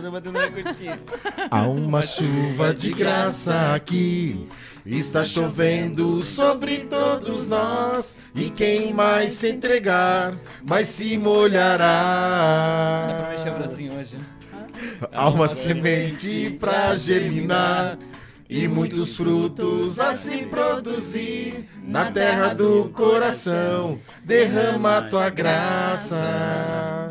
Tô batendo na. Há uma chuva de graça aqui. Está chovendo sobre todos nós. E quem mais se entregar, mais se molhará. Dá pra mexer o bracinho hoje. Há uma semente pra germinar. E muitos frutos a se produzir na terra do coração. Derrama a tua graça.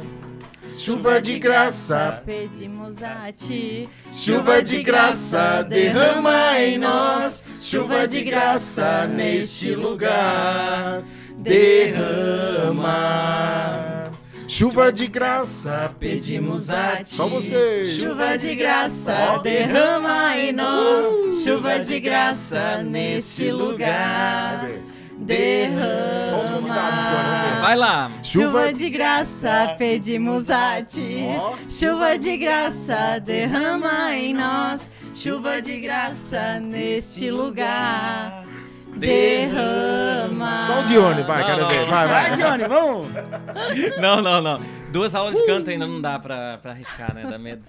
Chuva de graça, Pedimos a ti. chuva de graça, derrama em nós. Chuva de graça neste lugar. Derrama. Chuva de graça, pedimos a ti. Só vocês. Chuva de graça, derrama em nós. Chuva de graça neste lugar. Só os convidados. Derrama. Vai lá. Chuva de graça, pedimos a ti. Chuva de graça, derrama em nós. Chuva de graça neste lugar. Derrama. Só o Dione, vai, Não, quero não, ver. não. Vai, vai. Vai, Johnny, vamos! Não, não, não. Duas aulas de canto ainda não dá pra, pra arriscar, né? Dá medo.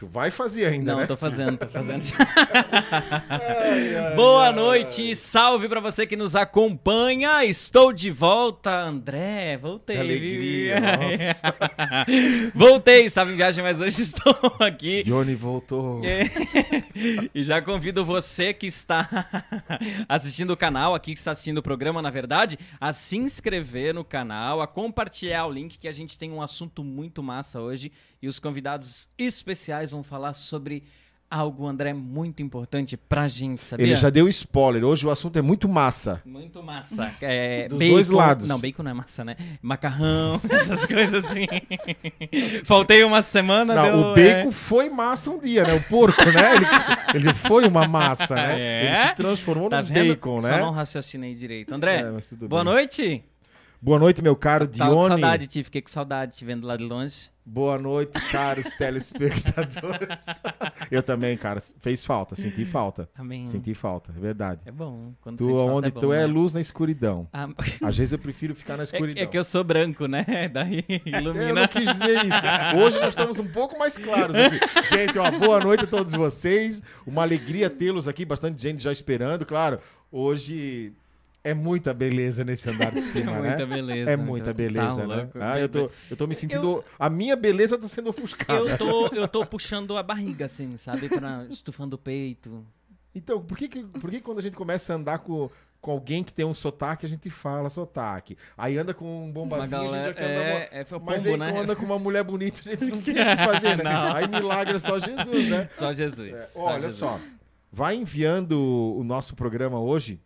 Tu vai fazer ainda, Não, né? tô fazendo, tô fazendo. Boa noite, salve pra você que nos acompanha. Estou de volta, André. Voltei. Que alegria, nossa. Voltei, estava em viagem, mas hoje estou aqui. Dione voltou. É. E já convido você que está assistindo o canal, aqui que está assistindo o programa, na verdade, a se inscrever no canal, a compartilhar o link, que a gente tem um assunto muito massa hoje. E os convidados especiais vão falar sobre algo, André, muito importante pra gente, sabia? Ele já deu spoiler. Hoje o assunto é muito massa. Muito massa. É, Dos dois lados. Não, bacon não é massa, né? Macarrão, essas coisas assim. Faltei uma semana, Não, deu, o bacon foi massa um dia, né? O porco, né? Ele, ele foi uma massa, né? É? Ele se transformou Tá no vendo? bacon, Só né? não raciocinei direito. André, É, boa bem. noite. Boa noite, meu caro Tava com Dione. saudade, Ti. Fiquei com saudade te vendo lá de longe. Boa noite, caros telespectadores. Eu também, cara. Fez falta, senti falta. Amém. Senti falta, é verdade. É bom. Quando Tu, sente falta, onde é bom, tu é né? luz na escuridão. Ah, Às vezes eu prefiro ficar na escuridão. é, é que eu sou branco, né? Daí Eu ilumina. não quis dizer isso. Hoje nós estamos um pouco mais claros aqui. Gente, ó, boa noite a todos vocês. Uma alegria tê-los aqui, bastante gente já esperando. Claro, hoje é muita beleza nesse andar de cima, muita né? beleza. É muita beleza, Tá né? louco. Ah, eu, tô, eu tô me sentindo. A minha beleza tá sendo ofuscada. Eu tô, eu tô puxando a barriga, assim, sabe? Pra, estufando o peito. Então, por que, que, por que quando a gente começa a andar com, com alguém que tem um sotaque, a gente fala sotaque? Aí anda com um bombadinho, a gente já quer andar. É, é, foi o Mas pombo, aí né? quando anda com uma mulher bonita, a gente não tem o que fazer, né? Não. Aí milagre é só Jesus, né? Só Jesus. É, só olha Jesus. só, vai enviando o nosso programa hoje,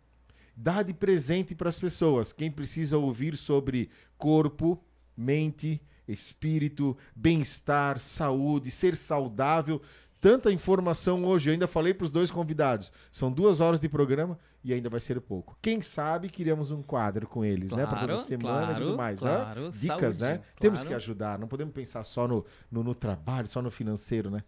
dá de presente para as pessoas. Quem precisa ouvir sobre corpo, mente, espírito, bem-estar, saúde, ser saudável. Tanta informação hoje, eu ainda falei para os dois convidados. São duas horas de programa e ainda vai ser pouco. Quem sabe criamos um quadro com eles, né? Para toda Claro, semana e tudo claro, mais. claro. Hã? Dicas, Saúde, né? claro. Temos que ajudar, não podemos pensar só no, no, no trabalho, só no financeiro, né?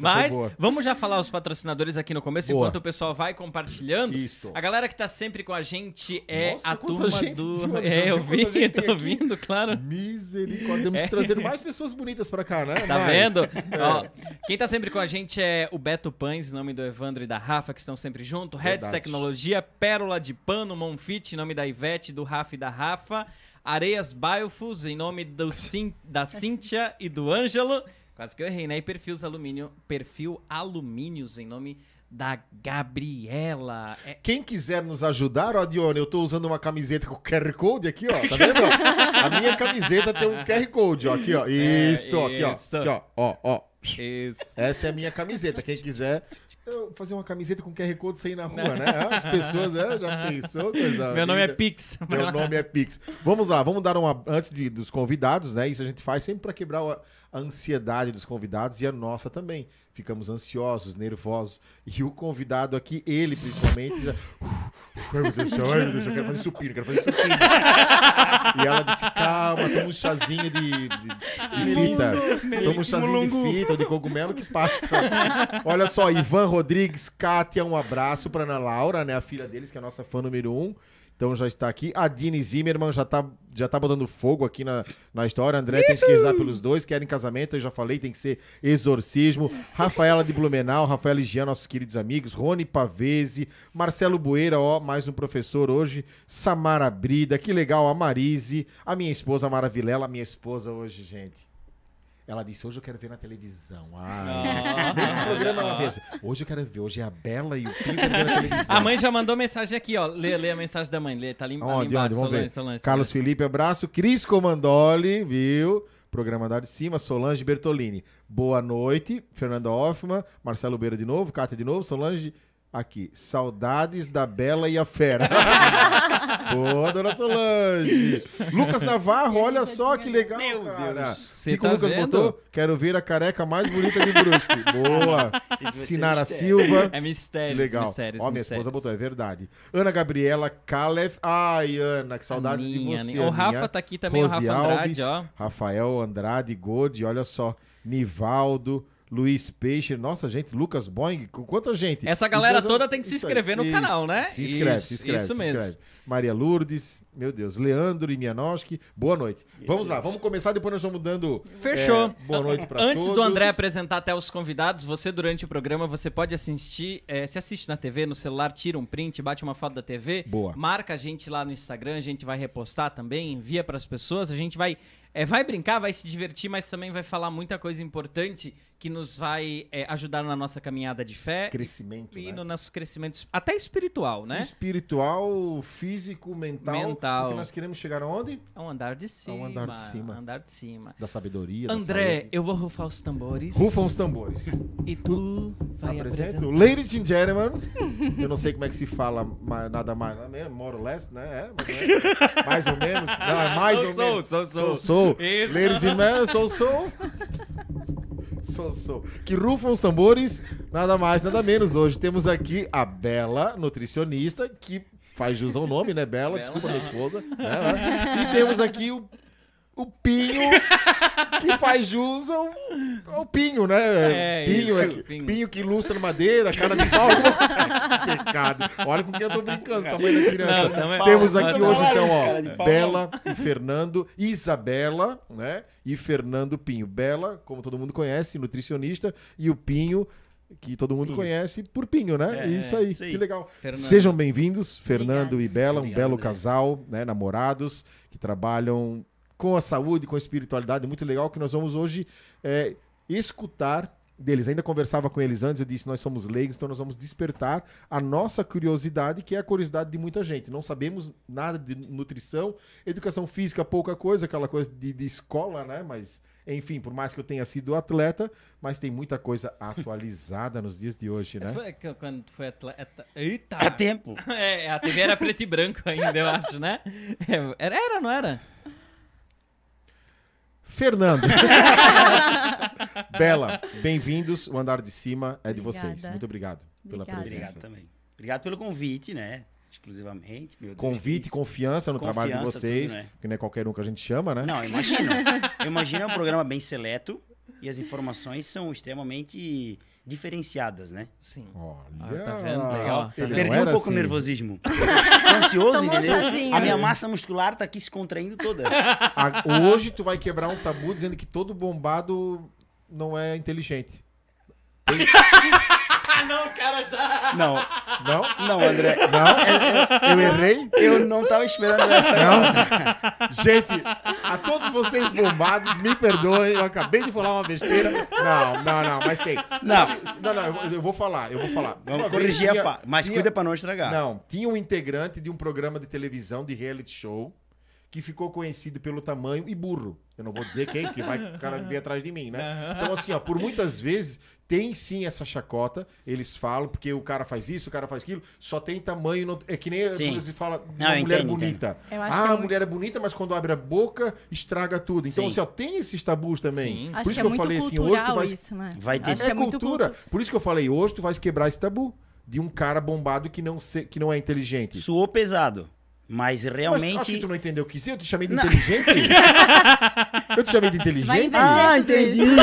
Mas vamos já falar os patrocinadores aqui no começo, Boa. enquanto o pessoal vai compartilhando. Isto. A galera que tá sempre com a gente é Nossa, a turma do. É, eu vi, tô aqui. ouvindo, claro. Misericórdia. Temos É. que trazer mais pessoas bonitas pra cá, né? Tá vendo? É. Ó, quem tá sempre com a gente é o Beto Pães, em nome do Evandro e da Rafa, que estão sempre junto. Reds. Tecnologia, Pérola de Pano, Monfit, em nome da Ivete, do Rafa e da Rafa. Areias Biofus, em nome do Cin- da Cíntia e do Ângelo. Quase que eu errei, né? E Perfis Alumínio, Perfil Alumínios, em nome da Gabriela. É, Quem quiser nos ajudar, ó, Dione, eu tô usando uma camiseta com QR Code aqui, ó. Tá vendo? ó? A minha camiseta tem um QR Code, ó. Aqui, ó. Isso, ó, aqui, ó. isso. Aqui, ó. Ó, ó. Isso. Essa é a minha camiseta. Quem quiser eu fazer uma camiseta com QR Code sair na rua, né? As pessoas, é, já pensou? Coisa Meu nome é linda. Pix. Meu nome é Pix. Vamos lá, vamos dar uma. Antes de, dos convidados, né? Isso a gente faz sempre para quebrar a, a ansiedade dos convidados e a nossa também. Ficamos ansiosos, nervosos. E o convidado aqui, ele principalmente, já. Ai, meu Deus do céu, ai, meu Deus do céu, eu quero fazer supino, quero fazer supino. e ela disse: calma, toma um chazinho de, de, de fita. Toma um chazinho de fita ou de cogumelo que passa. Olha só, Ivan Rodrigues, Kátia, um abraço pra Ana Laura, né? A filha deles, que é a nossa fã número um. Então já está aqui. A Dini Zimmermann já tá, já tá botando fogo aqui na, na história. André tem que rezar pelos dois, querem casamento, eu já falei, tem que ser exorcismo. Rafaela de Blumenau, Rafaela e Jean, nossos queridos amigos. Rony Pavese, Marcelo Bueira, ó, mais um professor hoje. Samara Brida, que legal. A Marise, a minha esposa Maravilela, minha esposa hoje, gente. Ela disse, hoje eu quero ver na televisão. Ah, Ah, programa ela fez. Hoje eu quero ver, hoje é a Bela e o Pinho ver na televisão. A mãe já mandou mensagem aqui, ó. Lê, lê a mensagem da mãe. Lê, tá ali, ali Onde, embaixo. onde? Vamos Solange, ver. Solange, Carlos Solange. Felipe, abraço. Cris Comandoli, viu? Programa Andar de Cima. Solange Bertolini. Boa noite. Fernanda Hoffman. Marcelo Beira de novo. Cátia de novo. Solange aqui. Saudades da Bela e a Fera. Boa, dona Solange. Lucas Navarro, olha só que legal, Meu cara. Deus. O Cê que, que o tá Lucas vendo? botou? Quero ver a careca mais bonita de Brusque. Boa. Sinara mistério. Silva. É Que mistérios, legal. mistérios, Ó, minha mistérios. esposa botou, é verdade. Ana Gabriela Calef. Ai, Ana, que saudades de Aninha, você. O Rafa Aninha. tá aqui também, Rose o Rafa Andrade, Alves, ó. Rafael Andrade, Gode, olha só. Nivaldo, Luiz Peixe. Nossa, gente, Lucas Boing, com quanta gente? Essa galera Então, toda tem que se aí, inscrever no isso. canal, né? Se inscreve, Isso, se inscreve. isso se mesmo. inscreve. Maria Lourdes, meu Deus, Leandro e Mianoski, boa noite. vamos lá, vamos começar, depois nós vamos dando Fechou. é, boa noite pra Antes todos. do André apresentar até os convidados, você durante o programa você pode assistir, é, se assiste na TV, no celular, tira um print, bate uma foto da TV, Boa. marca a gente lá no Instagram, a gente vai repostar também, envia pras pessoas, a gente vai é, vai brincar, vai se divertir, mas também vai falar muita coisa importante que nos vai é, ajudar na nossa caminhada de fé Crescimento, e né? no nosso crescimento até espiritual, né? Espiritual, físico, mental. Mental. Porque nós queremos chegar aonde? É um andar de cima. andar de cima. andar de cima. Da sabedoria, da André, saúde. eu vou rufar os tambores. Rufam os tambores. E tu vai Apresento. apresentar. Ladies and gentlemen. Eu não sei como é que se fala nada mais. nada menos, More or less, né? É, mais, ou menos. mais ou menos. Não, é mais Sou, ou sou, menos. sou, sou. sou. Isso. Ladies and gentlemen, sou, sou. Sou, sou. Que rufam os tambores, nada mais, nada menos. Hoje temos aqui a Bela, nutricionista, que faz jus ao nome, né? Bela, Bela. desculpa, minha esposa. né? E temos aqui o, o Pinho, que faz jus ao, ao Pinho, né? É, pinho, isso, é que- Pinho. pinho. que ilustra madeira, cara de pau. que pecado. Olha com quem eu tô brincando, tamanho da criança. Não, Temos Pau, aqui não, hoje, então, ó, Bela e Fernando, Isabela, né? E Fernando Pinho. Bela, como todo mundo conhece, nutricionista, e o Pinho, que todo mundo Pinho. conhece por Pinho, né? É, isso, aí, isso aí. que legal. Fernando. Sejam bem-vindos, Fernando Obrigada. e Bela, um Obrigado, belo casal, né? Namorados, que trabalham com a saúde, com a espiritualidade, muito legal, que nós vamos hoje é, escutar deles. Ainda conversava com eles antes, eu disse, nós somos leigos, então nós vamos despertar a nossa curiosidade, que é a curiosidade de muita gente. Não sabemos nada de nutrição, educação física, pouca coisa, aquela coisa de, de escola, né? Mas, enfim, por mais que eu tenha sido atleta, mas tem muita coisa atualizada nos dias de hoje, né? Foi quando tu foi atleta. Eita! Há tempo. É, a TV era preto e branco ainda, eu acho, né? É, Era, era não era? Fernando. Bela, bem-vindos. O andar de cima é de vocês. Obrigada. Muito obrigado pela Obrigada. presença. Obrigado também. Obrigado pelo convite, né? Exclusivamente. Meu Deus, Convite, confiança no trabalho de Confiança, vocês, tudo, né? que não é qualquer um que a gente chama, né? Não, imagina. Eu imagino é um programa bem seleto e as informações são extremamente diferenciadas, né? Sim. Olha, Ah, tá vendo? Legal. Ó, tá Ele vendo? Perdi um pouco assim. o nervosismo. Tô ansioso, Tomou entendeu? chazinho. A minha massa muscular tá aqui se contraindo toda. A- hoje tu vai quebrar um tabu dizendo que todo bombado não é inteligente. Ah, não, o cara já. Não, Não? não, André. Não? Eu errei? Eu não tava esperando essa. Não? Gente, a todos vocês bombados, me perdoem, eu acabei de falar uma besteira. Não, não, não, mas tem. Não. Não, não, eu, eu vou falar, eu vou falar. Vamos corrigir a fa... Mas tinha- cuida pra não estragar. Não, tinha um integrante de um programa de televisão de reality show que ficou conhecido pelo tamanho e burro. Eu não vou dizer quem, porque vai o cara vir atrás de mim, né? Então, assim, ó, por muitas vezes tem sim essa chacota, eles falam, porque o cara faz isso, o cara faz aquilo, só tem tamanho. não- É que nem Sim. quando se fala Não, uma mulher entendo, bonita. Acho Ah, que é a mulher é bonita, mas quando abre a boca, estraga tudo. Então, Sim. assim, ó, tem esses tabus também. Sim. Acho Por isso que é eu falei assim, hoje tu vai. isso, né? Vai ter. Acho É, que é muito cultura. cultu- Por isso que eu falei, hoje tu vais quebrar esse tabu de um cara bombado que não, se- que não é inteligente. Suou pesado. Mas Mas acho realmente. que tu não entendeu o que eu te chamei de inteligente? eu te chamei de inteligente? Ah, entendi!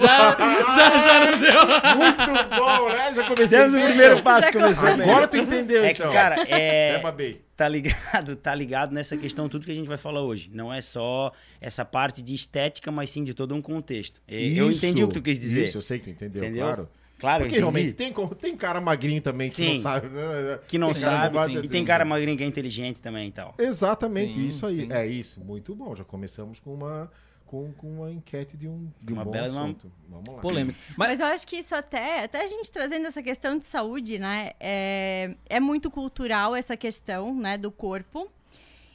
já, já, já não deu. Muito bom, né? Já comecei Temos o primeiro passo, Já começou bem. Agora tu entendeu, É que, então. cara, é. É. Tá ligado, tá ligado nessa questão, tudo que a gente vai falar hoje. Não é só essa parte de estética, mas sim de todo um contexto. Eu Isso, entendi o que tu quis dizer. Isso, eu sei que tu entendeu, Entendeu? claro. Claro, Porque realmente tem, tem cara magrinho também que Sim. não sabe. né? Que não Tem cara sabe, bobado e assim. tem cara magrinho que é inteligente também e tal. Exatamente, Sim, isso aí. sim. É isso, muito bom. Já começamos com uma, com, com uma enquete de um, de um Uma bom bela e uma- assunto. Vamos lá. Polêmico. Mas, Mas eu acho que isso até, até a gente trazendo essa questão de saúde, né? É, é muito cultural essa questão, né, do corpo.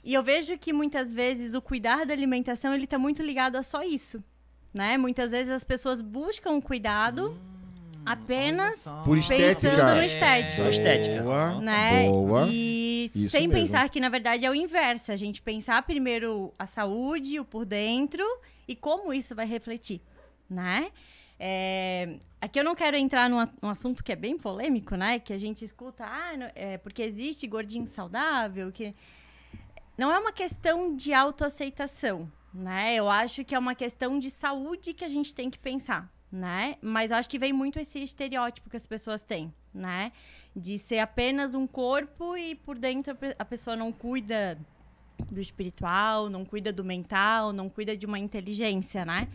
E eu vejo que muitas vezes o cuidar da alimentação, ele tá muito ligado a só isso, né? Muitas vezes as pessoas buscam o cuidado apenas Por estética. pensando no estético. Só estética. Boa, né? boa. E Isso sem mesmo. pensar que, na verdade, é o inverso. A gente pensar primeiro a saúde, o por dentro e como isso vai refletir, né? É, aqui eu não quero entrar num, num assunto que é bem polêmico, né? Que a gente escuta, ah, não- é porque existe gordinho saudável, que... Não é uma questão de autoaceitação, né? Eu acho que é uma questão de saúde que a gente tem que pensar, né? Mas eu acho que vem muito esse estereótipo que as pessoas têm, né? De ser apenas um corpo e por dentro a pe- a pessoa não cuida do espiritual, não cuida do mental, não cuida de uma inteligência, né?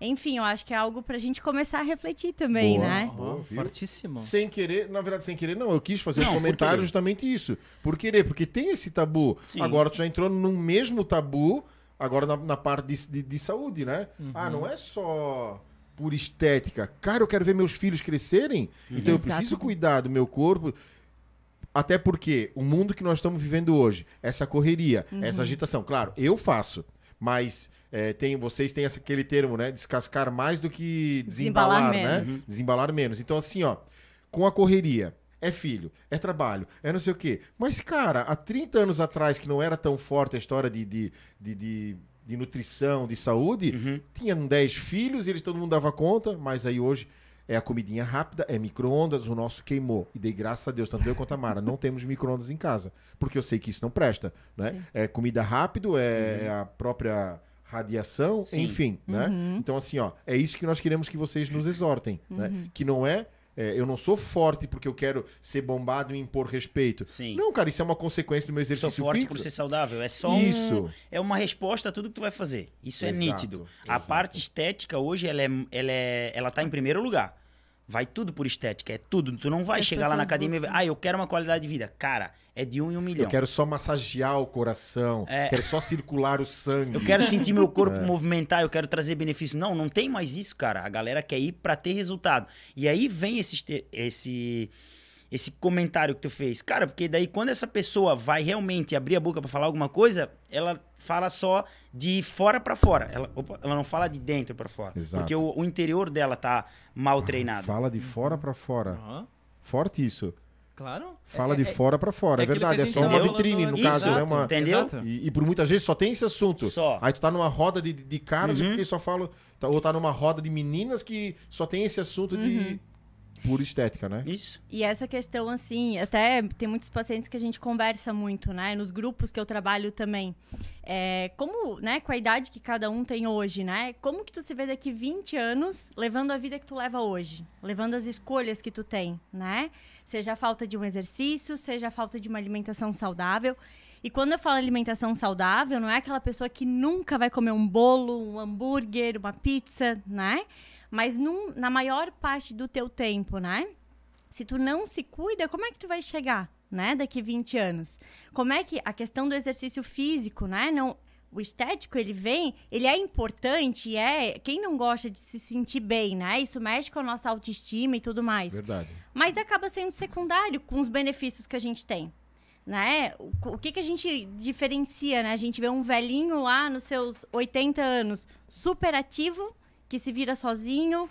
Enfim, eu acho que é algo pra gente começar a refletir também, Boa. né? Boa, fortíssimo. Sem querer, na verdade, sem querer, não. Eu quis fazer Não, um comentário justamente isso. Por querer, porque tem esse tabu. Sim. Agora tu já entrou num mesmo tabu, agora na, na parte de, de, de saúde, né? Ah, não é só por estética. Cara, eu quero ver meus filhos crescerem, então eu preciso cuidar do meu corpo. Até porque o mundo que nós estamos vivendo hoje, essa correria, essa agitação, claro, eu faço, mas é, tem, vocês têm essa, aquele termo, né? Descascar mais do que desembalar, Desembalar né? menos. Desembalar menos. Então, assim, ó, com a correria, é filho, é trabalho, é não sei o quê. Mas, cara, há 30 anos atrás, que não era tão forte a história de, de, de, de, de nutrição, de saúde, Uhum. tinham 10 filhos e eles todo mundo dava conta, mas aí hoje é a comidinha rápida, é micro-ondas, o nosso queimou. E dei graças a Deus, tanto eu quanto a Mara, não temos micro-ondas em casa, porque eu sei que isso não presta, né? É comida rápido, é, é a própria radiação, Sim. enfim, né? Então, assim, ó, é isso que nós queremos que vocês nos exortem, né? Que não é, é, eu não sou forte porque eu quero ser bombado e impor respeito. Sim. Não, cara, isso é uma consequência do meu Sou exercício forte físico. por ser saudável. É só um- Isso. é uma resposta a tudo que tu vai fazer. Isso é Exato, nítido. A exato. parte estética hoje ela é, ela é, ela tá em primeiro lugar. Vai tudo por estética, é tudo. Tu não vai As chegar lá na academia e buscam. vai, ah, eu quero uma qualidade de vida. Cara, é de um em um milhão. Eu quero só massagear o coração, É. quero só circular o sangue. Eu quero sentir meu corpo É. movimentar, eu quero trazer benefício. Não, não tem mais isso, cara. A galera quer ir pra ter resultado. E aí vem esse, esse, esse comentário que tu fez. Cara, porque daí quando essa pessoa vai realmente abrir a boca pra falar alguma coisa, ela fala só de fora pra fora. Ela, opa, ela não fala de dentro pra fora. Exato. Porque o, o interior dela tá mal treinado. Fala de fora pra fora. Aham, Forte isso. claro. Fala É- de é- fora pra fora. É, aquilo verdade, que é só uma vitrine, no antes. caso, né? Exato, Uma... entendeu? E, e por muitas vezes só tem esse assunto. Só. Aí tu tá numa roda de, de caras Uhum. porque só fala. tá- Ou tá numa roda de meninas que só tem esse assunto Uhum. de pura estética, né? Isso. E essa questão, assim, até tem muitos pacientes que a gente conversa muito, né? Nos grupos que eu trabalho também. É, como, né, com a idade que cada um tem hoje, né? Como que tu se vê daqui 20 anos levando a vida que tu leva hoje? Levando as escolhas que tu tem, né? Seja a falta de um exercício, seja a falta de uma alimentação saudável. E quando eu falo alimentação saudável, não é aquela pessoa que nunca vai comer um bolo, um hambúrguer, uma pizza, né? Mas num- na maior parte do teu tempo, né? se tu não se cuida, como é que tu vai chegar, né, daqui 20 anos? Como é que a questão do exercício físico, né, não o estético ele vem, ele é importante, é quem não gosta de se sentir bem, né? Isso mexe com a nossa autoestima e tudo mais. Verdade. Mas acaba sendo secundário com os benefícios que a gente tem. Né? O, o que, que a gente diferencia, né? A gente vê um velhinho lá nos seus 80 anos, super ativo, que se vira sozinho,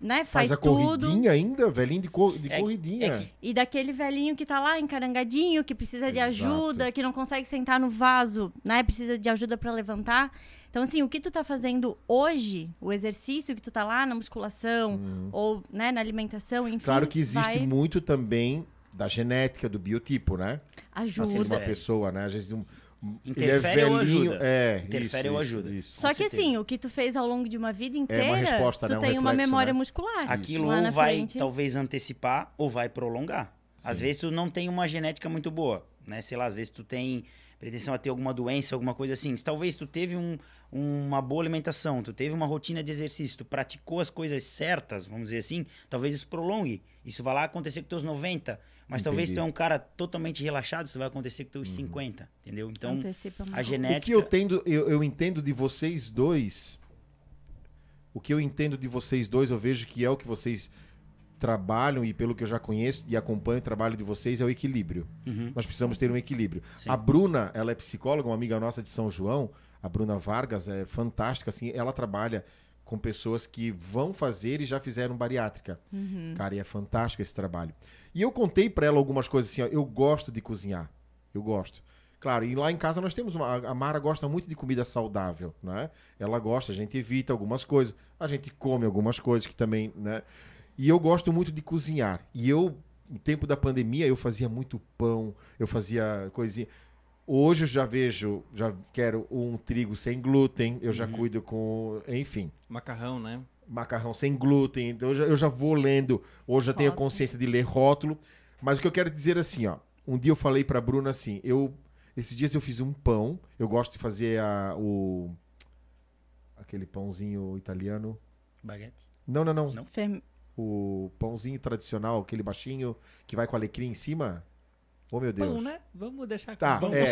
né? Faz, Faz, a tudo. corridinha ainda, velhinho de, co- de É- corridinha. é que- E daquele velhinho que tá lá encarangadinho, que precisa de Exato. ajuda, que não consegue sentar no vaso, né? Precisa de ajuda para levantar. Então, assim, o que tu tá fazendo hoje, o exercício que tu tá lá na musculação, ou né, na alimentação, enfim. Claro que existe vai- muito também da genética, do biotipo, né? Ajuda. assim, de uma pessoa, né? Às vezes um, ele é Interfere ou velhinho, ajuda? é, Interfere isso, ou isso, ajuda? isso. Só Com que certeza. assim, o que tu fez ao longo de uma vida inteira, resposta, tu né? Um tem uma reflexo, memória né? muscular. Aquilo ou vai frente. talvez antecipar ou vai prolongar. Às Sim. vezes tu não tem uma genética muito boa, né? Sei lá, às vezes tu tem pretensão a ter alguma doença, alguma coisa assim. Se talvez tu teve um- uma boa alimentação, tu teve uma rotina de exercício, tu praticou as coisas certas, vamos dizer assim, talvez isso prolongue. Isso vai lá acontecer com teus 90, mas talvez Entendi. tu é um cara totalmente relaxado, isso vai acontecer com teus 50, entendeu? Então, Antecipa a O que genética eu, tendo, eu, eu entendo de vocês dois, o que eu entendo de vocês dois, eu vejo que é o que vocês trabalham e pelo que eu já conheço e acompanho o trabalho de vocês é o equilíbrio. Uhum. Nós precisamos ter um equilíbrio. Sim. A Bruna, ela é psicóloga, uma amiga nossa de São João, a Bruna Vargas, é fantástica, assim, ela trabalha com pessoas que vão fazer e já fizeram bariátrica. Cara, e é fantástico esse trabalho. E eu contei pra ela algumas coisas assim, ó, eu gosto de cozinhar. Eu gosto. Claro, e lá em casa nós temos uma. A Mara gosta muito de comida saudável, né? Ela gosta, a gente evita algumas coisas, a gente come algumas coisas que também, né? E eu gosto muito de cozinhar. E eu, no tempo da pandemia, eu fazia muito pão, eu fazia coisinha. Hoje eu já vejo, já quero um trigo sem glúten, eu já cuido com. Enfim Macarrão, né? Macarrão sem glúten. Então eu já, eu já vou lendo, hoje eu tenho a consciência de ler rótulo. Mas o que eu quero dizer assim, ó. Um dia eu falei pra Bruna assim, eu esses dias eu fiz um pão, eu gosto de fazer a, o aquele pãozinho italiano. baguete. Não, não, não, Não. O pãozinho tradicional, aquele baixinho que vai com alecrim em cima. Oh, meu Deus. Bom, né? Vamos deixar Tá, com- é.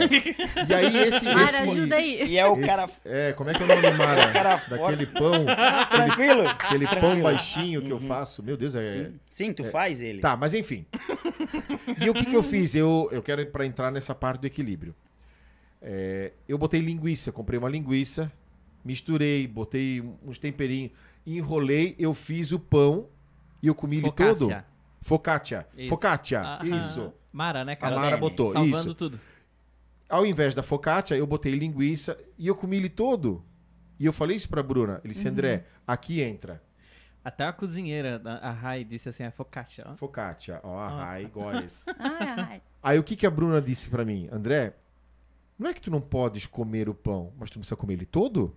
E aí esse, Mara, esse ajuda aí. E é o esse- cara É, como é que é o nome, Mara? cara Daquele pão, tranquilo. aquele pão Tranquilo. baixinho que eu faço. Meu Deus, é, Sim, sim tu faz ele. Tá, mas enfim. e o que, que eu fiz? Eu, eu quero para entrar nessa parte do equilíbrio. É, eu botei linguiça, comprei uma linguiça, misturei, botei uns temperinhos, enrolei, eu fiz o pão e eu comi ele todo. Focaccia. Focaccia. Isso. Focaccia, isso. Mara, né, cara? A Mara botou, Salvando isso. tudo. Ao invés da focaccia, eu botei linguiça e eu comi ele todo. E eu falei isso pra Bruna. Ele disse, André, aqui entra. Até a cozinheira, a a Rai, disse assim, é focaccia. ó. Focaccia. Ó, a. Rai. Ai, ai. Aí o que, que a Bruna disse pra mim? André, não é que tu não podes comer o pão, mas tu não precisa comer ele todo?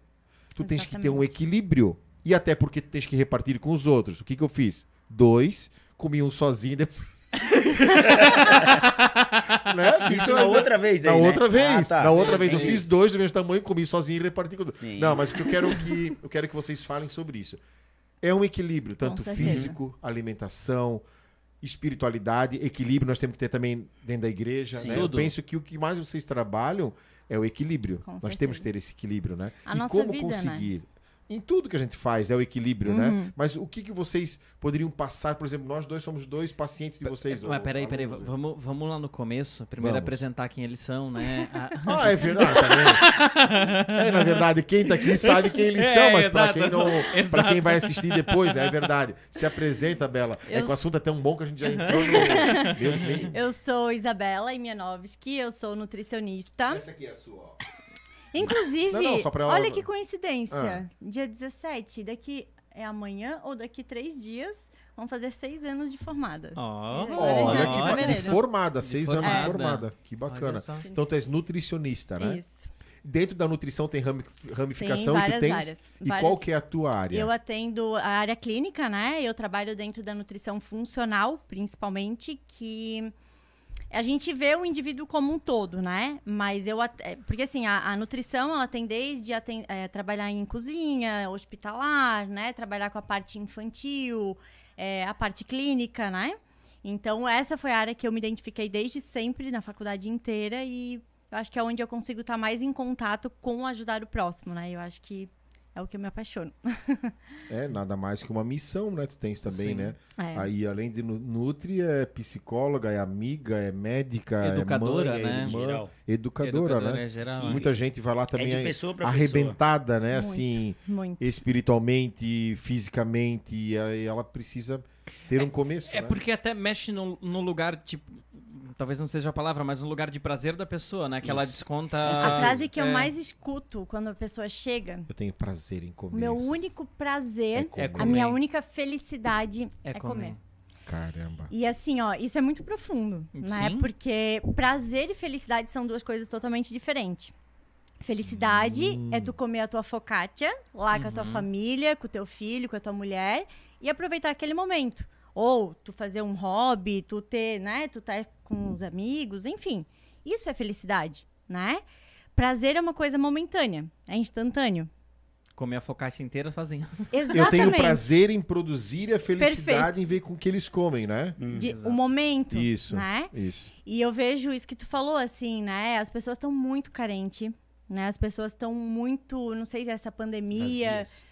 Tu tens que ter um Exatamente. equilíbrio. E até porque tu tens que repartir com os outros. O que, que eu fiz? Dois, comi um sozinho depois. né? Isso é na outra vez Na aí, né? outra vez, Ah, tá. na outra vez. Eu Entendi. fiz dois do mesmo tamanho, comi sozinho e reparti com Sim. Não, mas o que eu quero que eu quero que vocês falem sobre isso. É um equilíbrio, tanto físico, alimentação, espiritualidade, equilíbrio nós temos que ter também dentro da igreja. Sim. né? Eu penso que o que mais vocês trabalham é o equilíbrio. Com nós certeza. temos que ter esse equilíbrio, né? A e nossa como vida, né? Em tudo que a gente faz é o equilíbrio, Uhum. né? Mas o que, que vocês poderiam passar, por exemplo, nós dois somos dois pacientes de vocês. Mas ô, peraí, peraí, vamos, vamos lá no começo. Primeiro Vamos. apresentar quem eles são, né? A- Ah, é verdade, tá vendo? É, na verdade, quem tá aqui sabe quem eles É, são, mas pra exato. quem não. Exato. quem vai assistir depois, né? É verdade. Se apresenta, Bela. É Eu- que o assunto é tão bom que a gente já entrou no. Eu sou Isabela Imianovski, eu sou nutricionista. Essa aqui é a sua, ó. Inclusive, Não, não, só pra ela- olha que coincidência. Ah. Dia 17, daqui é amanhã ou daqui três dias, vamos fazer seis anos de formada. Ó, Olha que ba- de formada, seis anos de formada. formada. Que bacana. Então tu és nutricionista, né? Isso. Dentro da nutrição tem rami- ramificação Tem e tu várias tens. áreas, E várias. qual que é a tua área? Eu atendo a área clínica, né? Eu trabalho dentro da nutrição funcional, principalmente, que a gente vê o indivíduo como um todo, né? Mas eu... é, Porque, assim, a, a nutrição, ela tem desde aten- é, trabalhar em cozinha, hospitalar, né? Trabalhar com a parte infantil, é, a parte clínica, né? Então, essa foi a área que eu me identifiquei desde sempre, na faculdade inteira, e eu acho que é onde eu consigo estar mais em contato com ajudar o próximo, né? Eu acho que é o que eu me apaixono. É nada mais que uma missão, né? Tu tens também, Sim. né? É. Aí, além de nu- nutri, é psicóloga, é amiga, é médica, Educadora, é mãe, né? é irmã, Geral. educadora, Educadora né? é geral. Muita gente vai lá É também de pessoa pra arrebentada, né? Muito. Assim, Muito. espiritualmente, fisicamente, e aí ela precisa ter um começo, É né? porque até mexe no, no lugar, tipo. Talvez não seja a palavra, mas no lugar de prazer da pessoa, né? Que ela Isso. desconta. A certeza. frase que eu É. mais escuto quando a pessoa chega, Eu tenho prazer em o comer. meu único prazer, É comer. a minha única felicidade É é, comer. comer. Caramba. E assim, ó, isso é muito profundo, né? Sim. Porque prazer e felicidade são duas coisas totalmente diferentes. Felicidade é tu comer a tua focaccia lá com a tua família, com o teu filho, com a tua mulher e aproveitar aquele momento. Ou tu fazer um hobby, tu ter, né, tu tá com os amigos, enfim. Isso é felicidade, né? Prazer é uma coisa momentânea, é instantâneo. Comer a focaccia inteira sozinho. Exatamente. Eu tenho prazer em produzir e a felicidade em ver com que eles comem, né? de, o momento, Isso. né? Isso. E eu vejo isso que tu falou, assim, né? As pessoas estão muito carentes, né? As pessoas estão muito, não sei se é essa pandemia, Vazias.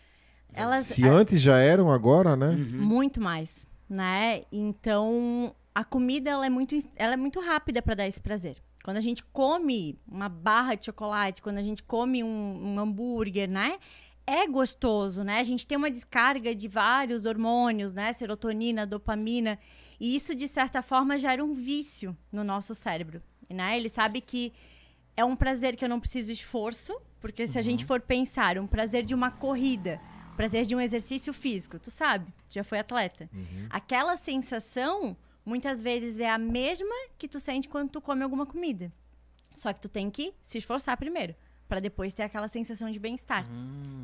Elas Se antes já eram, agora, né? muito mais, né? Então, a comida ela é muito ela é muito rápida para dar esse prazer. Quando a gente come uma barra de chocolate, quando a gente come um, um hambúrguer, né? É gostoso, né? A gente tem uma descarga de vários hormônios, né? Serotonina, dopamina. E isso, de certa forma, gera um vício no nosso cérebro, né? Ele sabe que é um prazer que eu não preciso esforço, porque se a gente for pensar, um prazer de uma corrida, prazer de um exercício físico, tu sabe, tu já foi atleta. Aquela sensação, muitas vezes, é a mesma que tu sente quando tu come alguma comida. Só que tu tem que se esforçar primeiro, para depois ter aquela sensação de bem-estar.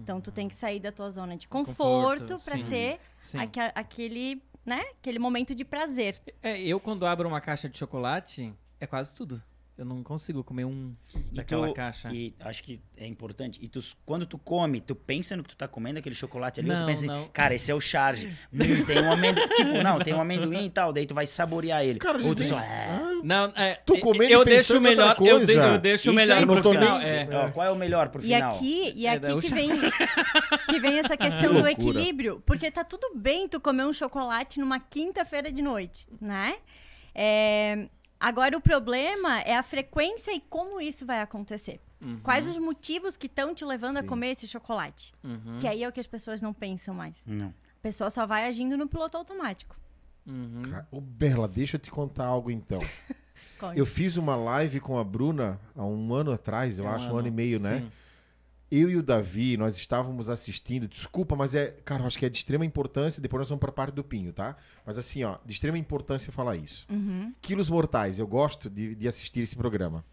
Então tu tem que sair da tua zona de Conforto, conforto, para ter Sim. aque- aquele, né, aquele momento de prazer. É, eu quando abro uma caixa de chocolate, é quase tudo. Eu não consigo comer um E daquela tu- caixa. E acho que é importante. E tu, quando tu come, tu pensa no que tu tá comendo, aquele chocolate ali, Não, tu pensa não. assim, cara, esse é o charge. Hum, tem um amendoim. tipo, não, tem um amendoim e tal, daí tu vai saborear ele. Cara, ou tu só, é, Não, é, Tô comendo eu e deixo o melhor, eu, de- eu deixo o melhor pro não final. nem- é. ó, qual é o melhor pro E final? aqui, e É, aqui daí o que vem, que vem essa questão do loucura. equilíbrio, porque tá tudo bem tu comer um chocolate numa quinta-feira de noite, né? É, agora o problema é a frequência e como isso vai acontecer. Quais os motivos que estão te levando a Sim. comer esse chocolate? Uhum, Que aí é o que as pessoas não pensam mais. Não. A pessoa só vai agindo no piloto automático. uhum. Ô, Bela, deixa eu te contar algo então. Eu fiz uma live com a Bruna há um ano atrás, eu É um acho, um ano, ano e meio, né? sim. Eu e o Davi, nós estávamos assistindo. Desculpa, mas é. Cara, eu acho que é de extrema importância. Depois nós vamos para a parte do Pinho, tá? Mas assim, ó, de extrema importância falar isso. Uhum. Quilos Mortais, eu gosto de, de assistir esse programa.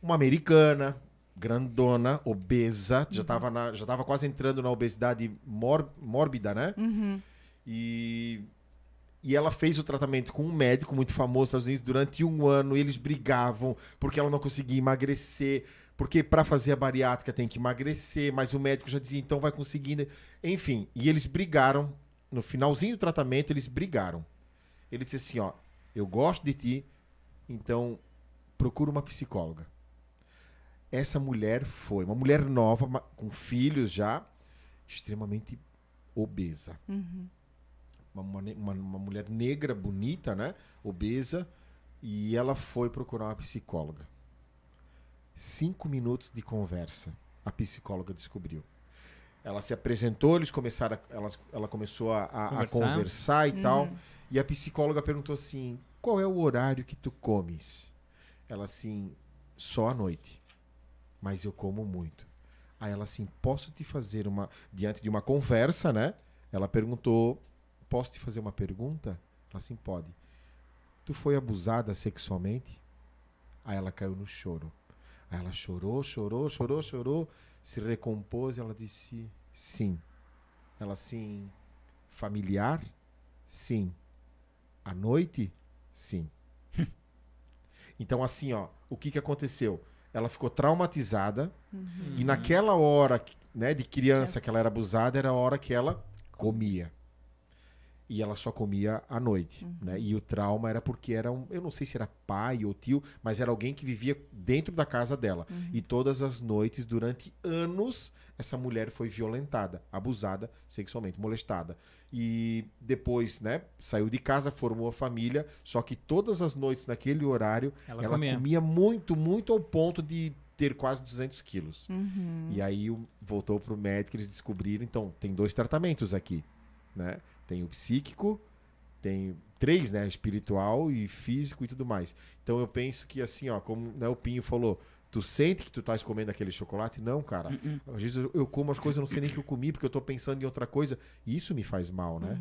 Uma americana, grandona, obesa, já, tava na, já tava quase entrando na obesidade mór- mórbida, né? Uhum. E, e ela fez o tratamento com um médico muito famoso nos Estados Unidos durante um ano. Eles brigavam porque ela não conseguia emagrecer. Porque para fazer a bariátrica tem que emagrecer, mas o médico já dizia, então vai conseguindo. Enfim, e eles brigaram. No finalzinho do tratamento, eles brigaram. Ele disse assim: ó, eu gosto de ti, então procura uma psicóloga. Essa mulher foi uma mulher nova, com filhos já, extremamente obesa Uhum. Uma, uma, uma- mulher negra, bonita, né? Obesa. E ela foi procurar uma psicóloga. Cinco minutos de conversa, a psicóloga descobriu. Ela se apresentou, eles começaram, a- ela, ela começou a, a- a Conversar. conversar e tal. E a psicóloga perguntou assim: qual é o horário que tu comes? Ela assim, só à noite. Mas eu como muito. Aí ela assim, posso te fazer uma. Diante de uma conversa, né? Ela perguntou: Posso te fazer uma pergunta? Ela assim, pode. Tu foi abusada sexualmente? Aí ela caiu no choro. Aí ela chorou, chorou, chorou, chorou, se recompôs e ela disse sim. Ela assim, familiar? Sim. À noite? Sim. então assim, ó, o que que aconteceu? Ela ficou traumatizada e naquela hora, né, de criança que ela era abusada, era a hora que ela comia. E ela só comia à noite, né? E o trauma era porque era um, eu não sei se era pai ou tio, mas era alguém que vivia dentro da casa dela. E todas as noites, durante anos, essa mulher foi violentada, abusada sexualmente, molestada. E depois, né, saiu de casa, formou a família, só que todas as noites naquele horário, Ela ela, comia. comia. muito, muito ao ponto de ter quase 200 quilos. Uhum. E aí o- voltou pro médico, eles descobriram, então, tem dois tratamentos aqui, né? Tem o psíquico, tem três, né? Espiritual e físico e tudo mais. Então eu penso que assim, ó, como né, o Pinho falou, tu sente que tu estás comendo aquele chocolate? Não, cara. Às vezes eu, eu como as coisas, eu não sei nem que eu comi, porque eu tô pensando em outra coisa, e isso me faz mal, né?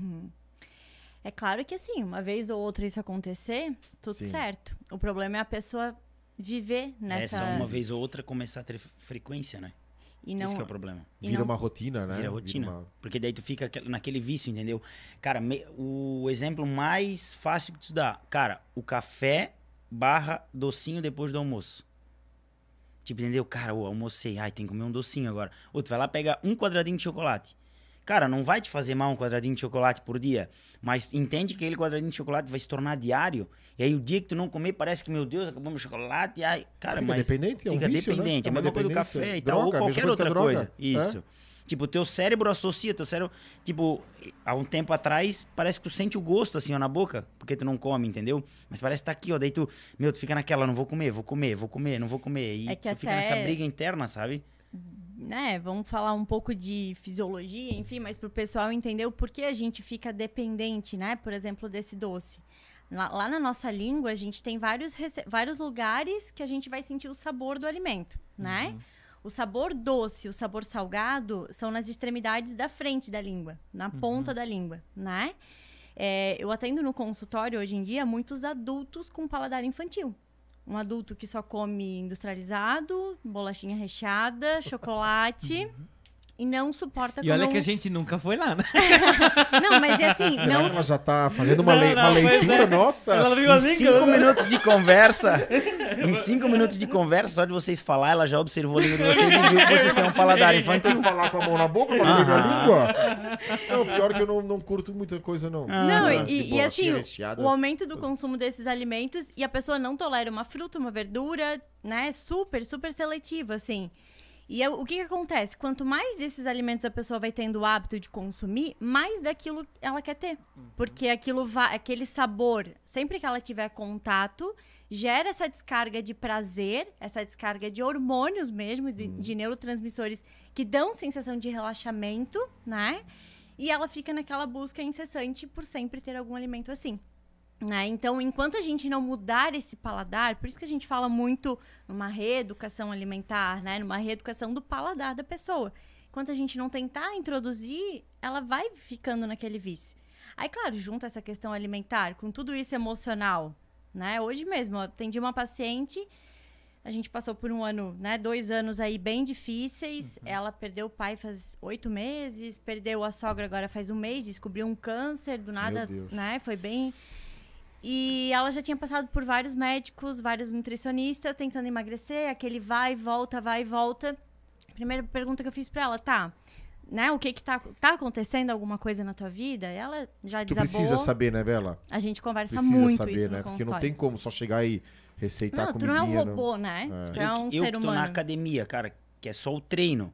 É claro que assim, uma vez ou outra isso acontecer, tudo Sim. certo. O problema é a pessoa viver nessa. Essa uma vez ou outra começar a ter frequência, né? E não, Esse que é o problema. e Vira não- uma rotina, né? Vira rotina. uma- Porque daí tu fica aquele- naquele vício, entendeu? Cara, me- o exemplo mais fácil que tu dá, cara, o café barra docinho depois do almoço. Tipo, entendeu? Cara, eu almocei, ai, tem que comer um docinho agora. Ou tu vai lá pegar um quadradinho de chocolate. Cara, não vai te fazer mal um quadradinho de chocolate por dia, mas entende que aquele quadradinho de chocolate vai se tornar diário. E aí o dia que tu não comer, parece que, meu Deus, acabou meu chocolate. Ai, cara, Fica mas dependente, é um fica vício, né? dependente. É É a mesma coisa do café e tal, ou Droga, mesma qualquer coisa outra coisa. Isso. Tipo, o teu cérebro associa, teu cérebro, tipo, há um tempo atrás, parece que tu sente o gosto assim, ó, na boca, porque tu não come, entendeu? Mas parece que tá aqui, ó, daí tu, meu, tu fica naquela, não vou comer, vou comer, vou comer, não vou comer. E É que tu fica nessa briga interna, sabe? Né, vamos falar um pouco de fisiologia, enfim, mas para o pessoal entender o porquê a gente fica dependente, né, por exemplo, desse doce. Lá, lá na nossa língua, a gente tem vários, vários lugares que a gente vai sentir o sabor do alimento, né? O sabor doce, o sabor salgado são nas extremidades da frente da língua, na ponta da língua, né? É, eu atendo no consultório hoje em dia muitos adultos com paladar infantil. Um adulto que só come industrializado, bolachinha recheada, chocolate e não suporta E olha que a gente nunca foi lá, né? Não, mas é assim, Será não que ela já tá fazendo uma, Não, lei- não, uma leitura é. nossa? Ela ficou Em assim, cinco minutos de conversa, em cinco minutos de conversa, só de vocês falar, ela já observou a língua de vocês e viu que vocês têm um paladar Tem infantil. que falar com a mão na boca pra não beber a língua? Não, pior que eu não, não curto muita coisa, não. Não, Ah, e, de e- e bolachinha assim, recheada. o aumento do consumo desses alimentos e a pessoa não tolera uma fruta, uma verdura, né? Super, super seletivo, assim. E é- o que, que acontece? Quanto mais desses alimentos a pessoa vai tendo o hábito de consumir, mais daquilo ela quer ter. Porque aquilo vai, aquele sabor, sempre que ela tiver contato, gera essa descarga de prazer, essa descarga de hormônios mesmo, de, de neurotransmissores que dão sensação de relaxamento, né? E ela fica naquela busca incessante por sempre ter algum alimento assim. Né? Então, enquanto a gente não mudar esse paladar, por isso que a gente fala muito numa reeducação alimentar, né? numa reeducação do paladar da pessoa. Enquanto a gente não tentar introduzir, ela vai ficando naquele vício. Aí, claro, junta essa questão alimentar com tudo isso emocional. Né? Hoje mesmo, eu atendi uma paciente, a gente passou por um ano, né? Dois anos aí bem difíceis. Ela perdeu o pai faz oito meses, perdeu a sogra agora faz um mês, descobriu um câncer do nada, né? Foi bem. E ela já tinha passado por vários médicos, vários nutricionistas tentando emagrecer, aquele vai e volta, vai e volta. Primeira pergunta que eu fiz pra ela, tá? Né, o que que tá, tá acontecendo alguma coisa na tua vida? Ela já Tu desabou. precisa saber, né, Bela? A gente conversa Precisa muito saber, isso né? Porque não tem como só chegar e receitar Não, tu comidinha. não é um robô, né? É. Tu é um eu ser que tô humano. na academia, cara, que é só o treino.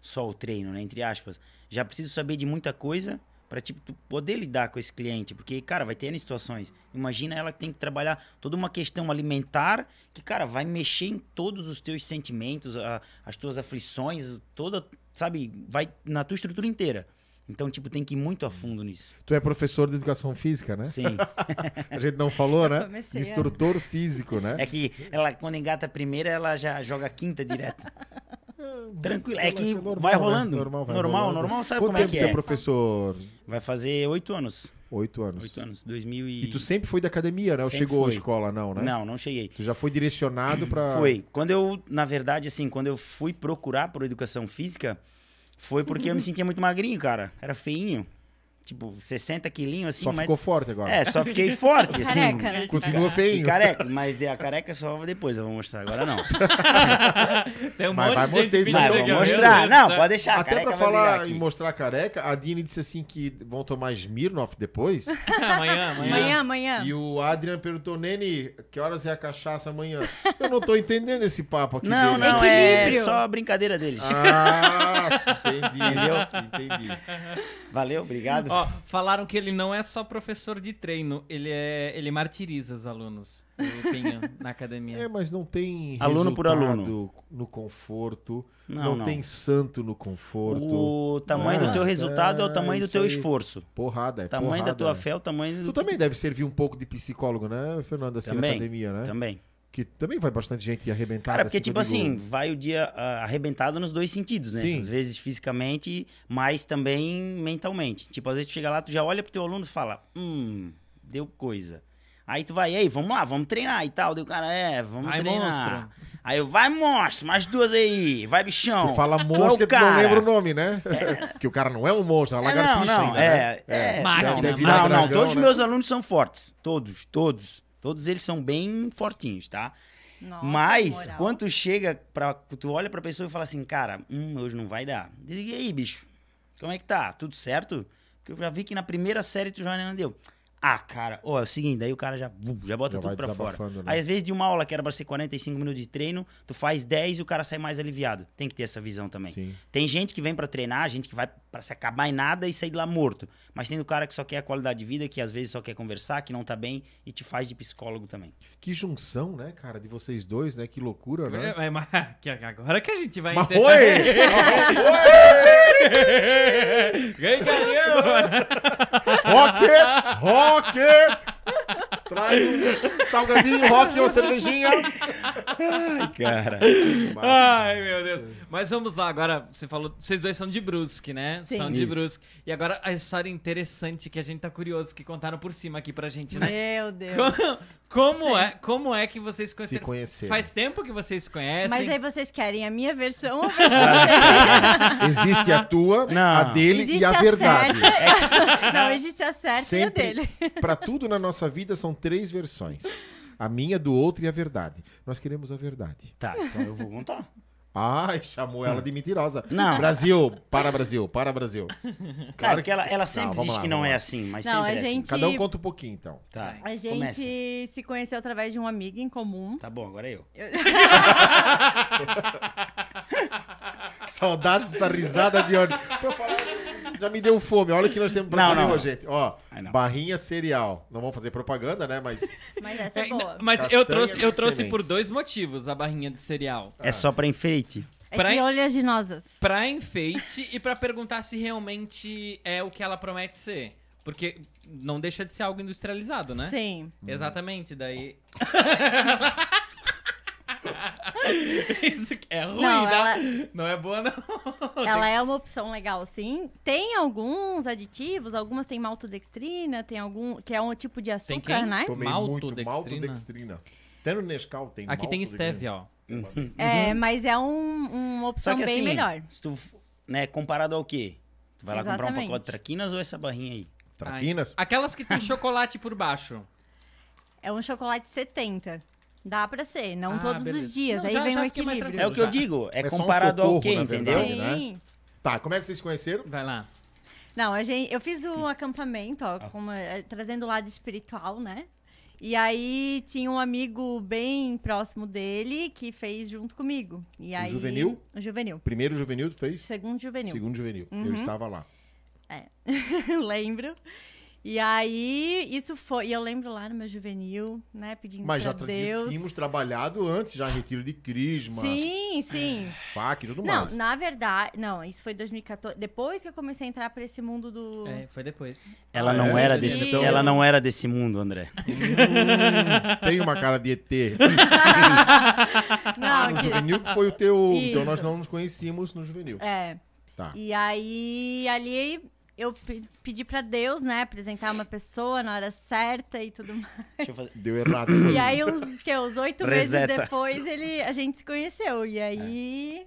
Só o treino, né? Entre aspas. Já preciso saber de muita coisa pra tipo, tu poder lidar com esse cliente. Porque, cara, vai ter N situações. Imagina ela que tem que trabalhar toda uma questão alimentar que, cara, vai mexer em todos os teus sentimentos, a- as tuas aflições, toda, sabe? Vai na tua estrutura inteira. Então, tipo, tem que ir muito a fundo nisso. Tu é professor de educação física, né? Sim. A gente não falou, né? comecei a- Instrutor físico, né? É que ela, quando engata a primeira, ela já joga a quinta direto. Tranquilo. É que normal, vai né? rolando. Normal, vai normal, rolando. normal, sabe Quanto como é tempo que tu é é? professor? Vai fazer oito anos. Oito anos. Oito anos. 2000 e... E tu sempre foi da academia, né? Ou Sempre chegou à fui. escola, não, né? Não, não cheguei. Tu já foi direcionado pra... Foi. Quando eu, na verdade, assim, quando eu fui procurar por educação física, foi porque eu me sentia muito magrinho, cara. Era feinho. Tipo, 60 quilinhos, assim, Só mas... ficou forte agora. É, só fiquei forte, assim. Careca, né? Continua E feio. careca, mas a careca só depois, eu vou mostrar, agora não. Tem um Mas monte vai de gente Mas vou mostrar. Não, pode deixar, Até pra falar e mostrar a careca, a Dini disse assim que vão tomar Smirnoff depois. amanhã, amanhã. Amanhã, amanhã. e o Adrian perguntou, Nene, que horas é a cachaça amanhã? Eu não tô entendendo esse papo aqui Não, dele. não, é só brincadeira deles. Ah, entendi. Entendeu? Entendi. Valeu, obrigado. Ó, falaram que ele não é só professor de treino, ele é, ele martiriza os alunos, Pinho, na academia. É, mas não tem Aluno por resultado aluno. no conforto. Não, Não, não. tem santo no conforto. O tamanho Ah, do teu resultado é, o é, tamanho do teu aí. esforço. Porrada, é tamanho porrada, da tua né? fé é o tamanho do Tu também deve servir um pouco de psicólogo, né, Fernando, assim, Também, na academia, né? Também. Que também vai bastante gente arrebentada. Cara, porque, tipo que eu digo- assim, vai o dia ah, arrebentado nos dois sentidos, né? Sim. Às vezes fisicamente, mas também mentalmente. Tipo, às vezes tu chega lá, tu já olha pro teu aluno e fala, hum, deu coisa. Aí tu vai, ei, vamos lá, vamos treinar e tal. Daí o cara, é, vamos Vai, treinar. monstro. Aí eu, vai, monstro, mais duas aí, vai, bichão. Tu fala Tu é monstro que tu não lembra o nome, né? Porque o cara não é um monstro, é uma É, não, lagartixa não, ainda, é, né? é, Máquina, não, deve não, virar não, dragão, todos os né? meus alunos são fortes, todos, todos, todos eles são bem fortinhos, tá? Nossa, Mas, moral. quando tu chega, pra, tu olha pra pessoa e fala assim, cara, hum, hoje não vai dar. E aí, bicho, como é que tá? Tudo certo? Porque eu já vi que na primeira série tu já não deu. Ah, cara, ó, é o seguinte, daí o cara já, já bota Já tudo pra fora. né? Aí, às vezes, de uma aula que era pra ser 45 minutos de treino, tu faz 10 e o cara sai mais aliviado. Tem que ter essa visão também. Sim. Tem gente que vem pra treinar, gente que vai pra se acabar em nada e sair de lá morto. Mas tem o cara que só quer a qualidade de vida, que às vezes só quer conversar, que não tá bem e te faz de psicólogo também. Que junção, né, cara, de vocês dois, né? Que loucura, né? É, mas, que agora que a gente vai Mas entender. Ganhei carinho! Rock! Rock! Traz um salgadinho, rock e uma cervejinha. Cara. Ai, meu Deus. Mas vamos lá, agora, você falou, vocês dois são de Brusque, né? Sim. São de Isso. Brusque. E agora a história interessante que a gente tá curioso, que contaram por cima aqui pra gente, né? Meu Deus. Como, como é, como é que vocês Se conheceram? conhecer. Faz tempo que vocês se conhecem? Mas aí vocês querem a minha versão ou a versão Existe a tua, Não. a dele Existe e a, a verdade. certa. Não, existe a certa Sempre, e a dele. pra tudo na nossa vida são três versões. A minha, do outro e a verdade. Nós queremos a verdade. Tá, então eu vou contar. Ai, chamou ela de mentirosa. Não. Brasil, para Brasil, para Brasil. Claro que ela, ela sempre vamos diz lá, que não é assim, mas Não, sempre a é gente- Cada um conta um pouquinho, então. assim. Tá, A gente começa. se conheceu através de um amigo em comum. Tá bom, agora é eu. Saudade dessa risada de onde? Já me deu fome. Olha o que nós temos pra Não, comer, não. gente. Ó, Ai, não. barrinha cereal. Não vamos fazer propaganda, né? Mas Mas essa é É, boa. mas Castanha eu trouxe, eu trouxe sementes. por dois motivos a barrinha de cereal. É só pra enfeite. É pra- de oleaginosas. Pra enfeite e pra perguntar se realmente é o que ela promete ser. Porque não deixa de ser algo industrializado, né? Sim. Exatamente, daí. Isso é ruim, Não, né? ela- Não é boa, não. Ela é uma opção legal, sim. Tem alguns aditivos, algumas tem maltodextrina, tem algum que é um tipo de açúcar, quem? né? tomei muito Maltodextrina. maltodextrina. Até no Nescau tem Aqui tem stevia, ó. É, mas é um- uma opção que bem assim, melhor. se tu, né, comparado ao quê? Tu vai lá comprar um Exatamente. pacote de traquinas ou essa barrinha aí? Traquinas? Ai, Aquelas que tem chocolate por baixo. É um chocolate 70. Dá pra ser, não Ah, todos beleza. os dias. Não, Aí já- vem já o equilíbrio. É o que eu digo, é, É só um comparado ao socorro, quê, entendeu? verdade. né? Sim. Tá, como é que vocês se conheceram? Vai lá. Não, a gente, eu fiz um acampamento, ó, uma- eh, trazendo o lado espiritual, né? E aí tinha um amigo bem próximo dele que fez junto comigo. E aí, juvenil? O juvenil. Primeiro juvenil tu fez? Segundo juvenil. Segundo juvenil. Eu Uhum. estava lá. Lembro. E aí, isso foi. E eu lembro lá no meu juvenil, né? Pedindo Mas pra já Deus. tínhamos trabalhado antes, já retiro de crisma, Sim, sim. fac e tudo Não, mais. na verdade. Não, isso foi 2014. Depois que eu comecei a entrar pra esse mundo do. É, foi depois. Ela Ah, não é? era desse, então- ela não era desse mundo, André. Tem uma cara de ET. Não, Ah, no que- juvenil que foi o teu. Então Isso. nós não nos conhecíamos no juvenil. É. Tá. E aí, ali eu pe- pedi pra Deus, né, apresentar uma pessoa na hora certa e tudo mais. Deixa eu fazer. Deu errado. E aí, uns, que, uns oito meses depois, ele, a gente se conheceu. E aí.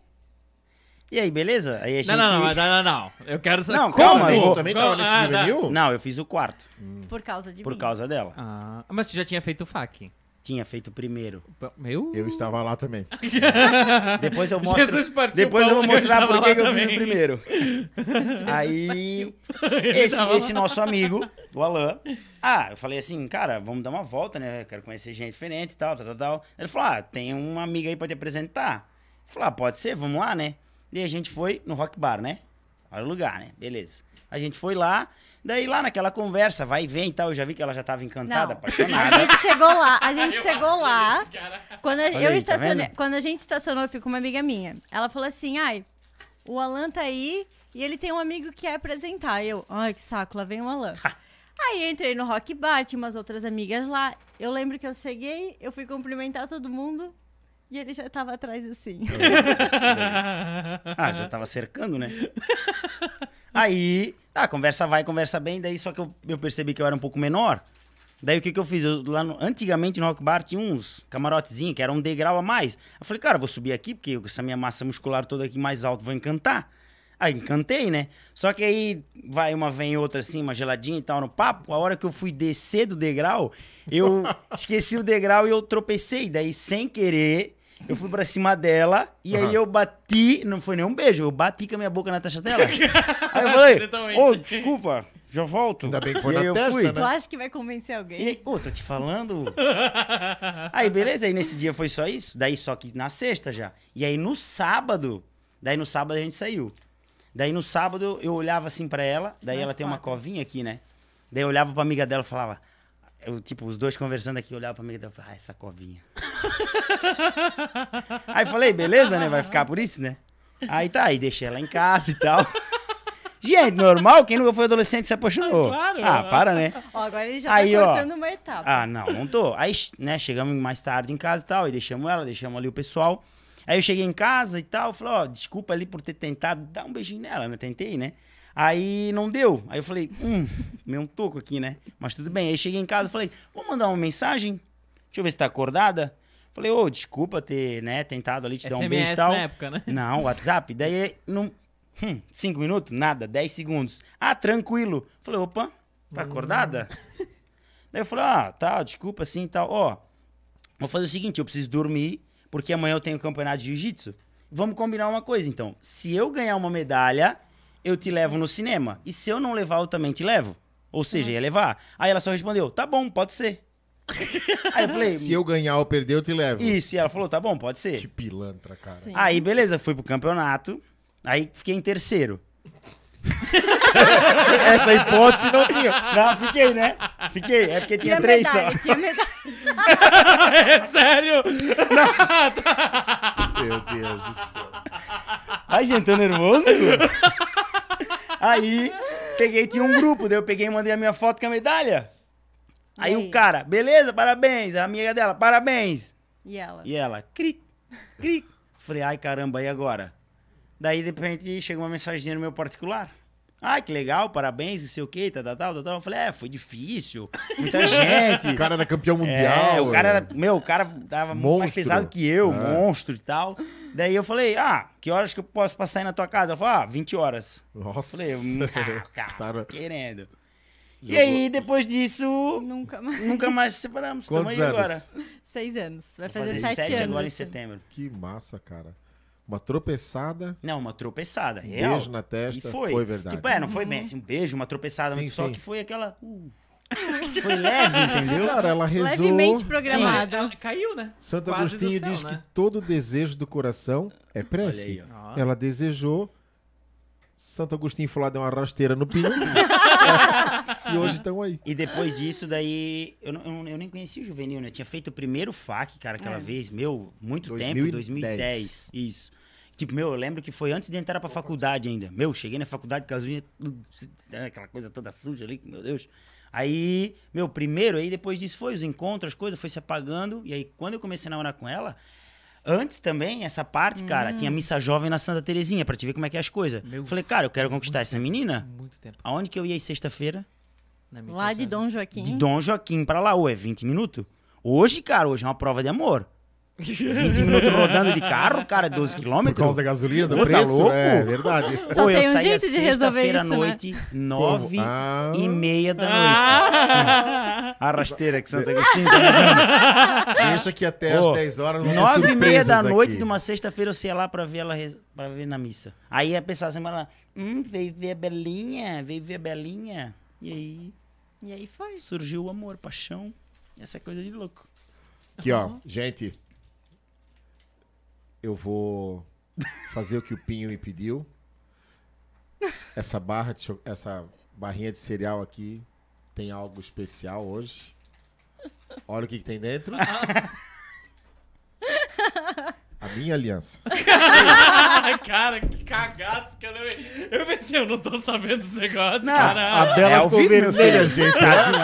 E aí, beleza? Aí a gente... Não, não, não, não, não, não. Eu quero saber. Não, Como? calma, eu também Como? tava nesse juvenil? Não, eu fiz o quarto, Por causa de por mim. causa dela. Ah, mas tu já tinha feito fac. Tinha feito primeiro. Meu? Eu estava lá também. Depois eu mostro. Jesus partiu Depois eu vou eu mostrar por que eu fiz o primeiro. Aí, esse, esse nosso amigo, o Alan, ah, eu falei assim, cara, vamos dar uma volta, né? Eu quero conhecer gente diferente e tal, tal, tal, tal. Ele falou, ah, tem uma amiga aí pra te apresentar. Eu falei, ah, pode ser, vamos lá, né? E a gente foi no Rock Bar, né? Olha o lugar, né? Beleza. A gente foi lá, daí lá naquela conversa, vai e vem e tal, eu já vi que ela já tava encantada, Não. apaixonada. A gente chegou lá, a gente chegou lá. Quando a, eu aí, tá quando a gente estacionou, eu fui com uma amiga minha. Ela falou assim: ai, o Alan tá aí e ele tem um amigo que quer apresentar. Eu, ai, que saco, lá vem o Alan. Aí entrei no Rock Bar, tinha umas outras amigas lá. Eu lembro que eu cheguei, eu fui cumprimentar todo mundo e ele já tava atrás assim. Ah, já tava cercando, né? Aí, tá, conversa vai, conversa bem, daí só que eu, eu percebi que eu era um pouco menor. Daí o que que eu fiz? Eu, lá no- antigamente no Rock Bar tinha uns camarotezinhos que era um degrau a mais. Eu falei, cara, eu vou subir aqui porque essa minha massa muscular toda aqui mais alta vou encantar. Aí encantei, né? Só que aí vai uma vem outra assim, uma geladinha e tal no papo. A hora que eu fui descer do degrau, eu esqueci o degrau e eu tropecei. Daí, sem querer, eu fui pra cima dela e aí eu bati, não foi nem um beijo, eu bati com a minha boca na testa dela. Aí eu falei, ô, desculpa, já volto. Ainda bem que foi E aí na eu testa, fui. né? Tu acha que vai convencer alguém? E ô, tô te falando. aí, beleza, aí nesse dia foi só isso. Daí só que na sexta já. E aí no sábado, daí no sábado a gente saiu. Daí no sábado eu olhava assim pra ela, daí ela tem uma covinha aqui, né? Daí eu olhava pra amiga dela e falava. Eu, tipo, os dois conversando aqui, eu olhava pra dela e falava, ah, essa covinha. aí falei, beleza, né? Vai ficar por isso, né? Aí tá, aí deixei ela em casa e tal. Gente, normal, quem nunca foi adolescente se apaixonou. Claro. Ah, para, né? Ó, agora ele já Aí, tá ó. cortando uma etapa. Ah, não, não tô. Aí, né, chegamos mais tarde em casa e tal, e deixamos ela, deixamos ali o pessoal. Aí eu cheguei em casa e tal, falei, ó, desculpa ali por ter tentado dar um beijinho nela, né? Tentei, né? Aí não deu. Aí eu falei, hum, meio um toco aqui, né? Mas tudo bem. Aí cheguei em casa e falei, vou mandar uma mensagem? Deixa eu ver se tá acordada. Falei, ô, desculpa ter, né, tentado ali te dar um beijo e SMS tal. na época, né? Não, WhatsApp. Daí, não, hum, cinco minutos? Nada, dez segundos. Ah, tranquilo. Falei, opa, tá acordada? Daí eu falei, ah, tá, desculpa assim e tal. Ó, vou fazer o seguinte, eu preciso dormir, porque amanhã eu tenho campeonato de jiu-jitsu. Vamos combinar uma coisa, então. Se eu ganhar uma medalha, eu te levo no cinema. E se eu não levar, eu também te levo. Ou seja, ia levar. Aí ela só respondeu, tá bom, pode ser. Aí eu falei, Se eu ganhar ou perder, eu te levo. isso. E ela falou, tá bom, pode ser. Que pilantra, cara. Sim. Aí, beleza, fui pro campeonato. Aí fiquei em terceiro. Essa hipótese não tinha. Não, fiquei, né? Fiquei. É porque tinha, três medalha, só. Tinha medalha. É sério? Meu Deus do céu. Ai, gente, tô nervoso. Aí, peguei, tinha um grupo, daí eu peguei e mandei a minha foto com a medalha. Aí, E o aí? cara, beleza, parabéns. A amiga dela, parabéns. E ela? E ela, cri, cri. Falei, ai caramba, e agora? Daí, de repente, chegou uma mensagem no meu particular. Ai, que legal, parabéns, não sei o quê, tal, tal, tal, tal. Eu falei, é, foi difícil, muita gente. O cara era campeão mundial. É, o cara era, meu, o cara tava muito mais Monstro. pesado que eu, É. monstro e tal. Daí eu falei, ah, que horas que eu posso passar aí na tua casa? Ela falou, ah, 20 horas. Nossa. Falei, hum, ah, cara, Tava- querendo. E Jogou- aí, depois disso, Nunca mais. nunca mais se separamos. Tamo Quantos aí anos? agora. Seis anos. Vai fazer, fazer sete, sete anos. agora em setembro. Que massa, cara. Uma tropeçada, Não, uma tropeçada, real. beijo na testa. E foi. foi. verdade. Tipo, é, não foi bem assim, um beijo, uma tropeçada, Sim, só sim. que foi aquela... uh, foi leve, entendeu? Cara, ela rezou. Levemente ela Caiu, né? Santo Quase Agostinho céu, diz né? que todo desejo do coração é prece. Aí. Ela desejou. Santo Agostinho foi lá, deu uma rasteira no pinho. e hoje estão aí. E depois disso, daí. Eu, não- eu eu nem conhecia o Juvenil, né? Tinha feito o primeiro FAC, cara, aquela É. vez, meu, muito 2010. tempo, 2010. Isso. Tipo, meu, eu lembro que foi antes de entrar pra faculdade ainda. Meu, cheguei na faculdade com as unhas, tudo, aquela coisa toda suja ali, meu Deus. Aí, meu, primeiro, aí depois disso foi os encontros, as coisas, foi se apagando. E aí, quando eu comecei a namorar com ela, antes também, essa parte, cara, tinha missa jovem na Santa Terezinha, pra te ver como é que é as coisas. Meu Falei, cara, eu quero conquistar essa menina. Muito tempo. Aonde que eu ia ir sexta-feira? na missa Lá de. Dom Joaquim. De Dom Joaquim pra lá, ué, 20 minutos? Hoje, cara, hoje é uma prova de amor. 20 minutos rodando de carro, cara, 12 Por quilômetros. causa da gasolina, do Ô, tá preço. louco? É verdade. Só eu tem um jeito de resolver sexta-feira à isso, né? noite, 9 Como? Ah. e meia da noite. Ah! A rasteira que Santa Agostinho tá dando. Deixa que até Ô, às 10 horas não 9 e meia da noite aqui. de uma sexta-feira eu sei lá pra ver ela pra ver na missa. Aí a pessoa assim, ela, hum, veio ver a Belinha, veio ver a Belinha. E aí E aí foi. surgiu o amor, paixão. Essa é coisa de louco. Aqui, ó. Gente, eu vou fazer o que o Pinho me pediu. Essa barra, de essa barrinha de cereal aqui tem algo especial hoje. Olha o que, que tem dentro. A minha aliança. cara, que cagaço que eu não... Eu pensei, eu não tô sabendo dos negócios, Não, cara. A Bela É ficou vivo, vermelha, gente.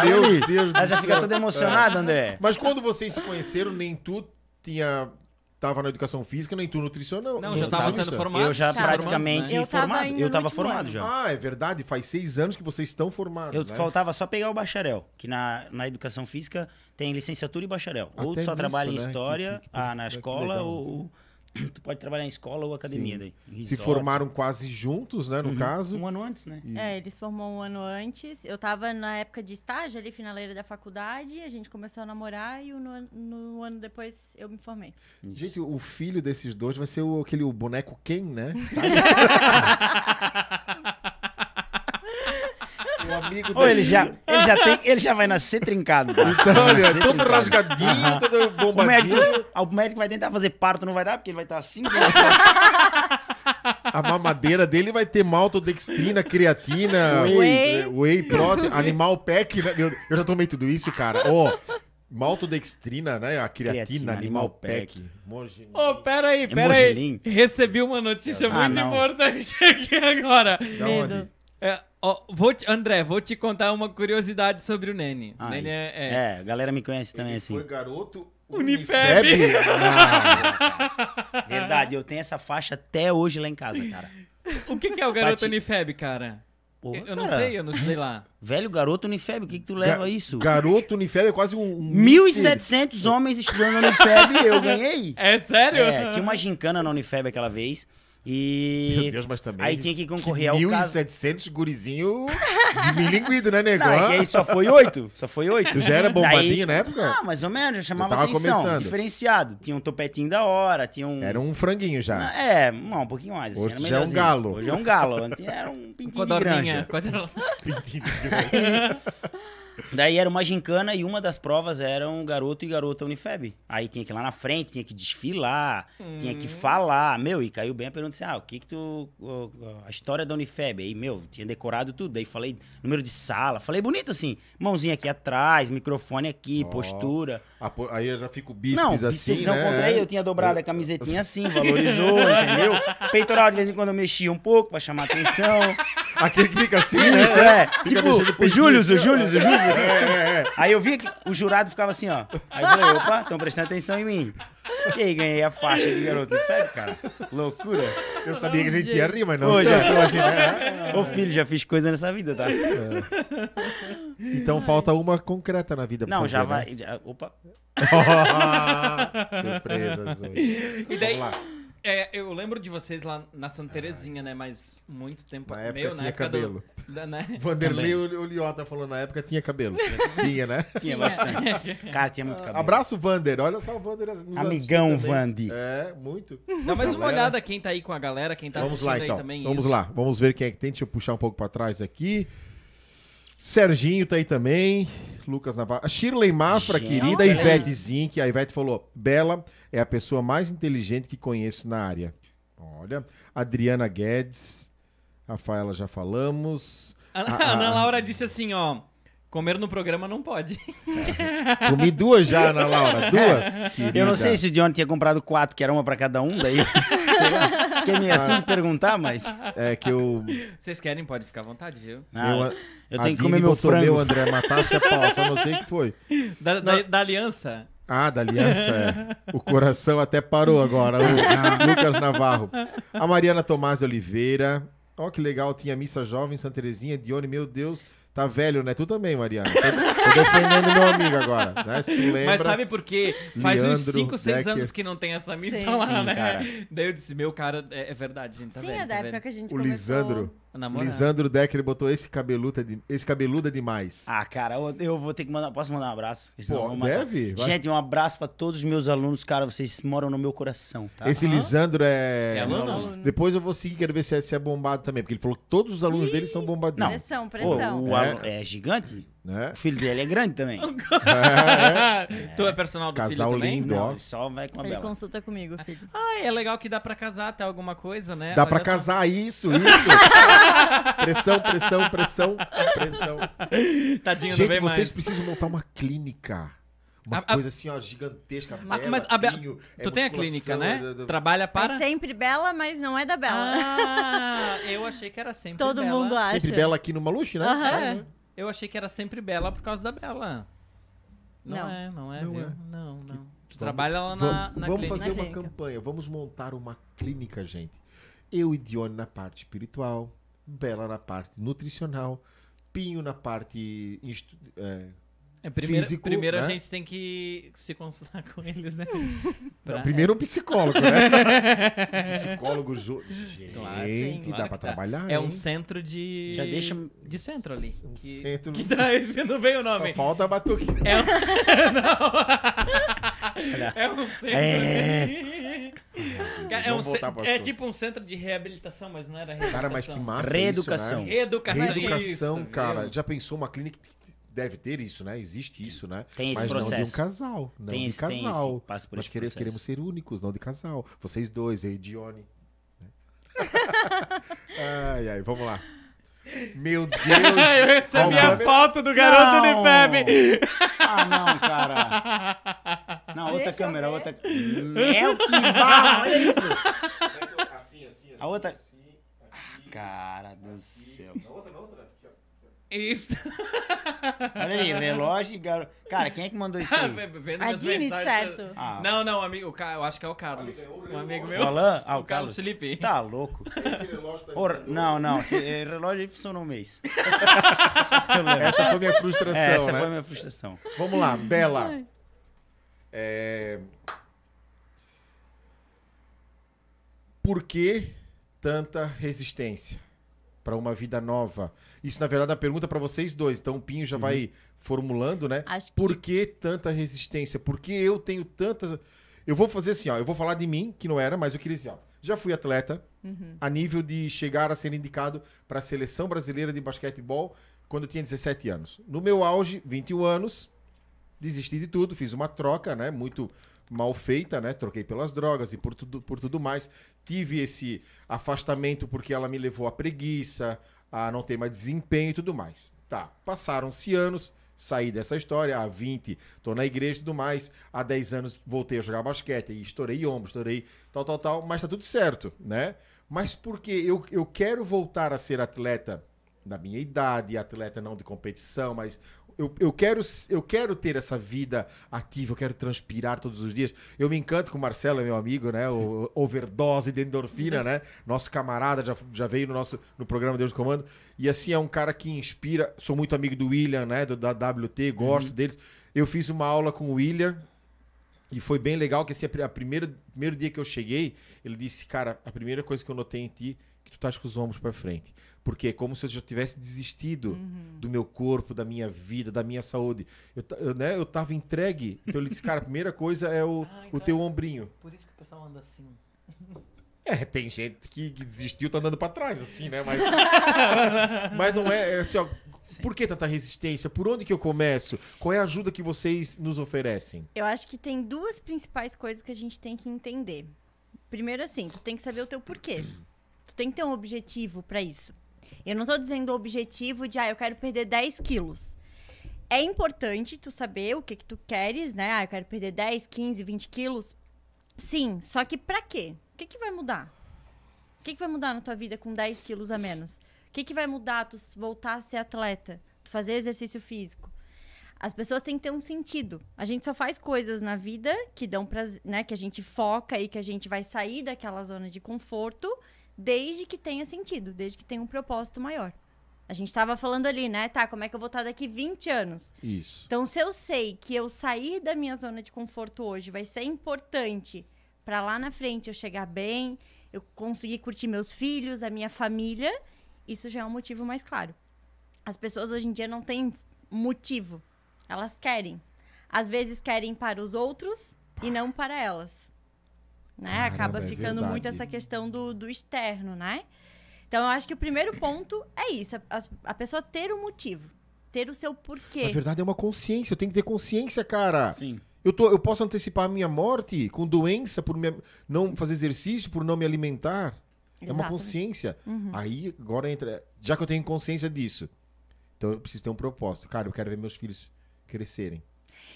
Meu. Deus Ela já fica toda emocionada, André. Mas quando vocês se conheceram, nem tu tinha... Tava na educação física, nem tu nutricional. Não, já tava nutricionista. sendo formado. Eu já Tá. praticamente Eu formado. ainda Eu no tava último formado ano. já. Ah, é verdade. Faz seis anos que vocês estão formados, Eu né? faltava só pegar o bacharel, que na, na educação física tem licenciatura e bacharel. ou Até tu só nisso, trabalha em né? Que- história que- que- ah, na que escola, legal, ou tu pode trabalhar em escola ou academia. Daí. Se formaram quase juntos, né, no Uhum. caso. Um ano antes, né? É, eles formam um ano antes. Eu tava na época de estágio ali, finaleira da faculdade. A gente começou a namorar e no, ano- no ano depois eu me formei. Gente, o filho desses dois vai ser o, aquele o boneco Ken, né? O amigo Ou ele já, ele já tem, ele já vai nascer trincado. Tá? Então, ele é Nascer todo trincado. rasgadinho, todo O bombadinho. médico, o médico vai tentar fazer parto, não vai dar, porque ele vai estar assim. A mamadeira dele vai ter maltodextrina, creatina, Whey. whey protein, animal pack. Né? Meu, eu já tomei tudo isso, cara. Ó, maltodextrina, né? A creatina, Creatina, animal, animal pack. Mogi- Ô, pera aí, pera aí. Hemogelim. Recebi uma notícia Ah, muito não. importante aqui agora. Da Medo. onde? É, ó, vou te- André, vou te contar uma curiosidade sobre o Nene. O Ai, Nene é... é- É, a galera me conhece também Ele assim. Foi garoto Unifeb. Unifeb? Não. Verdade, eu tenho essa faixa até hoje lá em casa, cara. O que, que é o garoto Bati- Unifeb, cara? Porra, eu eu não cara. sei, eu não sei lá. Velho garoto Unifeb, o que, que tu leva Ga- isso? Garoto Unifeb é quase um. um mister. 1.700 homens estudando Unifeb e eu ganhei. É sério? É, tinha uma gincana na Unifeb aquela vez. E. Meu Deus, mas também. Aí tinha que concorrer ao caso. 1.700 gurizinho de milinguido, né, nego? Não, é que aí só foi oito. Só foi oito. Tu já era bombadinho Daí- na época? Ah, mais ou menos, já chamava atenção. começando. Diferenciado. Tinha um topetinho da hora, tinha um. Era um franguinho já. É, não, um pouquinho mais. Assim, Hoje já é um galo. Hoje é um galo. Antes era um pintinho de granja. Codorninha. Pintinho. Daí era uma gincana e uma das provas era um garoto e garota Unifeb. Aí tinha que ir lá na frente, tinha que desfilar, tinha que falar. Meu, e caiu bem a pergunta assim: ah, o que que tu. A história da Unifeb. Aí, meu, tinha decorado tudo. Daí falei número de sala. Falei bonito assim: mãozinha aqui atrás, microfone aqui, Ó. postura. Aí eu já fico Não, bíceps assim, bícepsão né? aí, eu tinha dobrado a camisetinha assim, valorizou, entendeu? Peitoral de vez em quando eu mexia um pouco pra chamar atenção. Aquele que fica assim, né? Isso, é. Fica Tipo, o Júlio, o. Júlio, o Júlio. É, é, é. Aí eu vi que o jurado ficava assim, ó. Aí eu falei, opa, estão prestando atenção em mim. E aí ganhei a faixa de garoto. Sério, cara? Loucura. Eu sabia que a gente ia rir, mas não. Ô, já tanto, hoje, né? Ô filho, já fiz coisa nessa vida, tá? Então falta uma concreta na vida pra Não, fazer, já né? vai. já- opa. Surpresas hoje. E daí, Vamos lá. É, eu lembro de vocês lá na Santa Terezinha, né? Mas muito tempo... Na época Meu, na tinha época cabelo. Do, da, né? Vanderlei o o Liota falou na época tinha cabelo. Tinha, né? Tinha bastante. Cara, tinha muito cabelo. Abraço, Vander. Olha só o Vander Amigão. Vandi. É, muito. Dá mais uma Galera. olhada quem tá aí com a galera, quem tá Vamos assistindo lá, aí então. também. Vamos isso. lá. Vamos ver quem é que tem. Deixa eu puxar um pouco pra trás aqui. Serginho tá aí também. Lucas Navarro. A Shirley Mafra, Gente, querida. Ivete Zink. A Ivete falou: Bela é a pessoa mais inteligente que conheço na área. Olha. Adriana Guedes. Rafaela, já falamos. A Ah, ah, Ana ah. Laura disse assim, ó. Comer no programa não pode. Comi duas já, Ana Laura. Duas. Eu não querida. sei se o Johnny tinha comprado quatro, que era uma pra cada um, daí. sei lá. Fiquei meio assim de perguntar, mas. É que eu. Vocês querem, pode ficar à vontade, viu? Ah, eu, eu a tenho que comer meu frango. meu André matasse a pau, só não sei o que foi. Da, da, da aliança. Ah, da aliança, é. O coração até parou agora. O Lucas Navarro. A Mariana Tomás de Oliveira. Ó, que legal, tinha missa jovem, Santa Terezinha, Dione, meu Deus. Tá velho, né? Tu também, Mariana. Tô, tô defendendo meu amigo agora, né? Se tu lembra. Mas sabe por quê? Faz uns Leandro 5, 6 Decker. anos que não tem essa missa Sim. lá, Sim, né? cara. Daí eu disse, meu cara, é, é verdade, gente, tá Sim, velho, é da tá época velho. que a gente O começou... Lisandro. O. Lisandro Decker botou esse cabeludo, é de- esse cabeludo é demais. Ah, cara, eu, eu vou ter que mandar. Posso mandar um abraço? Pô, deve? Vai. Gente, um abraço pra todos os meus alunos, cara. Vocês moram no meu coração, tá? Esse Lisandro é. É aluno? Aluno. Depois eu vou seguir, quero ver se é, se é bombado também, porque ele falou que todos os alunos dele são bombadinhos. Pressão, Pô, pressão. o É. é. gigante? Né? O filho dele é grande também. tu é personal do Casal filho também? lindo. Não, ó. ele só vai com a Ele Bela. consulta comigo, filho. Ah, é legal que dá pra casar até alguma coisa, né? Dá Olha pra só. casar isso, isso. pressão, pressão, pressão, pressão. Tadinho, não Gente, vem vocês mais. precisam montar uma clínica. Uma A- a- coisa assim, ó, gigantesca. Ma- bela, mas a Be- pinho, é tu tem a musculação, clínica, né? é- é- Trabalha É para. sempre bela, mas não é da Bela. Ah, eu achei que era sempre Todo Bela. mundo acha. Sempre bela aqui no Maluche, né? Aham. É, né? Eu achei que era sempre Bela por causa da Bela. Não, Não. é, não é, Não viu? é. Não, não. Tu Vamos- trabalha lá na, Vamos, na vamos fazer Na uma clínica. campanha, vamos montar uma clínica, gente. Eu e Dione na parte espiritual, Bela na parte nutricional, Pinho na parte instu- é, É, primeiro físico, primeiro a né? gente tem que se consultar com eles, né? Pra- Não, primeiro um psicólogo, né? psicólogo. Jo... Gente, Claro, sim, dá claro pra que dá. trabalhar. É hein? um centro de. Já deixa- De centro ali. Um que, centro- que dá, não veio o Só nome. falta a batuque. É um... não. É um centro. É. Cara, é, um ce- é tipo um centro de reabilitação, mas não era reabilitação. Cara, mas que massa Reeducação. isso, né? Reeducação. Reeducação, isso, cara. viu? Já pensou uma clínica que deve ter isso, né? Existe isso, né? Tem esse mas não de um processo. casal. Não Tem de esse- tem casal. esse- passa por Nós esse queremos, processo. queremos ser únicos, não de casal. Vocês dois, aí, Dione. né? ai, ai, vamos lá. Meu Deus! Eu recebi a foto do garoto Não. Unifeb. Ah, não, cara. Não, outra câmera, outra. Meu que barra, olha isso. Assim, assim, assim. A outra- assim, aqui, Cara do céu. Na outra, na outra. Isso. Olha aí, relógio e garoto. Cara, quem é que mandou isso aí? Vendo A Dini, certo. Ah, Não, não, amigo, o Ca- eu acho que é o Carlos. Um amigo meu. o Alan? Ah, o o Carlos Carlos. Felipe. Tá louco. Esse relógio tá não, não. Relógio aí funcionou um mês. Essa foi minha frustração, Essa né? foi a minha frustração. Vamos lá, Bela. É... Por que tanta resistência para uma vida nova? Isso, na verdade, é uma pergunta para vocês dois. Então, o Pinho já vai formulando, né? Acho que Por que tanta resistência? Por que eu tenho tanta. Eu vou fazer assim, ó. Eu vou falar de mim, que não era, mas eu queria dizer, ó. Já fui atleta a nível de chegar a ser indicado para a seleção brasileira de basquetebol quando eu tinha 17 anos. No meu auge, 21 anos, desisti de tudo, fiz uma troca, né? Muito mal feita, né? Troquei pelas drogas e por tudo, por tudo mais. Tive esse afastamento porque ela me levou à preguiça, a não ter mais desempenho e tudo mais. Tá, passaram-se anos, saí dessa história, há 20 tô na igreja e tudo mais, há 10 anos voltei a jogar basquete, e estourei ombro, estourei tal, tal, tal, mas tá tudo certo, né? Mas porque eu, eu quero voltar a ser atleta da minha idade, atleta não de competição, mas eu, eu, quero, eu quero ter essa vida ativa, eu quero transpirar todos os dias. Eu me encanto com o Marcelo, é meu amigo, né? O overdose de endorfina, né? Nosso camarada já, já veio no nosso no programa Deus do Comando. E assim, é um cara que inspira. Sou muito amigo do William, né? Do, da WT, gosto deles. Eu fiz uma aula com o William. E foi bem legal que assim, a, pri- a primeira, primeiro dia que eu cheguei, ele disse, cara, a primeira coisa que eu notei em ti é que tu estás com os ombros para frente. Porque é como se eu já tivesse desistido do meu corpo, da minha vida, da minha saúde. Eu, eu, né, eu tava entregue. Então ele disse, cara, a primeira coisa é o, Ah, o então teu é- ombrinho. Por isso que o pessoal anda assim. É, tem gente que, que desistiu, tá andando pra trás, assim, né? Mas, mas não é, é assim, ó. Por que tanta resistência? Por onde que eu começo? Qual é a ajuda que vocês nos oferecem? Eu acho que tem duas principais coisas que a gente tem que entender. Primeiro, assim, tu tem que saber o teu porquê. Tu tem que ter um objetivo pra isso. Eu não tô dizendo o objetivo de, ah, eu quero perder 10 quilos. É importante tu saber o que que tu queres, né? Ah, eu quero perder 10, 15, 20 quilos. Sim, só que pra quê? O que que vai mudar? O que que vai mudar na tua vida com 10 quilos a menos? O que que vai mudar tu voltar a ser atleta? Tu fazer exercício físico? As pessoas têm que ter um sentido. A gente só faz coisas na vida que dão prazer, né? Que a gente foca e que a gente vai sair daquela zona de conforto desde que tenha sentido, desde que tenha um propósito maior. A gente tava falando ali, né? Tá, como é que eu vou estar daqui 20 anos? Isso. Então, se eu sei que eu sair da minha zona de conforto hoje vai ser importante para lá na frente eu chegar bem, eu conseguir curtir meus filhos, a minha família, isso já é um motivo mais claro. As pessoas hoje em dia não têm motivo. Elas querem. Às vezes querem para os outros e não para elas. Né? Caramba, Acaba é ficando verdade. muito essa questão do, do externo, né? Então, eu acho que o primeiro ponto é isso. A, a pessoa ter um motivo. Ter o seu porquê. Na verdade, é uma consciência. Eu tenho que ter consciência, cara. Sim. Eu, tô, eu posso antecipar a minha morte com doença por me- não fazer exercício, por não me alimentar. É uma consciência. Aí, agora entra. Já que eu tenho consciência disso, então eu preciso ter um propósito. Cara, eu quero ver meus filhos crescerem.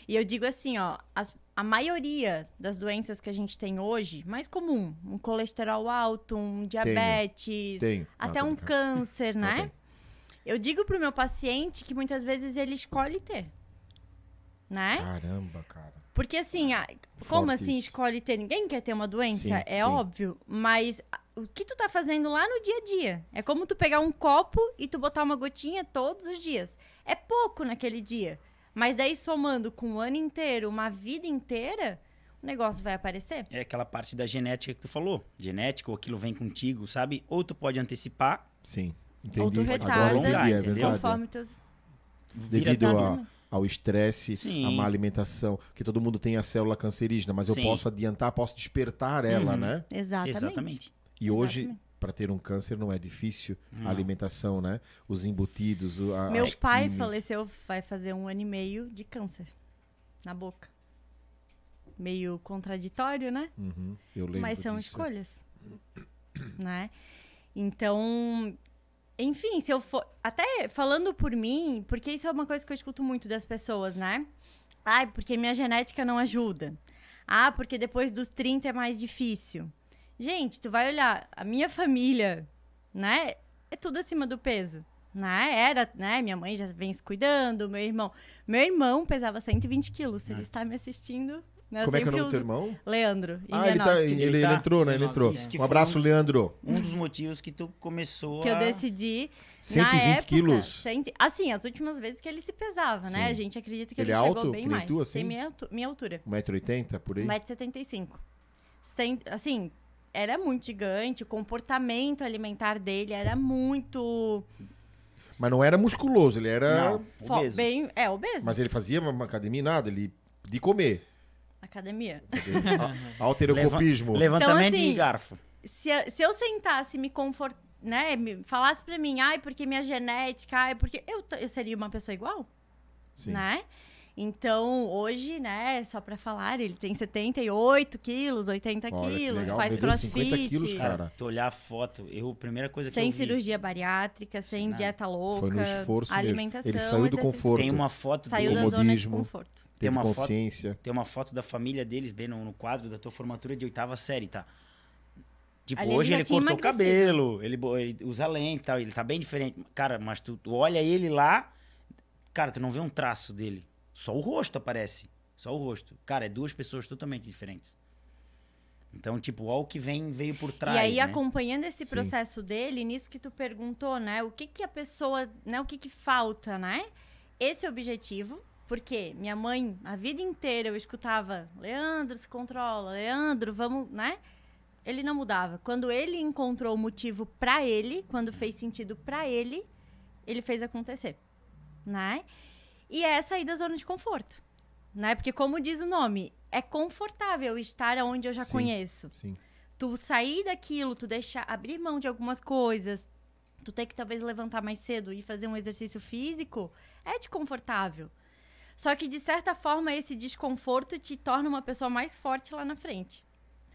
E eu digo assim, ó, as- a maioria das doenças que a gente tem hoje, mais comum, um colesterol alto, um diabetes, Tem. até Não, um câncer, né? Eu digo pro meu paciente que muitas vezes ele escolhe ter. Né? Caramba, cara. Porque assim, a- como assim isso. escolhe ter? Ninguém quer ter uma doença, Sim, é sim. óbvio. Mas o que tu tá fazendo lá no dia a dia? É como tu pegar um copo e tu botar uma gotinha todos os dias. É pouco naquele dia. Mas daí somando com um ano inteiro, uma vida inteira, o negócio vai aparecer. É aquela parte da genética que tu falou. Genética, ou aquilo vem contigo, sabe? Ou tu pode antecipar, Sim. Entendi. Ou tu Agora retarda, eu entendi, é entendeu? Conforme teus. vira Devido a- ao estresse, Sim. a má alimentação, que todo mundo tem a célula cancerígena, mas eu Sim. posso adiantar, posso despertar ela, Uhum. né? Exatamente. Exatamente. E hoje. Para ter um câncer, não é difícil a Não. alimentação, né? Os embutidos, o- a, Meu pai faleceu, vai fazer um ano e meio de câncer na boca. Meio contraditório, né? Uhum, eu lembro Mas são disso. escolhas. né? Então, enfim, se eu for. Até falando por mim, porque isso é uma coisa que eu escuto muito das pessoas, né? Ai, porque minha genética não ajuda. Ah, porque depois dos 30 é mais difícil. Gente, tu vai olhar, a minha família, né? É tudo acima do peso. Né? Era, né? Minha mãe já vem se cuidando, meu irmão. Meu irmão pesava 120 quilos. Se ele está me assistindo, né? Como é que é o nome do teu irmão? Leandro. Ah, ele, tá, ele, Ele ele tá- entrou, né? Ele entrou. Um abraço, um- Leandro. Um dos motivos que tu começou que eu decidi. 120 na época, quilos? assim, as últimas vezes que ele se pesava, né? Sim. A gente acredita que Ele ele, é chegou alto, bem que nem mais. tu, assim? Tem minha, minha altura. 1,80m por aí? 1,75m. Sem, assim, era muito gigante, o comportamento alimentar dele era muito Mas não era musculoso, ele era. Não, obeso. bem. É, obeso. Mas ele fazia uma academia nada, ele de comer. Academia. Alterocopismo. Levantamento Então, assim, de garfo. se, eu- se eu sentasse me confort, né, me falasse pra mim, ai, porque minha genética, ai, porque eu, eu seria uma pessoa igual? Sim. né? Então, hoje, né, só pra falar, ele tem 78 quilos, 80 Olha, que quilos, legal, faz crossfit, 50 quilos, cara. Cara, tu olhar a foto, eu, a primeira coisa que sem eu vi... cirurgia bariátrica, sem Sem nada. dieta louca, Foi no esforço mesmo. alimentação, Ele saiu do exercício conforto. Tem uma foto Saiu dele, da zona de conforto. Tem uma foto- consciência. tem uma foto da família deles bem no, no quadro da tua formatura de oitava série, tá? Tipo, Ali ele hoje ele tinha cortou o cabelo, ele, ele usa lente e tal, ele tá bem diferente. Cara, mas tu, tu olha ele lá, cara, tu não vê um traço dele. Só o rosto aparece. Só o rosto. Cara, é duas pessoas totalmente diferentes. Então, tipo, olha o que vem, veio por trás, e aí, né? acompanhando esse Sim. processo dele, nisso que tu perguntou, né? O que que a pessoa, né? O que que falta, né? Esse objetivo, porque minha mãe, a vida inteira eu escutava, Leandro, se controla, Leandro, vamos, né? Ele não mudava. Quando ele encontrou o motivo pra ele, quando fez sentido pra ele, ele fez acontecer, né? E é sair da zona de conforto, né? Porque como diz o nome, é confortável estar onde eu já Sim. conheço Sim. tu sair daquilo, tu deixar abrir mão de algumas coisas, tu ter que talvez levantar mais cedo e fazer um exercício físico, é desconfortável. Só que de certa forma esse desconforto te torna uma pessoa mais forte lá na frente.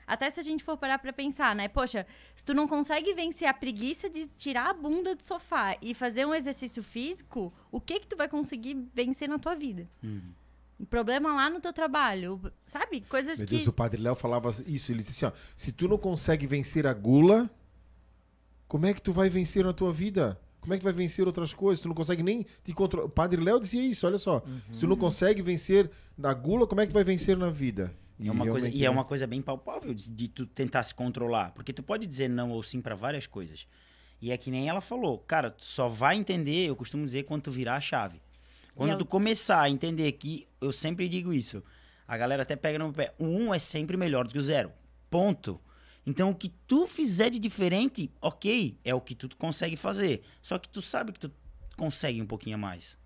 Até se a gente for parar pra pensar, né? Poxa, se tu não consegue vencer a preguiça de tirar a bunda do sofá e fazer um exercício físico, o que que tu vai conseguir vencer na tua vida? Uhum. Um problema lá no teu trabalho, sabe? Coisas Meu que Deus, o Padre Léo falava isso. Ele disse assim: ó, se tu não consegue vencer a gula, como é que tu vai vencer na tua vida? Como é que vai vencer outras coisas? Tu não consegue nem te controlar. O Padre Léo dizia isso, olha só. Se tu não consegue vencer na gula, como é que vai vencer na vida? E, é uma coisa, e é né? uma coisa bem palpável de, de tu tentar se controlar. Porque tu pode dizer não ou sim pra várias coisas. E é que nem ela falou. Cara, tu só vai entender, eu costumo dizer, quando tu virar a chave. Quando tu começar a entender que, eu sempre digo isso, a galera até pega no meu pé, o um é sempre melhor do que o zero. Ponto. Então, o que tu fizer de diferente, ok, é o que tu consegue fazer. Só que tu sabe que tu consegue um pouquinho a mais.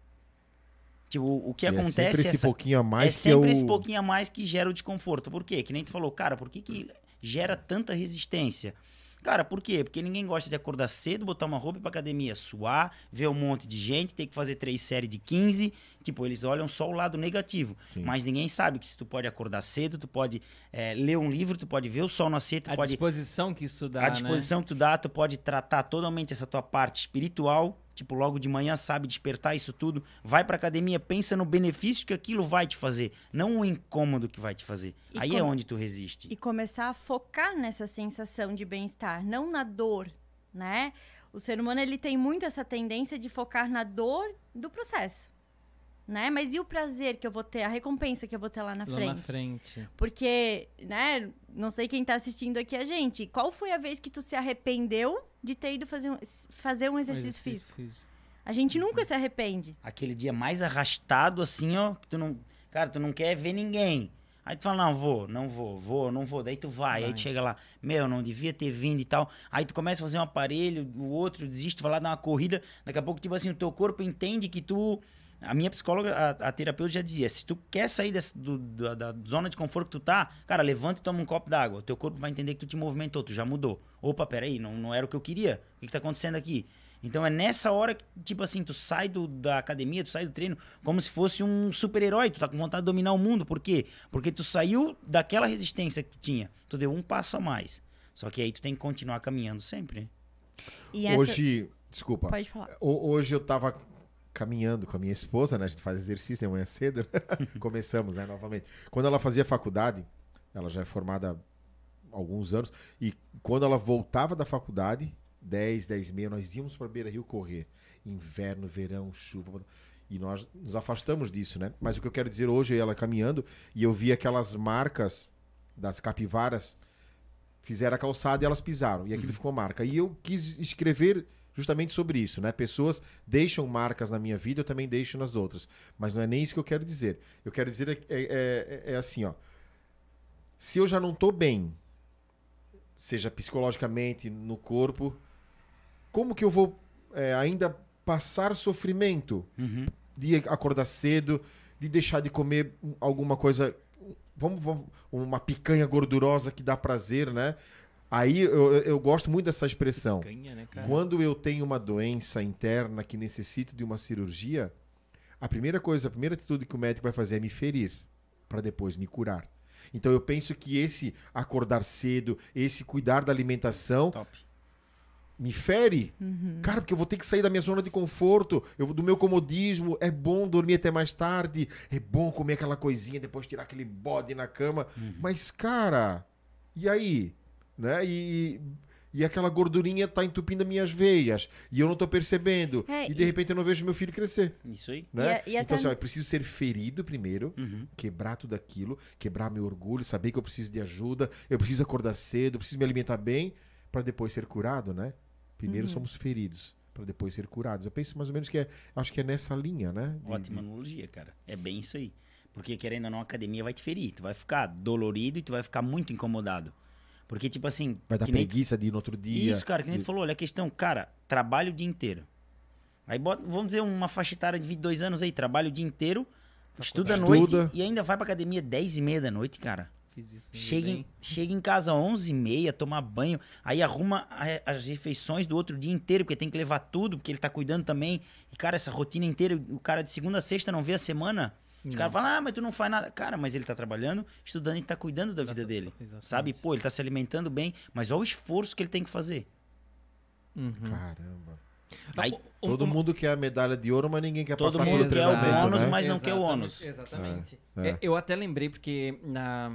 Tipo, o que E é acontece sempre esse essa- pouquinho a mais é que sempre eu... esse pouquinho a mais que gera o desconforto. Por quê? Que nem tu falou, cara, por que, que gera tanta resistência? Cara, por quê? Porque ninguém gosta de acordar cedo, botar uma roupa pra academia, suar, ver um monte de gente, ter que fazer três séries de 15. Tipo, eles olham só o lado negativo. Sim. Mas ninguém sabe que se tu pode acordar cedo, tu pode é, ler um livro, tu pode ver o sol nascer, tu A pode disposição que isso dá, a disposição que tu dá, tu pode tratar totalmente essa tua parte espiritual, tipo, logo de manhã sabe despertar isso tudo, vai pra academia, pensa no benefício que aquilo vai te fazer, não o incômodo que vai te fazer. E Aí com- é onde tu resiste. E começar a focar nessa sensação de bem-estar, não na dor, né? O ser humano ele tem muito essa tendência de focar na dor do processo, né? Mas e o prazer que eu vou ter, a recompensa que eu vou ter lá na Lá frente? na frente. Porque, né, não sei quem tá assistindo aqui a gente, qual foi a vez que tu se arrependeu de ter ido fazer um, fazer um exercício físico? A gente nunca se arrepende. Aquele dia mais arrastado, assim, ó, que tu não. Cara, tu não quer ver ninguém. Aí tu fala, não, vou, não vou, vou, não vou. Daí tu vai, aí Vai. tu chega lá, meu, não devia ter vindo e tal. Aí tu começa a fazer um aparelho, o outro desiste, vai lá dar uma corrida. Daqui a pouco, tipo assim, o teu corpo entende que tu. A minha psicóloga, a, a terapeuta já dizia: se tu quer sair desse- do- da, da zona de conforto que tu tá, cara, levanta e toma um copo d'água. Teu corpo vai entender que tu te movimentou, tu já mudou. Opa, peraí, não, não era o que eu queria. O que, que tá acontecendo aqui? Então é nessa hora que, tipo assim, tu sai do, da academia, tu sai do treino como se fosse um super-herói. Tu tá com vontade de dominar o mundo. Por quê? Porque tu saiu daquela resistência que tu tinha. Tu deu um passo a mais. Só que aí tu tem que continuar caminhando sempre. E essa... Hoje, desculpa. Pode falar. Ho- Hoje eu tava caminhando com a minha esposa, né? A gente faz exercício de manhã cedo. Começamos, né, novamente. Quando ela fazia faculdade, ela já é formada há alguns anos, e quando ela voltava da faculdade, 10, 10 e meia, nós íamos para Beira Rio correr. Inverno, verão, chuva. E nós nos afastamos disso, né? Mas o que eu quero dizer hoje é ela caminhando e eu vi aquelas marcas das capivaras fizeram a calçada e elas pisaram. E aquilo ficou marca. E eu quis escrever justamente sobre isso, né? Pessoas deixam marcas na minha vida, eu também deixo nas outras. Mas não é nem isso que eu quero dizer. Eu quero dizer é, é- é- é assim, ó. Se eu já não tô bem, seja psicologicamente, no corpo, como que eu vou é, ainda passar sofrimento Uhum. de acordar cedo, de deixar de comer alguma coisa, vamos, vamos uma picanha gordurosa que dá prazer, né? Aí eu, eu gosto muito dessa expressão. Ganha, né? Quando eu tenho uma doença interna que necessita de uma cirurgia, a primeira coisa, a primeira atitude que o médico vai fazer é me ferir para depois me curar. Então eu penso que esse acordar cedo, esse cuidar da alimentação Top. me fere. Cara, porque eu vou ter que sair da minha zona de conforto, eu, do meu comodismo. É bom dormir até mais tarde, é bom comer aquela coisinha, depois tirar aquele bode na cama. Mas, cara, e aí? Né? E, e aquela gordurinha tá entupindo as minhas veias. E eu não tô percebendo. É, e de e- repente eu não vejo meu filho crescer. Isso aí. Né? E a- e até então, assim, ó, eu preciso ser ferido primeiro, Uhum. quebrar tudo aquilo, quebrar meu orgulho, saber que eu preciso de ajuda, eu preciso acordar cedo, eu preciso me alimentar bem, para depois ser curado, né? Primeiro somos feridos, para depois ser curados. Eu penso mais ou menos que é, acho que é nessa linha, né? De- Ótima analogia, cara. É bem isso aí. Porque querendo ou não, a academia vai te ferir. Tu vai ficar dolorido e tu vai ficar muito incomodado. Porque, tipo assim. Vai dar preguiça de ir no outro dia. Isso, cara, que nem de- tu falou, olha a questão, cara, trabalho o dia inteiro. Aí bota, vamos dizer, uma faixa etária de 22 anos aí, trabalha o dia inteiro, estuda à noite Estuda. e ainda vai pra academia 10 e meia da noite, cara. Fiz isso. Chega em, chega em casa 11 e meia, tomar banho, aí arruma a- as refeições do outro dia inteiro, porque tem que levar tudo, porque ele tá cuidando também. E, cara, essa rotina inteira, o cara de segunda a sexta não vê a semana. Os Não. caras falam, ah, mas tu não faz nada. Cara, mas ele tá trabalhando, estudando e tá cuidando da vida dele. exatamente. Sabe? Pô, ele tá se alimentando bem, mas olha o esforço que ele tem que fazer. Uhum. Caramba. Aí, Um- Todo uma- mundo quer a medalha de ouro, mas ninguém quer Todo passar mundo pelo quer o treinamento, bônus, né? mas não quer o Exatamente, ônus. Exatamente. É. É, Eu até lembrei porque na,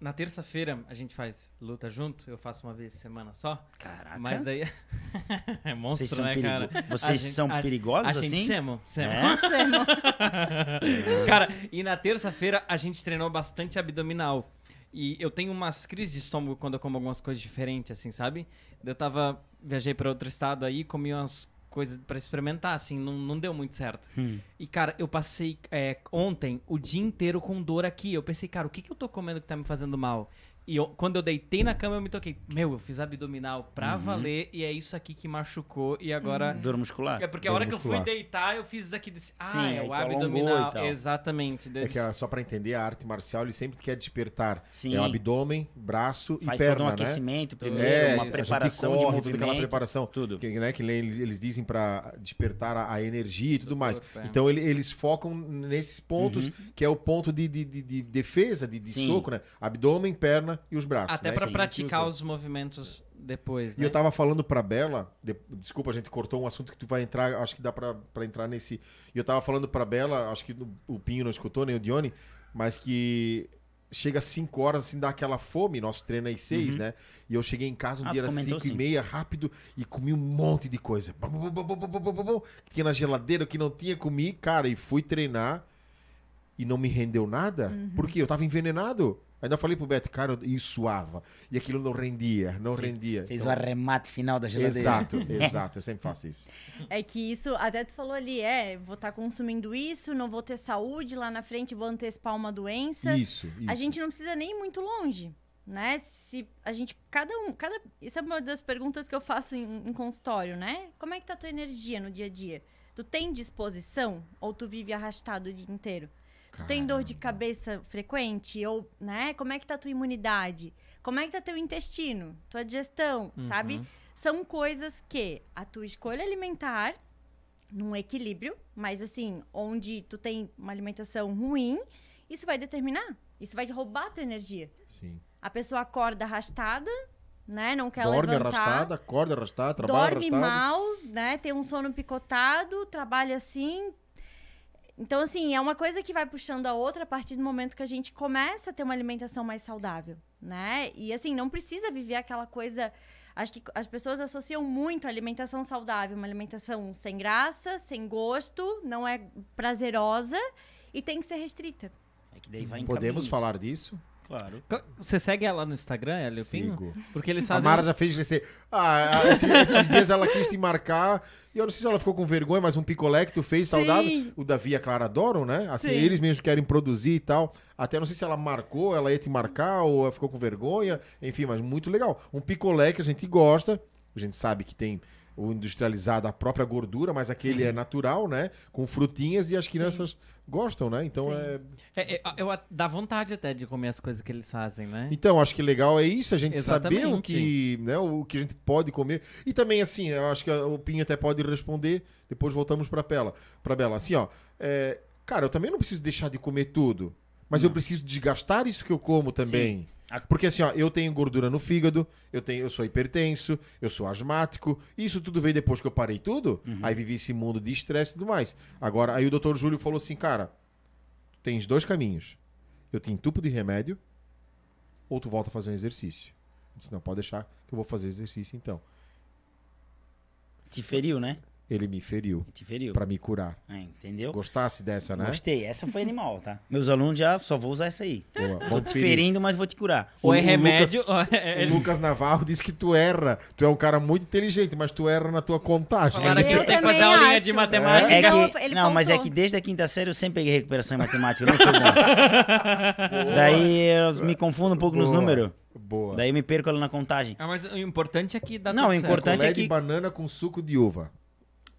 na terça-feira a gente faz luta junto, eu faço uma vez por semana só. Caraca. Mas daí. é monstro, Vocês são, né, perigo- cara? Vocês gente- são a- perigosos a gente assim? semo, semo. É? Irmão. Cara, e na terça-feira a gente treinou bastante abdominal. E eu tenho umas crises de estômago quando eu como algumas coisas diferentes, assim, sabe? Eu tava. Viajei pra outro estado aí, comi umas coisas pra experimentar, assim, não, não deu muito certo. Hum. E, cara, eu passei é, ontem o dia inteiro com dor aqui. Eu pensei, cara, o que, que eu tô comendo que tá me fazendo mal? E eu- quando eu deitei na cama, eu me toquei. Meu, eu fiz abdominal pra valer e é isso aqui que machucou. E agora. Dor muscular. É porque a Dor hora que eu fui muscular. deitar, eu fiz isso aqui e disse, ah, Sim, é o abdominal. Exatamente. Eu É que só para entender a arte marcial, ele sempre quer despertar. Sim. É o abdômen, braço Faz e perna, todo um né? aquecimento primeiro, É, uma preparação corre, de toda movimento. aquela preparação. tudo. Que, né, que eles dizem para despertar a, a energia e tudo Do mais. corpo, é. Então ele- eles focam nesses pontos, que é o ponto de, de, de- de defesa, de, de soco, né? Abdômen, perna e os braços. Até né? pra Que- praticar os movimentos depois, E né? eu tava falando pra Bela, de- desculpa, a gente cortou um assunto que tu vai entrar, acho que dá pra, pra entrar nesse. E eu tava falando pra Bela, acho que no- o Pinho não escutou, nem o Dione, mas que chega às 5 horas, assim, dá aquela fome, nosso treino é às 6, né? E eu cheguei em casa um Ah, dia comentou 5 e meia, rápido, e comi um monte de coisa. Que tinha na geladeira, o que não tinha, comi, cara, e fui treinar e não me rendeu nada, porque eu tava envenenado. Ainda falei pro Beto, cara, e suava. E aquilo não rendia, não rendia. Fez Então- o arremate final da geladeira. Exato, exato. Eu sempre faço isso. É que isso, até tu falou ali, é, vou estar consumindo isso, não vou ter saúde lá na frente, vou antecipar uma doença. Isso, isso. A gente não precisa nem ir muito longe, né? Se a gente, cada um, cada, isso é uma das perguntas que eu faço em, em consultório, né? Como é que tá a tua energia no dia a dia? Tu tem disposição ou tu vive arrastado o dia inteiro? Tu tem dor de cabeça frequente ou, né? Como é que tá a tua imunidade? Como é que tá teu intestino, tua digestão, sabe? São coisas que a tua escolha alimentar num equilíbrio, mas assim, onde tu tem uma alimentação ruim, isso vai determinar. Isso vai roubar a tua energia. Sim. A pessoa acorda arrastada, né? Não quer Dorme levantar. arrastada, acorda arrastada, trabalha dorme arrastado. mal, né? Tem um sono picotado, trabalha assim. Então, assim, é uma coisa que vai puxando a outra a partir do momento que a gente começa a ter uma alimentação mais saudável, né? E, assim, não precisa viver aquela coisa... Acho que as pessoas associam muito a alimentação saudável, uma alimentação sem graça, sem gosto, não é prazerosa e tem que ser restrita. É que daí vai em Podemos caminhos. falar disso? Claro. Você segue ela no Instagram, Hélio Pinho? Porque eles A fazem... Mara já fez crescer. Ah, esse- esses dias ela quis te marcar. E eu não sei se ela ficou com vergonha, mas um picolé que tu fez Sim. saudável. O Davi e a Clara adoram, né? Assim, Sim. eles mesmos querem produzir e tal. Até não sei se ela marcou, ela ia te marcar ou ela ficou com vergonha. Enfim, mas muito legal. Um picolé que a gente gosta. A gente sabe que tem o industrializado, a própria gordura, mas aquele é natural, né? Com frutinhas e as crianças gostam, né? Então Sim. é. É, é, eu, dá vontade até de comer as coisas que eles fazem, né? Então, acho que legal é isso, a gente saber o Exatamente. que, né, o que a gente pode comer. E também, assim, eu acho que o Pinho até pode responder, depois voltamos pra Bela. Pra Bela, assim, ó, é, cara, eu também não preciso deixar de comer tudo, mas eu preciso desgastar isso que eu como também. A- Porque assim, ó, eu tenho gordura no fígado, eu tenho, eu sou hipertenso, eu sou asmático, isso tudo veio depois que eu parei tudo, aí vivi esse mundo de estresse e tudo mais. Agora, aí o doutor Júlio falou assim, cara, tens dois caminhos. Eu te entupo de remédio, ou tu volta a fazer um exercício. Eu disse, não, pode deixar que eu vou fazer exercício então. Te feriu, né? Ele me feriu Te feriu. pra me curar. É, entendeu? Gostasse dessa, né? Gostei. Essa foi animal, tá? Meus alunos já só vou usar essa aí. Boa, Tô te ferir. ferindo, mas vou te curar. Ou é o remédio... ou O é- Lucas Navarro disse que tu erra. Tu é um cara muito inteligente, mas tu erra na tua contagem. Falaram que Eu eu tenho que fazer aulinha acho. de matemática. É Não, que, ele não, mas é faltou. que desde a quinta série eu sempre peguei recuperação em matemática. Não fui bom. Daí eu me confundo um pouco nos Boa. números. Boa. Daí eu me perco ali na contagem. Ah, mas o importante é que dá Não, tudo o importante é que- de banana com suco de uva.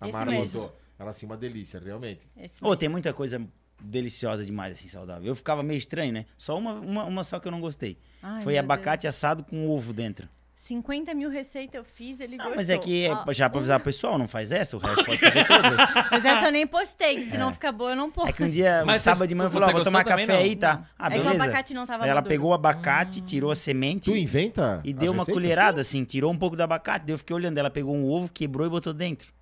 A Esse Mara mesmo. botou. Ela assim, uma delícia, realmente. Esse Ô, tem muita coisa deliciosa demais, assim, saudável. Eu ficava meio estranho, né? Só uma, uma, uma só que eu não gostei. Ai, Foi abacate Deus. assado com ovo dentro. 50 mil receitas eu fiz, ele Não, gostou. mas é que é Ó, já pra avisar o pessoal, não faz essa, o resto pode fazer todas. Mas essa eu nem postei, que se não ficar boa eu não posto. É que um dia, um Mas sábado de manhã, eu falei, ó, vou tomar café não? aí, tá? Ah, É que o beleza. abacate não tava Ela maduro. pegou o abacate, tirou a semente Tu inventa? e deu uma receitas? colherada, assim, tirou um pouco do abacate. Daí eu fiquei olhando, ela pegou um ovo, quebrou e botou dentro.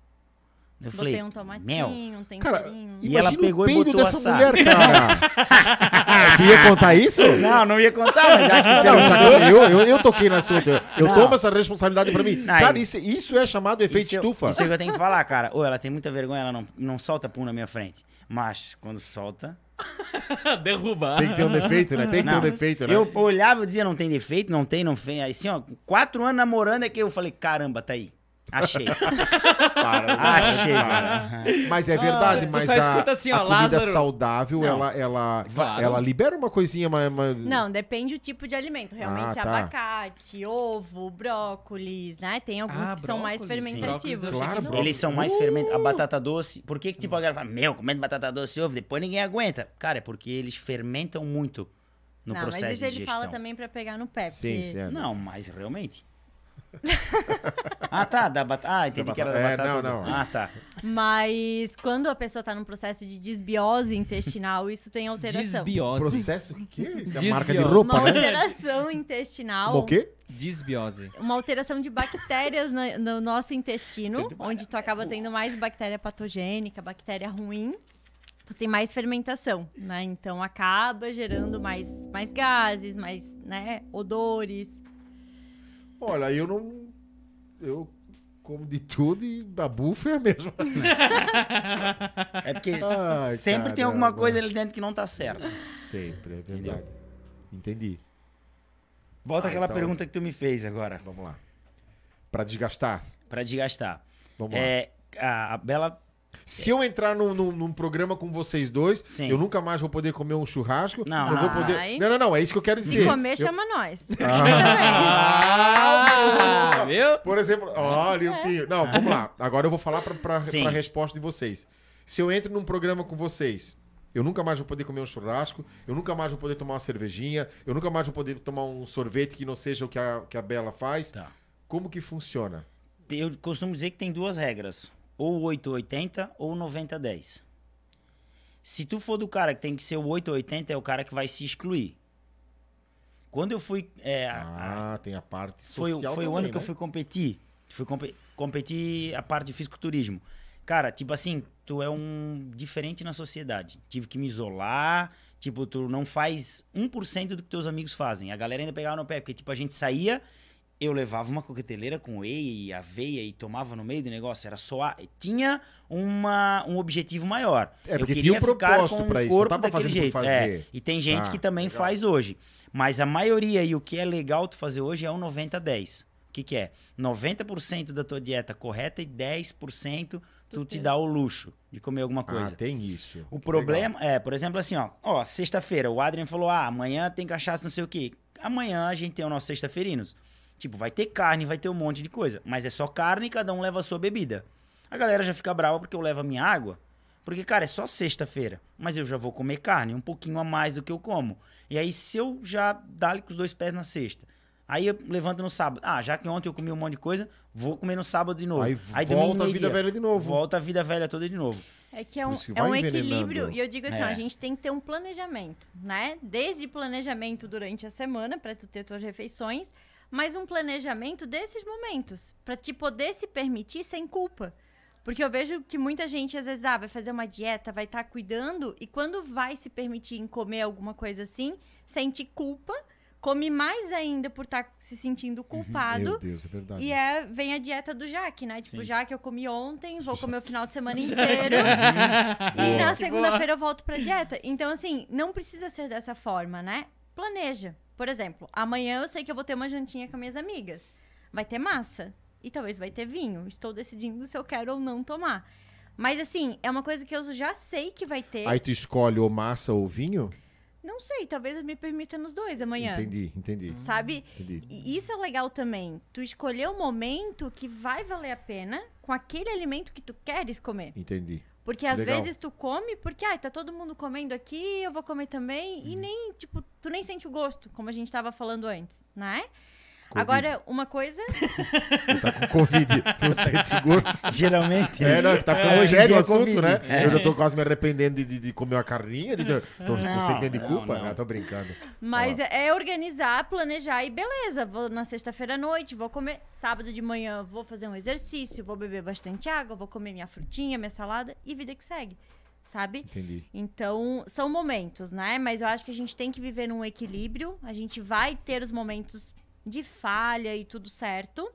Eu Botei falei, um tomatinho, um Cara, temperinho. E ela pegou o e botou dessa assar. mulher, cara. tu ia contar isso? Não, não ia contar, mas já que Não, eu, eu, eu toquei na assunto. Eu, eu Não. tomo essa responsabilidade pra mim. Não, cara, isso- isso, é chamado efeito isso, eu- estufa. Isso é o que eu tenho que falar, cara. Ou ela tem muita vergonha, ela não, não solta pum na minha frente. Mas, quando solta... Derrubar. Tem que ter um defeito, né? Tem que Não. ter um defeito, né? Eu olhava e dizia, não tem defeito, não tem, não tem. Aí assim, ó, quatro anos namorando é que eu falei, caramba, tá aí. Achei. Para, Achei, para. Mas é verdade, Ah, mas só a, assim, ó, a comida Lázaro. saudável, Não. ela, ela, Claro. ela libera uma coisinha mais... mais- Não, depende do tipo de alimento. Realmente, Ah, tá. abacate, ovo, brócolis, né? Tem alguns Ah, que são mais brócolis, sim. fermentativos. Brócolis eu Claro, brócolis. Eles são mais fermentados. A batata doce. Por que, que tipo, a galera fala, meu, comendo batata doce e ovo, depois ninguém aguenta? Cara, é porque eles fermentam muito no não, mas processo isso de ele digestão. fala também pra pegar no pé. Sim, porque- sim. é. Não, mas realmente. ah, tá, da batata. Ah, entendi Da que era da batata- é, batata. não, do- não. Ah, tá. Mas quando a pessoa tá num processo de desbiose intestinal, isso tem alteração. Desbiose. Processo o quê? Isso é marca de roupa, Uma né? alteração intestinal. O quê? Desbiose. Uma alteração de bactérias no, no nosso intestino, onde tu acaba tendo mais bactéria patogênica, bactéria ruim. Tu tem mais fermentação, né? Então acaba gerando mais, mais gases, mais, né, odores. Olha, eu não. Eu como de tudo e a bufa é a mesma. É porque Ai, sempre tem caramba. alguma coisa ali dentro que não tá certa. Sempre, é verdade. Entendi. Volta Ah, aquela então- pergunta que tu me fez agora, Vamos lá. Pra desgastar. pra desgastar. Vamos lá. É, a, a Bela Se eu entrar num, num- num programa com vocês dois, Sim. eu nunca mais vou poder comer um churrasco. Não, não. vou poder. Não, não, não. É isso que eu quero Se dizer. comer, Eu- chama nós. Ah, viu? Por exemplo, olha o Pinho. Não, vamos lá. Agora eu vou falar pra, pra, pra resposta de vocês. Se eu entro num programa com vocês, eu nunca mais vou poder comer um churrasco, eu nunca mais vou poder tomar uma cervejinha, eu nunca mais vou poder tomar um sorvete que não seja o que a, que a Bela faz. Tá. Como que funciona? Eu costumo dizer que tem duas regras. Ou 880 ou 9010. Se tu for do cara que tem que ser o 880, é o cara que vai se excluir. Quando eu fui... é, a- Ah, tem a parte foi, social foi o também, ano que eu né? fui competir. Fui compe- competir a parte de fisiculturismo. Cara, tipo assim, tu é um diferente na sociedade. Tive que me isolar. Tipo, tu não faz 1% do que teus amigos fazem. A galera ainda pegava no pé, porque, tipo, a gente saía, eu levava uma coqueteleira com whey e aveia e tomava no meio do negócio. Era só. A... Tinha uma, um objetivo maior. É, porque eu tinha queria um ficar propósito o isso, não corpo tava fazendo por jeito. fazer. É, e tem gente Ah, que também legal. faz hoje. Mas a maioria e o que é legal tu fazer hoje é o 90-10. O que, que é? 90% da tua dieta correta e 10% tu te dá o luxo de comer alguma Ah, coisa. tem isso. O problema é, por exemplo, assim, ó, ó, sexta-feira, o Adrian falou: ah, amanhã tem cachaça, não sei o quê. Amanhã a gente tem o nosso sexta-feirinos. Tipo, vai ter carne, vai ter um monte de coisa. Mas é só carne e cada um leva a sua bebida. A galera já fica brava porque eu levo a minha água. Porque, cara, é só sexta-feira. Mas eu já vou comer carne, um pouquinho a mais do que eu como. E aí, se eu já dar com os dois pés na sexta, aí eu levanto no sábado. Ah, já que ontem eu comi um monte de coisa, vou comer no sábado de novo. Aí, domingo, volta a vida velha de novo. Volta a vida velha toda de novo. É que é um, é um equilíbrio. E eu digo assim, ó, É. a gente tem que ter um planejamento, né? Desde planejamento durante a semana, pra tu ter tuas refeições, mas um planejamento desses momentos, pra te poder se permitir sem culpa. Porque eu vejo que muita gente, às vezes, ah, vai fazer uma dieta, vai estar cuidando, e quando vai se permitir em comer alguma coisa assim, sente culpa, come mais ainda por estar se sentindo culpado. Meu Deus, é verdade. E é, vem a dieta do Jaque, né? Tipo, Sim. Jaque eu comi ontem, vou comer o final de semana inteiro. e Boa. na segunda-feira eu volto pra dieta. Então, assim, não precisa ser dessa forma, né? Planeja. Por exemplo, amanhã eu sei que eu vou ter uma jantinha com minhas amigas. Vai ter massa. E talvez vai ter vinho. Estou decidindo se eu quero ou não tomar. Mas, assim, é uma coisa que eu já sei que vai ter. Aí tu escolhe ou massa ou vinho? Não sei, talvez eu me permita nos dois amanhã. Entendi, entendi. Sabe? entendi. E isso é legal também. Tu escolher o momento que vai valer a pena com aquele alimento que tu queres comer. Entendi. Porque às Legal. vezes tu come porque, ai, tá todo mundo comendo aqui, eu vou comer também. Uhum. E nem, tipo, tu nem sente o gosto, como a gente tava falando antes, né? Covid. Agora, uma coisa. Tá com Covid, não sente gordo. Geralmente. É, não, tá ficando em sério o é assunto, Covid. né? É. Eu já tô quase me arrependendo de, de, comer uma carninha, de, de, tô com Não, sentimento de culpa. não. Não, tô brincando. Mas é organizar, planejar e beleza. Vou na sexta-feira à noite, vou comer. Sábado de manhã, vou fazer um exercício, vou beber bastante água, vou comer minha frutinha, minha salada e vida que segue. Sabe? Entendi. Então, são momentos, né? Mas eu acho que a gente tem que viver num equilíbrio. A gente vai ter os momentos de falha e tudo certo.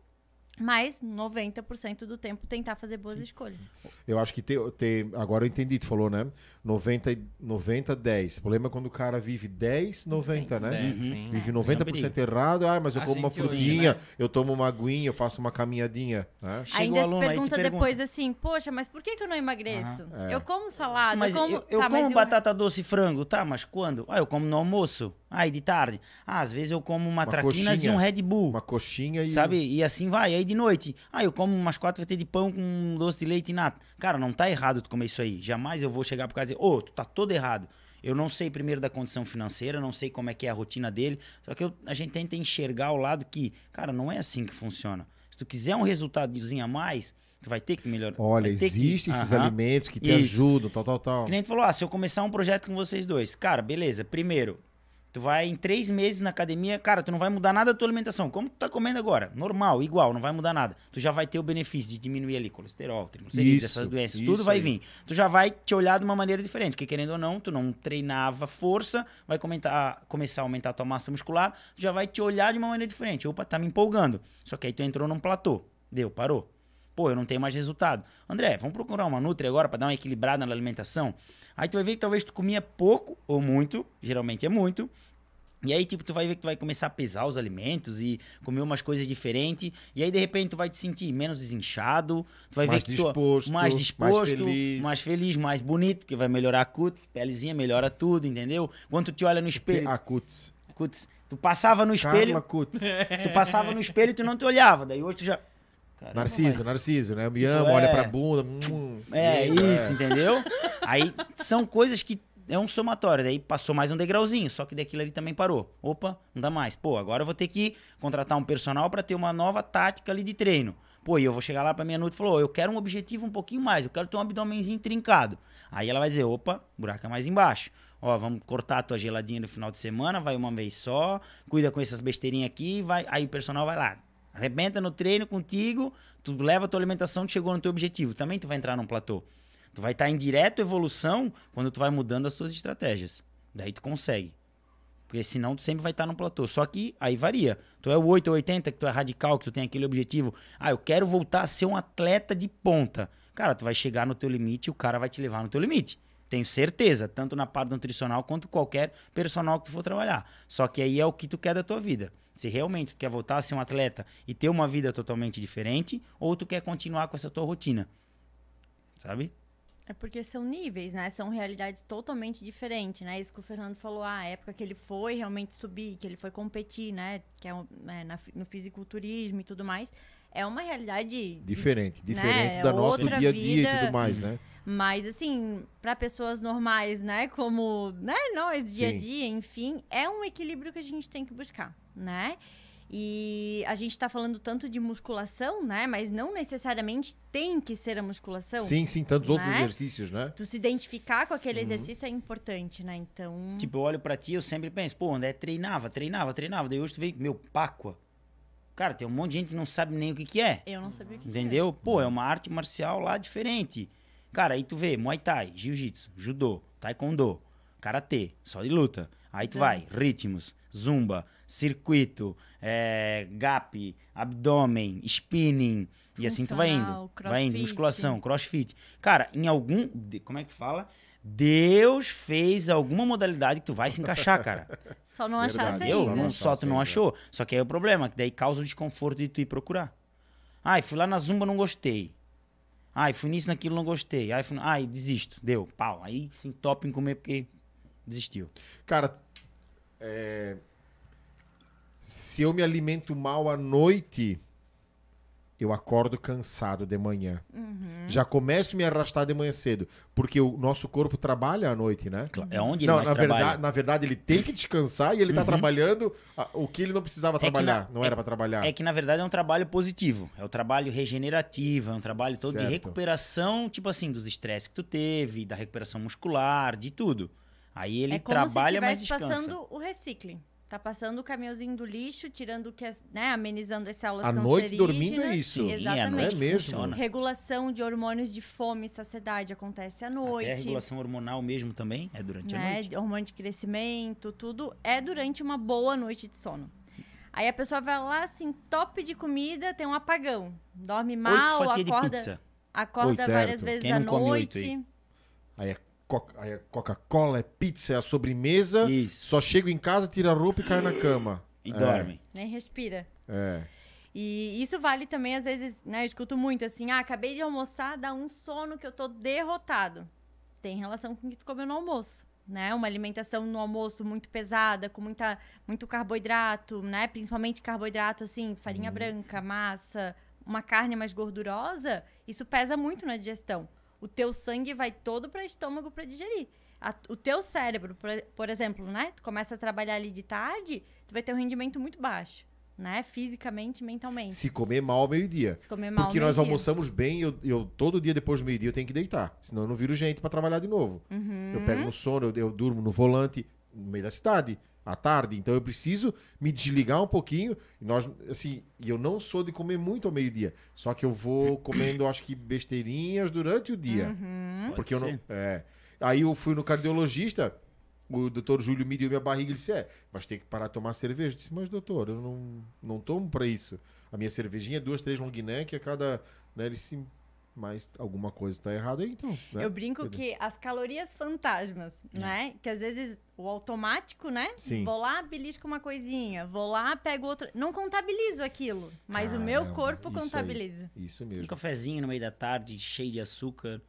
Mas 90% do tempo tentar fazer boas escolhas. Eu acho que tem, tem. Agora eu entendi, tu falou, né? 90, e- 90 10. O problema é quando o cara vive 10, 90, né? É, Uhum. sim. Vive É. 90% errado. Ah, mas eu A como uma frutinha, né? eu tomo uma aguinha, eu faço uma caminhadinha. Né? Chega Ainda o se aluno aí e te pergunta pergunta. depois assim, poxa, mas por que, que eu não emagreço? Aham, é. Eu como salada, Mas eu como... eu, eu tá, mas como eu- batata doce e frango, tá? Mas quando? Ah, eu como no almoço. E de tarde? Ah, às vezes eu como uma, traquinas e coxinha. um Red Bull. Uma coxinha e. Sabe? E assim vai. Aí de noite, ah, eu como umas quatro fatias de pão com um doce de leite e nata. Cara, não tá errado tu comer isso aí. Jamais eu vou chegar pro cara e dizer, ô, tu tá todo errado. Eu não sei primeiro da condição financeira, não sei como é que é a rotina dele. Só que eu- a gente tenta enxergar o lado que, cara, não é assim que funciona. Se tu quiser um resultadozinho a mais, Tu vai ter que melhorar. Olha, ter que- existem esses Aham. alimentos que te Isso. ajudam, tal, tal, tal. Nem tu falou, ah, se eu começar um projeto com vocês dois, cara, beleza. Primeiro, tu vai em três meses na academia, cara, tu não vai mudar nada da tua alimentação. Como tu tá comendo agora? Normal, igual, não vai mudar nada. Tu já vai ter o benefício de diminuir ali colesterol, triglicerídeos, essas doenças, tudo vai aí. vir. Tu já vai te olhar de uma maneira diferente, porque querendo ou não, tu não treinava força, vai comentar, começar a aumentar a tua massa muscular, tu já vai te olhar de uma maneira diferente. Opa, tá me empolgando. Só que aí tu entrou num platô. Deu, parou. Pô, eu não tenho mais resultado. André, vamos procurar uma Nutri agora para dar uma equilibrada na alimentação? Aí tu vai ver que talvez tu comia pouco ou muito, geralmente é muito. E aí, tipo, tu vai ver que tu vai começar a pesar os alimentos e comer umas coisas diferentes. E aí, de repente, tu vai te sentir menos desinchado. Tu vai Mais ver que tu disposto, mais mais disposto, feliz. mais feliz, mais bonito, porque vai melhorar a cutis, pelezinha melhora tudo, entendeu? Quando tu te olha no espelho, A Cuts. cutis, tu passava no espelho, Carla Cuts. tu passava no espelho e tu não te olhava. Daí hoje tu já Caramba, Narciso, mas- Narciso, né? Eu me Tipo, amo, é. olha pra bunda. hum, É, lindo, isso, entendeu? Aí são coisas que é um somatório. Daí passou mais um degrauzinho, só que daquilo ali também parou. Opa, não dá mais. Pô, agora eu vou ter que contratar um personal pra ter uma nova tática ali de treino. Pô, e eu vou chegar lá pra minha noite e falar, "Ô, eu quero um objetivo um pouquinho mais, eu quero ter um abdômenzinho trincado. Aí ela vai dizer, opa, buraco é mais embaixo. Ó, vamos cortar a tua geladinha no final de semana, vai uma vez só, cuida com essas besteirinhas aqui, vai. Aí o personal vai lá, arrebenta no treino contigo, tu leva a tua alimentação, tu chegou no teu objetivo. Também tu vai entrar num platô. Tu vai estar em direto evolução quando tu vai mudando as tuas estratégias. Daí tu consegue. Porque senão tu sempre vai estar no platô. Só que aí varia. Tu é o 8 ou 80, que tu é radical, que tu tem aquele objetivo. Ah, eu quero voltar a ser um atleta de ponta. Cara, tu vai chegar no teu limite e o cara vai te levar no teu limite. Tenho certeza, tanto na parte nutricional quanto qualquer personal que tu for trabalhar. Só que aí é o que tu quer da tua vida. Se realmente tu quer voltar a ser um atleta e ter uma vida totalmente diferente, ou tu quer continuar com essa tua rotina. Sabe? É porque são níveis, né? São realidades totalmente diferentes, né? Isso que o Fernando falou, ah, a época que ele foi realmente subir, que ele foi competir, né? Que é, um- é, na fi- no fisiculturismo e tudo mais. É uma realidade Diferente, diferente Né, da nossa do dia a dia e tudo mais, né? Mas, assim, para pessoas normais, né? Como né, nós, dia Sim. a dia, enfim, é um equilíbrio que a gente tem que buscar, né? E a gente tá falando tanto de musculação, né? Mas não necessariamente tem que ser a musculação. Sim, sim, tantos outros Né? exercícios, né? Tu se identificar com Uhum. aquele exercício é importante, né? Então. Tipo, eu olho pra ti, eu sempre penso, pô, André treinava, treinava, treinava. Daí hoje tu vê, meu, Páqua. Cara, tem um monte de gente que não sabe nem o que que é. Eu não sabia o que Entendeu? Pô, é uma arte marcial lá diferente. Cara, aí tu vê Muay Thai, Jiu-Jitsu, Judô, Taekwondo, Karatê, só de luta. Aí tu vai, ritmos, zumba, circuito, é, gap, abdômen, spinning. E assim tu vai indo. Funcional, Vai indo, crossfit. musculação, crossfit. Cara, em algum. Como é que fala? Deus fez alguma modalidade que tu vai se encaixar, cara. Só não achasse Verdade. Eu, ainda. não, Não só tu achasse não achou. Só que aí é o problema, que daí causa o desconforto de tu ir procurar. Ai, fui lá na Zumba, não gostei. Ai, fui nisso, naquilo, não gostei. Ai, fui... Ai desisto. Deu, pau. Aí se entope em comer porque desistiu. Cara, é, se eu me alimento mal à noite, eu acordo cansado de manhã. Uhum. Já começo a me arrastar de manhã cedo, porque o nosso corpo trabalha à noite, né? É onde ele Não, mais na trabalha. verdade, na verdade, ele tem que descansar e ele tá trabalhando ah, o que ele não precisava que trabalhar. na- não é- era pra trabalhar. É que, na verdade, é um trabalho positivo. É um trabalho regenerativo, é um trabalho todo de Certo. recuperação, tipo assim, dos estresses que tu teve, da recuperação muscular, de tudo. Aí ele é como trabalha, se mas descansa. passando o recicling. Tá passando o caminhãozinho do lixo, tirando o que, é- né, amenizando as células À noite dormindo é isso. Exatamente. noite É mesmo. funciona. Regulação de hormônios de fome e saciedade acontece à noite. Até a regulação hormonal mesmo também é durante a né, noite. de hormônio de crescimento, tudo é durante uma boa noite de sono. Aí a pessoa vai lá, assim, top de comida, tem um apagão. Dorme mal, acorda, pizza. acorda Pois várias certo. vezes Quem à não noite. é aí é Coca-Cola, é pizza, é a sobremesa. Isso. Só chego em casa, tiro a roupa e caio na cama. E É, dorme. Nem respira. É. E isso vale também, às vezes, né? Eu escuto muito assim, ah, acabei de almoçar, dá um sono que eu tô derrotado. Tem relação com o que tu comeu no almoço. Né? Uma alimentação no almoço muito pesada, com muita, muito carboidrato, né? Principalmente carboidrato, assim, farinha branca, massa, uma carne mais gordurosa, isso pesa muito na digestão. O teu sangue vai todo para estômago para digerir. A- o teu cérebro, por, por exemplo, né? Tu começa a trabalhar ali de tarde, tu vai ter um rendimento muito baixo. né? Fisicamente e mentalmente. Se comer mal ao meio-dia. Se comer mal Porque nós almoçamos bem, eu, eu todo dia depois do meio-dia eu tenho que deitar. Senão eu não viro gente pra trabalhar de novo. Uhum. Eu pego no sono, eu, eu durmo no volante, no meio da cidade, à tarde. Então eu preciso me desligar um pouquinho. E nós, assim, eu não sou de comer muito ao meio-dia. Só que eu vou comendo, acho que besteirinhas durante o dia. Uhum. Porque eu não. ser. É. Aí eu fui no cardiologista. O doutor Júlio mediu minha barriga e disse: É, vai ter que parar de tomar cerveja. Eu disse: Mas, doutor, eu não, não tomo pra isso. A minha cervejinha é duas, três long neck a cada. Né? Ele disse: Mas alguma coisa tá errada aí, então. né?" Eu brinco Entendeu? que as calorias fantasmas, né? Que às vezes o automático, né? Sim. Vou lá, belisco uma coisinha. Vou lá, pego outra. Não contabilizo aquilo, mas o meu Caramba, corpo isso aí. contabiliza. Isso Um mesmo. cafezinho no meio da tarde, cheio de açúcar.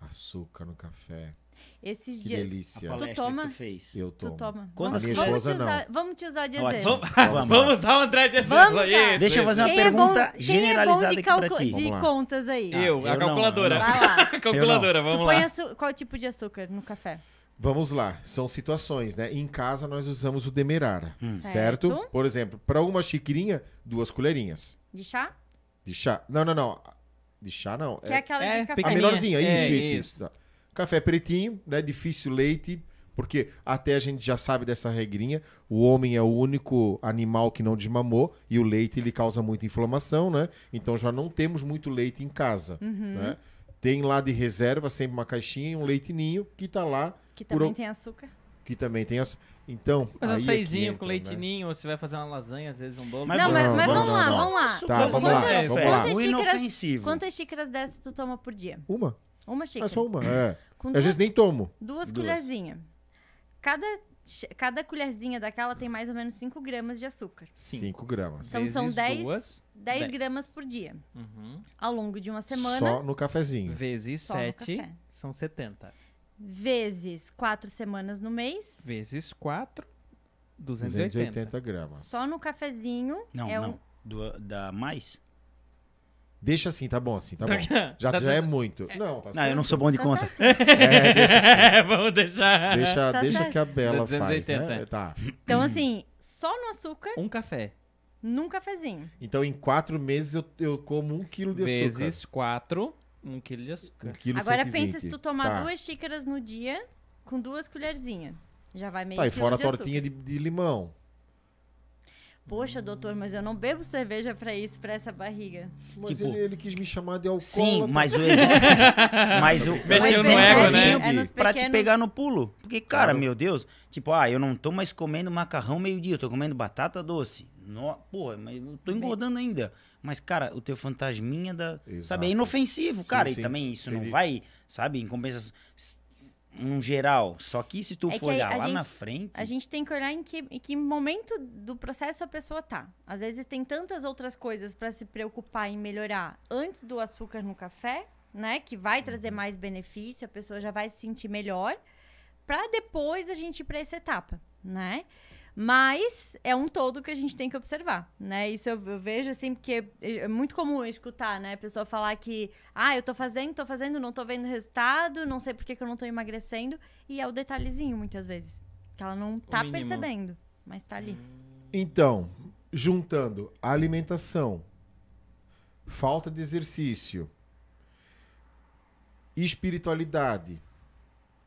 Açúcar no café. Esses Que dias. A delícia. palestra toma? que tu fez. Eu Tu tomo. toma. Quantas vamos, A vamos te usar, vamos te usar de exemplo. Vamos, vamos usar o André de exemplo. Vamos Deixa eu fazer uma Quem é bom- pergunta quem é generalizada bom de, aqui pra calcu- ti. de lá. contas aí. Ah, Eu, a eu calculadora. A calculadora, Tu vamos põe lá. qual tipo de açúcar no café? Vamos lá, são situações, né? Em casa nós usamos o demerara, Hum. certo? Certo. Por exemplo, para uma xicrinha, duas colherinhas De chá? de chá. Não, não, não. De chá não. Que é, aquela é, de café. A menorzinha, isso, É, isso, isso. isso. Café pretinho, né? Difícil leite, porque até a gente já sabe dessa regrinha. O homem é o único animal que não desmamou e o leite ele causa muita inflamação, né? Então já não temos muito leite em casa, Uhum. né? Tem lá de reserva sempre uma caixinha e um leite ninho que tá lá, Que Por também o- tem açúcar. que também tem as... Então, Mas um é entra, com né? leitinho, ou você vai fazer uma lasanha, às vezes um bolo. Mas não, mas, vamos- mas vamos lá, não. vamos lá. Tá, vamos lá, Quantas- vamos lá. Quantas O xícaras, inofensivo. quantas xícaras dessas tu toma por dia? Uma? Uma É xícara. só uma, é. Com Às duas, vezes nem tomo. duas Duas. colherzinhas. Cada, cada colherzinha daquela tem mais ou menos 5 gramas de açúcar. 5 gramas. Então são Vezes 10 duas, 10 Dez. gramas por dia. Uhum. Ao longo de uma semana, Só no cafezinho. Vezes Só no 7 café. são 70. vezes 4 semanas no mês. Vezes 4, 280. 280 gramas. Só no cafezinho Não, é não. um. Do, da mais? Deixa assim, tá bom assim, tá bom. Já, Tá- já é muito. Não, tá Não, eu não sou bom de Tá conta. certo? É, deixa assim. Vamos deixar. Deixa, Tá deixa certo. que a Bela faz, 280. né? Tá. Então, assim, só no açúcar, Um café. num cafezinho. Então, em quatro meses, eu, eu como um quilo de açúcar. Vezes 4, 1 quilo de Um açúcar. quilo Agora 120. pensa se tu tomar Tá. duas xícaras no dia com duas colherzinhas. Já vai meio Tá, e fora a tortinha de, de limão. Poxa, doutor, mas eu não bebo cerveja pra isso, pra essa barriga. Mas Tipo- ele, ele quis me chamar de alcoólatra. Sim, mas o exemplo. mas o Mexeu o no ego, né? É nos Pra te pequenos- pegar no pulo. Porque, cara, Claro. meu Deus, tipo, ah, eu não tô mais comendo macarrão meio-dia, eu tô comendo batata doce. No, porra, mas eu tô engordando ainda. Mas, cara, o teu fantasminha da. Exato. Sabe, é inofensivo, cara. sim, e também isso entendi. não vai, sabe, em compensação. Um geral. Só que se tu É for olhar lá gente- na frente. A gente tem que olhar em que, em que momento do processo a pessoa tá. Às vezes tem tantas outras coisas pra se preocupar em melhorar antes do açúcar no café, né? Que vai trazer Uhum. mais benefício, a pessoa já vai se sentir melhor, Pra depois a gente ir pra essa etapa, né? Mas é um todo que a gente tem que observar, né? Isso eu, eu vejo assim, porque é muito comum eu escutar, né? A pessoa falar que, ah, eu tô fazendo, tô fazendo, não tô vendo resultado, não sei por que, que eu não tô emagrecendo. E é o detalhezinho, muitas vezes. Que ela não tá percebendo, mas tá ali. Então, juntando alimentação, falta de exercício, espiritualidade,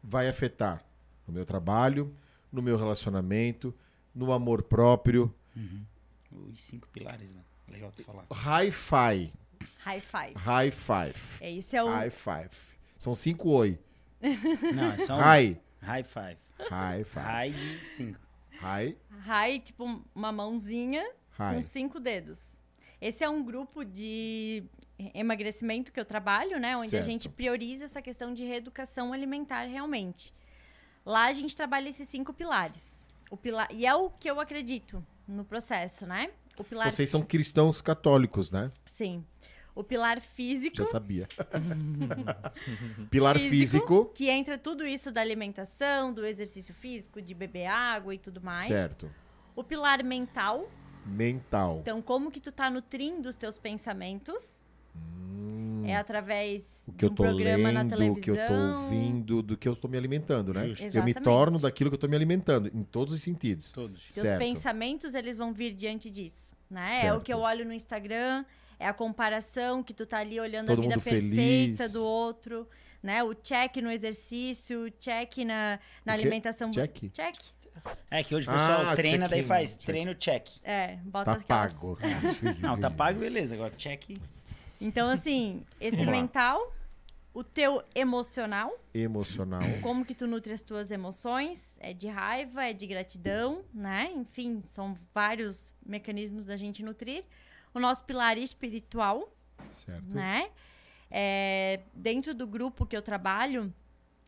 vai afetar no meu trabalho, no meu relacionamento, no amor próprio. Os cinco pilares, né? Legal tu falar. Hi-fi. High five. High five. É, esse é o. High five. São cinco oi. Não, é só um High. high five. High five. High de cinco. High. High, tipo, uma mãozinha com High. cinco dedos. Esse é um grupo de emagrecimento que eu trabalho, né? Onde Certo. a gente prioriza essa questão de reeducação alimentar realmente. Lá a gente trabalha esses cinco pilares. O pilar, e é o que eu acredito no processo, né? O pilar, Vocês são cristãos católicos, né? sim. O pilar físico, Já sabia. Pilar físico. que entra tudo isso da alimentação, do exercício físico, de beber água e tudo mais. Certo. O pilar mental, Mental. Então, como que tu tá nutrindo os teus pensamentos? Hum. É através o que eu um tô programa na lendo, televisão. o que eu tô ouvindo, do que eu tô me alimentando, né? Justo. Eu me torno daquilo que eu tô me alimentando, em todos os sentidos. Todos. Certo. pensamentos, eles vão vir diante disso. né? É Certo. o que eu olho no Instagram, é a comparação que tu tá ali olhando Todo a vida perfeita feliz. do outro, né? O check no exercício, check na, na O alimentação. Check? Check. É que hoje o pessoal Ah, treina, daí faz check. treino check. É, bota Tá aquelas- pago. Não, tá pago, beleza. Agora check. Então, assim, esse Vamos lá. mental, o teu emocional, Emocional. como que tu nutre as tuas emoções, é de raiva, é de gratidão, né? Enfim, são vários mecanismos da gente nutrir. O nosso pilar espiritual, Certo. né? É, dentro do grupo que eu trabalho,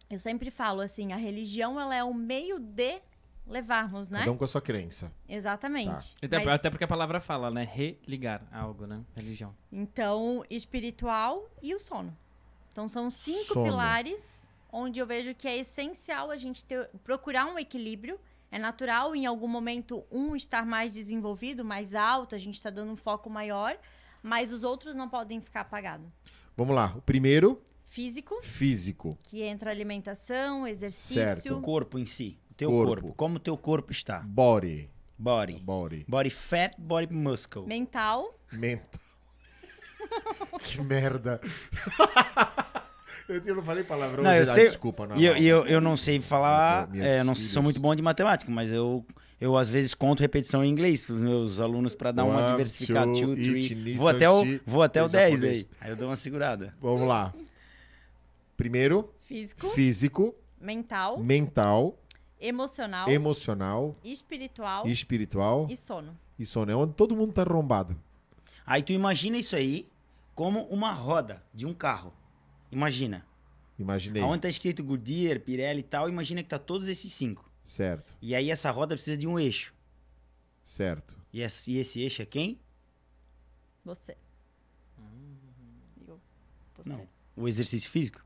eu sempre falo assim, a religião ela é o meio de levarmos, né? Cada um com a sua crença. Exatamente. Até, Mas- até porque a palavra fala, né? Religar algo, né? Religião. Então, espiritual e o sono. Então, são cinco Sono. pilares onde eu vejo que é essencial a gente ter, procurar um equilíbrio. É natural em algum momento um estar mais desenvolvido, mais alto, a gente está dando um foco maior, mas os outros não podem ficar apagados. Vamos lá. O primeiro, Físico, físico. que entra alimentação, exercício, Certo. O corpo em si. Teu Corpo. corpo. Como o teu corpo está. Body. Body. Body. Body fat, body muscle. mental, Mental. que merda. eu não falei palavrão. Não, eu. Ah, sei- Desculpa, não. E eu, eu, eu não sei falar, Minha- é, eu não filhos. sou muito bom de matemática, mas eu, eu às vezes conto repetição em inglês pros meus alunos para dar uma One, diversificada. two, it, three. Vou até o, vou até o em 10 japonês. aí. Aí eu dou uma segurada. Vamos lá. Primeiro, físico, físico, mental, mental, emocional, emocional, espiritual espiritual e sono. e sono. É onde todo mundo tá arrombado. Aí tu imagina isso aí como uma roda de um carro. Imagina. Imaginei. Aonde tá escrito Goodyear, Pirelli e tal, imagina que tá todos esses cinco. Certo, E aí essa roda precisa de um eixo. certo. E esse, e esse eixo é quem? Você. Eu. Você. Não. O exercício físico?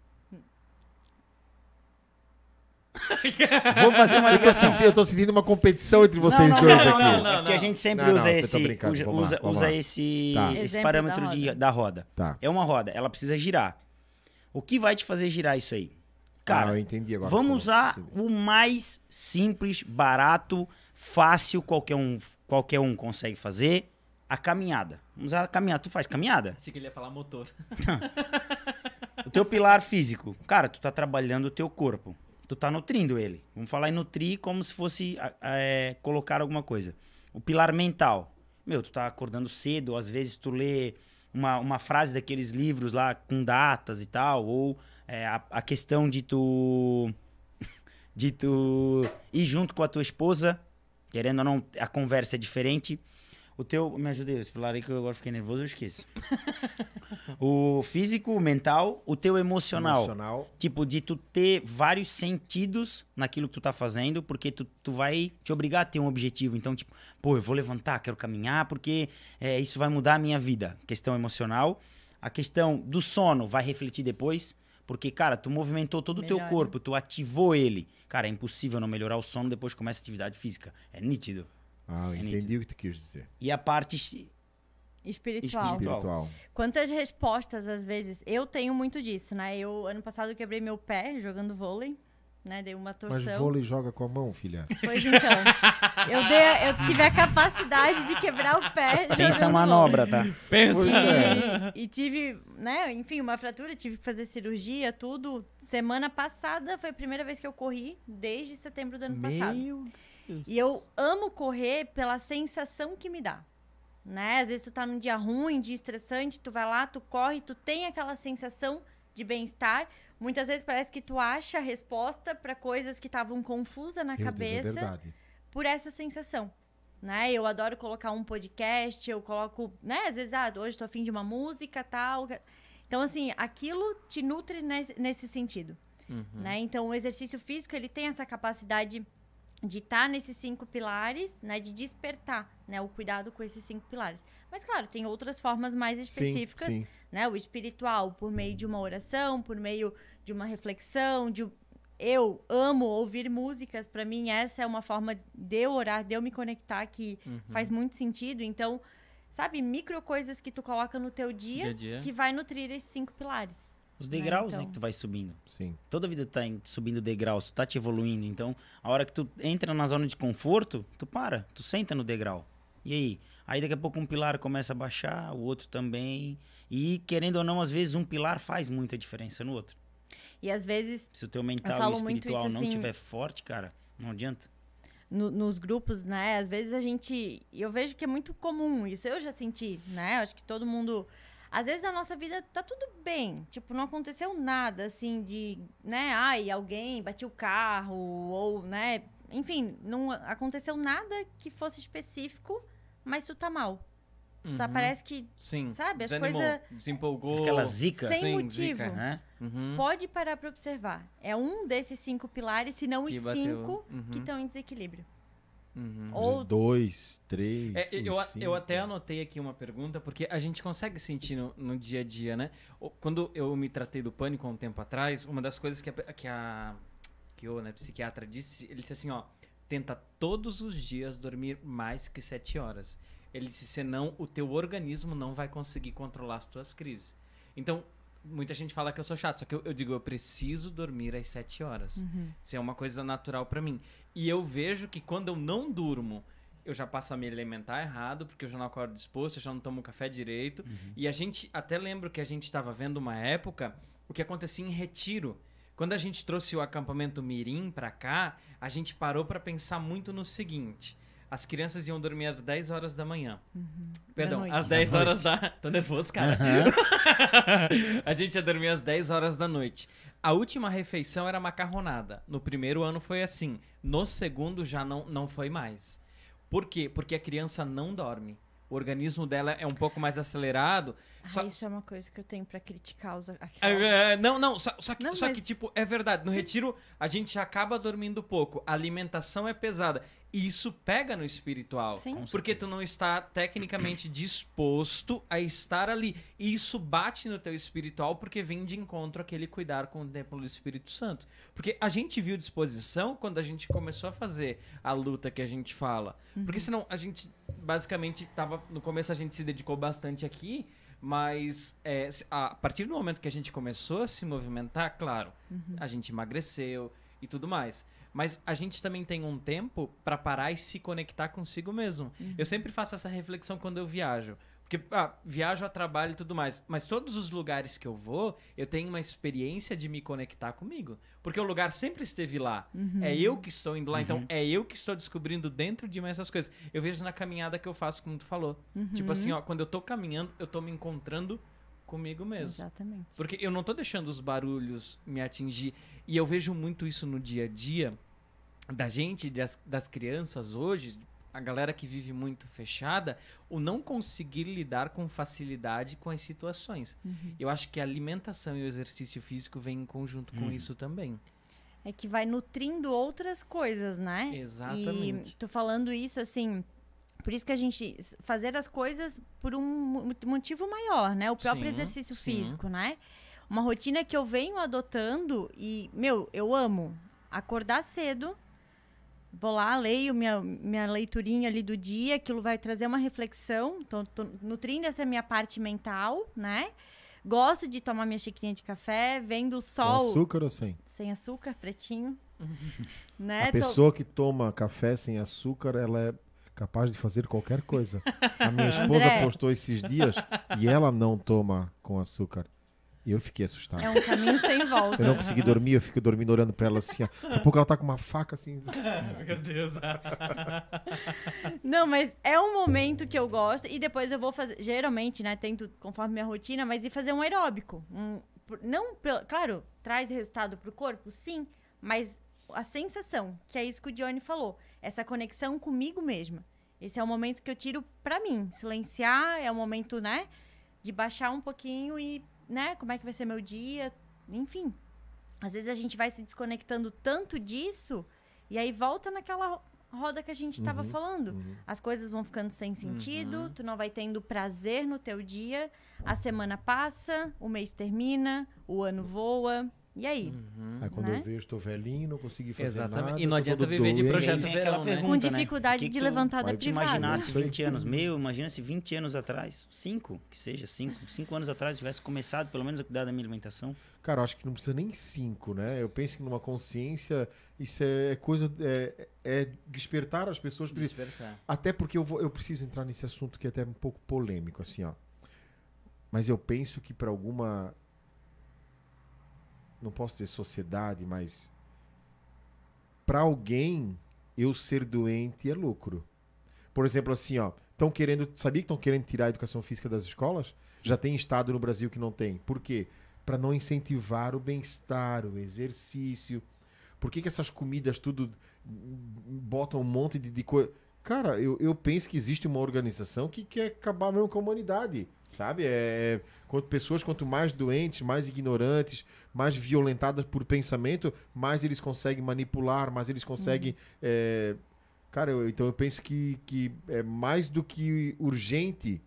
Vou fazer uma ligação. sentindo, eu tô sentindo uma competição entre vocês não, dois não, não, aqui. Não, Não, é que a não. gente sempre Não, não, usa tá esse, usa, Vamos lá, usa, vamos usa lá. esse, Tá. esse parâmetro da de- roda. da roda. Tá. É uma roda, ela precisa girar. O que vai te fazer girar isso aí? ah, Cara, eu entendi agora. vamos Falou. usar o mais simples, barato, fácil, qualquer um, qualquer um consegue fazer, a caminhada. Vamos usar a caminhada. Tu faz caminhada? Achei que ele ia falar motor. O teu pilar físico. Cara, tu tá trabalhando o teu corpo. Tu tá nutrindo ele. Vamos falar em nutrir como se fosse é, colocar alguma coisa. O pilar mental. Meu, tu tá acordando cedo, às vezes tu lê uma, uma frase daqueles livros lá com datas e tal, ou é, a, a questão de tu de tu ir junto com a tua esposa, querendo ou não, a conversa é diferente. O teu, me ajuda aí, esse pilar aí que eu agora fiquei nervoso, eu esqueço. o físico, o mental, o teu emocional. Emocional. Tipo, de tu ter vários sentidos naquilo que tu tá fazendo, porque tu, tu vai te obrigar a ter um objetivo. Então, tipo, pô, eu vou levantar, quero caminhar, porque é, isso vai mudar a minha vida. Questão emocional. A questão do sono vai refletir depois. Porque, cara, tu movimentou todo o teu corpo, tu ativou ele. Cara, é impossível não melhorar o sono depois que começa a atividade física. É nítido. Ah, É entendi o que tu quis dizer. E a parte es- Espiritual. Espiritual. Quantas respostas, às vezes, eu tenho muito disso, né? Eu, ano passado, eu quebrei meu pé jogando vôlei, né? Dei uma torção. Mas vôlei joga com a mão, filha. Pois então, eu, dei, eu tive a capacidade de quebrar o pé pensa a manobra, tá? Pensa. Pois é. E, e tive, né, enfim, uma fratura, tive que fazer cirurgia, tudo. Semana passada foi a primeira vez que eu corri desde setembro do ano passado. Meu E eu amo correr pela sensação que me dá. Né? Às vezes tu tá num dia ruim, dia estressante, tu vai lá, tu corre, tu tem aquela sensação de bem-estar. Muitas vezes parece que tu acha a resposta para coisas que estavam confusas na Meu Deus, é cabeça por essa sensação. Né? Eu adoro colocar um podcast, eu coloco, né? Às vezes, ah, hoje tô afim de uma música, tal. Então, assim, aquilo te nutre nesse, nesse sentido, Uhum. né? Então, o exercício físico, ele tem essa capacidade de estar nesses cinco pilares, né? De despertar, né? O cuidado com esses cinco pilares. Mas, claro, tem outras formas mais específicas, Sim, sim. né? O espiritual, por meio de uma oração, por meio de uma reflexão, de eu amo ouvir músicas, para mim essa é uma forma de eu orar, de eu me conectar que faz muito sentido. Então, sabe, micro coisas que tu coloca no teu dia, Dia dia. que vai nutrir esses cinco pilares. Os degraus, então. né, que tu vai subindo. Sim. Toda vida tu tá em- subindo degraus, tu tá te evoluindo. Então, a hora que tu entra na zona de conforto, tu para, tu senta no degrau. E aí? Aí daqui a pouco um pilar começa a baixar, o outro também. E querendo ou não, às vezes um pilar faz muita diferença no outro. E às vezes, Se o teu mental e espiritual isso, não assim- tiver forte, cara, não adianta. no- nos grupos, né? Às vezes a gente. Eu vejo que é muito comum isso. Eu já senti, né? Acho que todo mundo. Às vezes na nossa vida tá tudo bem. Tipo, não aconteceu nada assim de, né? Ai, alguém bateu o carro, ou, né? Enfim, não aconteceu nada que fosse específico, mas tu tá mal. Tu tá, Uhum. parece que, Sim. sabe, as coisas Desempolgou. Aquela zica. sem Sim, motivo. zica. Né? Uhum. Pode parar pra observar. É um desses cinco pilares, se não Que os bateu. cinco Uhum. que estão em desequilíbrio. Uhum. Ou dois, três. É, eu, os eu até cinco. anotei aqui uma pergunta, porque a gente consegue sentir no, no dia a dia, né? Quando eu me tratei do pânico há um tempo atrás, uma das coisas que a, que a que o né, psiquiatra disse, ele disse assim, ó, tenta todos os dias dormir mais que sete horas. Ele disse, senão o teu organismo não vai conseguir controlar as tuas crises. Então, muita gente fala que eu sou chato, só que eu, eu digo, eu preciso dormir às sete horas. Isso é uma coisa natural pra mim. E eu vejo que quando eu não durmo, eu já passo a me alimentar errado, porque eu já não acordo disposto, eu já não tomo café direito. E a gente, até lembro que a gente estava vendo uma época o que acontecia em retiro. Quando a gente trouxe o acampamento Mirim pra cá, a gente parou pra pensar muito no seguinte. As crianças iam dormir às 10 horas da manhã. Perdão, noite. às 10 horas da... Tô nervoso, cara. a gente ia dormir às 10 horas da noite. A última refeição era macarronada. No primeiro ano foi assim. No segundo já não, não foi mais. Por quê? Porque a criança não dorme. O organismo dela é um pouco mais acelerado. Ah, Só- isso é uma coisa que eu tenho pra criticar os. aquela- É, é, não, não, só, só que, Não, só mas- que, tipo, é verdade. No retiro, a gente acaba dormindo pouco. A alimentação é pesada. E isso pega no espiritual. Sim. Porque tu não está tecnicamente disposto a estar ali. E isso bate no teu espiritual porque vem de encontro aquele cuidar com o templo do Espírito Santo. Porque a gente viu disposição quando a gente começou a fazer a luta que a gente fala. Porque senão a gente, basicamente, tava. No começo a gente se dedicou bastante aqui. Mas é, a partir do momento que a gente começou a se movimentar, claro, a gente emagreceu e tudo mais. Mas a gente também tem um tempo para parar e se conectar consigo mesmo. Eu sempre faço essa reflexão quando eu viajo. Porque ah, viajo a trabalho e tudo mais. Mas todos os lugares que eu vou, eu tenho uma experiência de me conectar comigo. Porque o lugar sempre esteve lá. É eu que estou indo lá. Então é eu que estou descobrindo dentro de mim essas coisas. Eu vejo na caminhada que eu faço, como tu falou. Tipo assim, ó, quando eu tô caminhando, eu tô me encontrando comigo mesmo. Exatamente. Porque eu não tô deixando os barulhos me atingir. E eu vejo muito isso no dia a dia da gente, das, das crianças hoje, a galera que vive muito fechada, o não conseguir lidar com facilidade com as situações. Eu acho que a alimentação e o exercício físico vêm em conjunto com Uhum. isso também. É que vai nutrindo outras coisas, né? Exatamente. E tô falando isso assim. Por isso que a gente fazer as coisas por um mo- motivo maior, né? O próprio Sim, exercício sim. físico, né? Uma rotina que eu venho adotando e, meu, eu amo acordar cedo. Vou lá, leio minha, minha leiturinha ali do dia, aquilo vai trazer uma reflexão. Então, tô nutrindo essa minha parte mental, né? Gosto de tomar minha xicrinha de café, vendo o Com sol açúcar ou sem? sem açúcar, pretinho. né? A Tô- pessoa que toma café sem açúcar, ela é capaz de fazer qualquer coisa. A minha esposa André. postou esses dias e ela não toma com açúcar. E eu fiquei assustado. É um caminho sem volta. Eu não consegui dormir, eu fico dormindo olhando pra ela assim. ó. Daqui a pouco ela tá com uma faca assim. Meu Deus. Não, mas é um momento que eu gosto e depois eu vou fazer, geralmente, né, tento conforme minha rotina, mas ir fazer um aeróbico. Um, não, claro, traz resultado pro corpo, sim, mas a sensação, que é isso que o Johnny falou, essa conexão comigo mesma. Esse é o momento que eu tiro pra mim, silenciar, é o momento, né, de baixar um pouquinho e, né, como é que vai ser meu dia, enfim. Às vezes a gente vai se desconectando tanto disso e aí volta naquela roda que a gente estava falando. As coisas vão ficando sem sentido, tu não vai tendo prazer no teu dia, a semana passa, o mês termina, o ano voa, E aí? Uhum. Aí quando Né? eu vejo, tô velhinho, não consegui fazer Exatamente. nada. E não tô adianta viver de doente. projeto Aí vem aquela verão, né? pergunta, Com né? dificuldade que de te te privada. imaginasse Isso aí 20 anos, meu, imagina se 20 anos atrás, 5, que seja, 5, 5 anos atrás, tivesse começado pelo menos a cuidar da minha alimentação. Cara, eu acho que não precisa nem cinco, né? Eu penso que numa consciência, isso é coisa. É, é despertar as pessoas. Despertar. Até porque eu, vou, eu preciso entrar nesse assunto que é até um pouco polêmico, assim, ó. Mas eu penso que para alguma. Não posso dizer sociedade, mas. Para alguém, eu ser doente é lucro. Por exemplo, assim, ó. Estão querendo. Sabia que estão querendo tirar a educação física das escolas? Já tem estado no Brasil que não tem. Por quê? Para não incentivar o bem-estar, o exercício. Por que, que essas comidas tudo botam um monte de, de coisa? Cara, eu, eu penso que existe uma organização que quer acabar mesmo com a humanidade, sabe? É, quanto pessoas, quanto mais doentes, mais ignorantes, mais violentadas por pensamento, mais eles conseguem manipular, mais eles conseguem... é, cara, eu- então eu penso que, que é mais do que urgente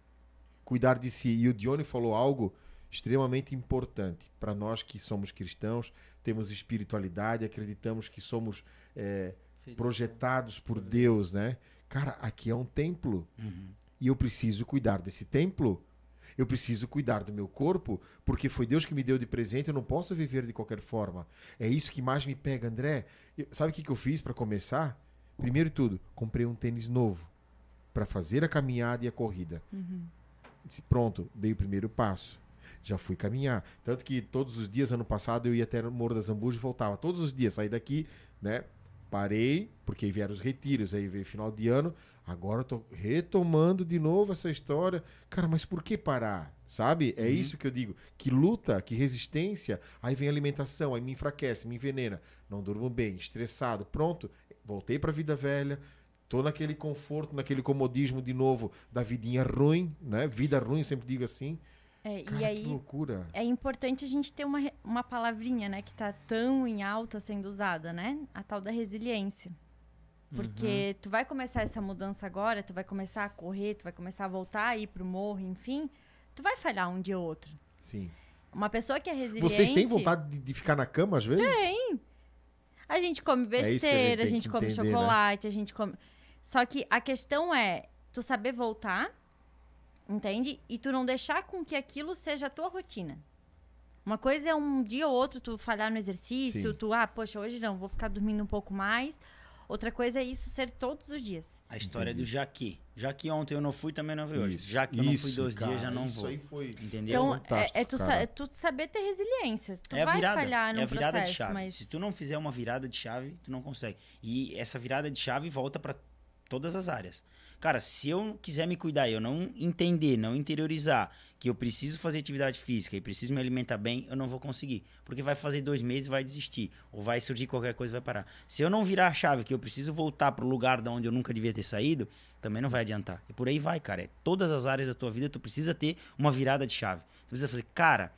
cuidar de si. E o Dione falou algo extremamente importante para nós que somos cristãos, temos espiritualidade, acreditamos que somos é, projetados por Deus, né? Cara, aqui é um templo e eu preciso cuidar desse templo. Eu preciso cuidar do meu corpo, porque foi Deus que me deu de presente, eu não posso viver de qualquer forma. É isso que mais me pega, André. Eu- sabe o que, que eu fiz para começar? Primeiro de tudo, comprei um tênis novo para fazer a caminhada e a corrida. Disse, pronto, dei o primeiro passo. Já fui caminhar. Tanto que todos os dias, ano passado, eu ia até no Morro das Zambujas e voltava. Todos os dias, saí daqui, né? Parei, porque vieram os retiros, aí veio final de ano. Agora eu tô retomando de novo essa história. Cara, mas por que parar? Sabe? É isso que eu digo. Que luta, que resistência. Aí vem alimentação, aí me enfraquece, me envenena. Não durmo bem, estressado. Pronto, voltei pra vida velha. Tô naquele conforto, naquele comodismo de novo da vidinha ruim, né? Vida ruim, sempre digo assim. É, Cara, e que aí loucura. é importante a gente ter uma, uma palavrinha, né, que tá tão em alta sendo usada, né? A tal da resiliência. Porque tu vai começar essa mudança agora, tu vai começar a correr, tu vai começar a voltar a ir pro morro, enfim, tu vai falhar um dia ou outro. Sim. Uma pessoa que é resiliente. Vocês têm vontade de, de ficar na cama às vezes? Tem. A gente come É isso que a gente besteira, a gente, que come entender, né? chocolate, a gente come. Só que a questão é tu saber voltar, entende? E tu não deixar com que aquilo seja a tua rotina. Uma coisa é um dia ou outro tu falhar no exercício, Sim. tu, ah, poxa, hoje não, vou ficar dormindo um pouco mais. Outra coisa é isso ser todos os dias. A história Entendi. do Jaqui. Já que ontem eu não fui, também não vi hoje. Isso, Já que eu não fui isso, dois cara, dias, já não isso vou. aí foi... Entendeu? Então, é, é tu, sa- é tu saber ter resiliência. Tu é vai virada, falhar é no a virada processo, de chave. mas Se tu não fizer uma virada de chave, tu não consegue. E essa virada de chave volta para todas as áreas. Cara, se eu quiser me cuidar, eu não entender, não interiorizar que eu preciso fazer atividade física e preciso me alimentar bem, eu não vou conseguir. Porque vai fazer dois meses e vai desistir. Ou vai surgir qualquer coisa e vai parar. Se eu não virar a chave que eu preciso voltar pro lugar de onde eu nunca devia ter saído, também não vai adiantar. E por aí vai, cara. É todas as áreas da tua vida, tu precisa ter uma virada de chave. Tu precisa fazer, cara,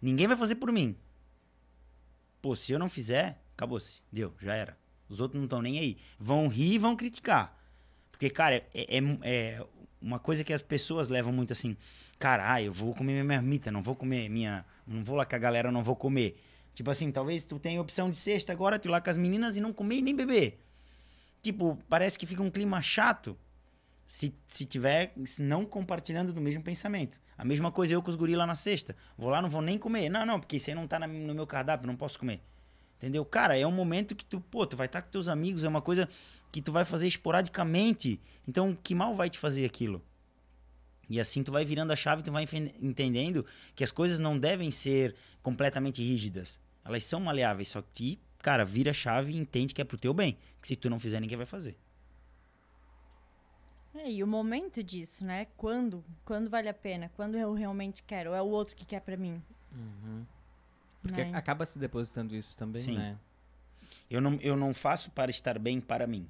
ninguém vai fazer por mim. Pô, se eu não fizer, acabou-se. Deu, já era. Os outros não estão nem aí. Vão rir e vão criticar. Porque, cara, é, é- é uma coisa que as pessoas levam muito assim. Cara, ah, eu vou comer minha marmita, não vou comer minha. Não vou lá com a galera, não vou comer. Tipo assim, talvez tu tenha opção de sexta agora, tu ir lá com as meninas e não comer e nem beber. Tipo, parece que fica um clima chato se, se tiver se não compartilhando do mesmo pensamento. A mesma coisa eu com os guri lá na sexta. Vou lá, não vou nem comer. Não, não, porque isso aí não tá na- no meu cardápio, não posso comer. Entendeu? Cara, é um momento que tu, pô, tu vai estar com teus amigos, é uma coisa que tu vai fazer esporadicamente. Então, que mal vai te fazer aquilo? E assim tu vai virando a chave, tu vai entendendo que as coisas não devem ser completamente rígidas. Elas são maleáveis, só que, cara, vira a chave e entende que é pro teu bem. Que se tu não fizer, ninguém vai fazer. É, e o momento disso, né? Quando? Quando vale a pena? Quando eu realmente quero? Ou é o outro que quer pra mim? Porque né? acaba se depositando isso também, Sim. né? Eu não, eu não faço para estar bem para mim.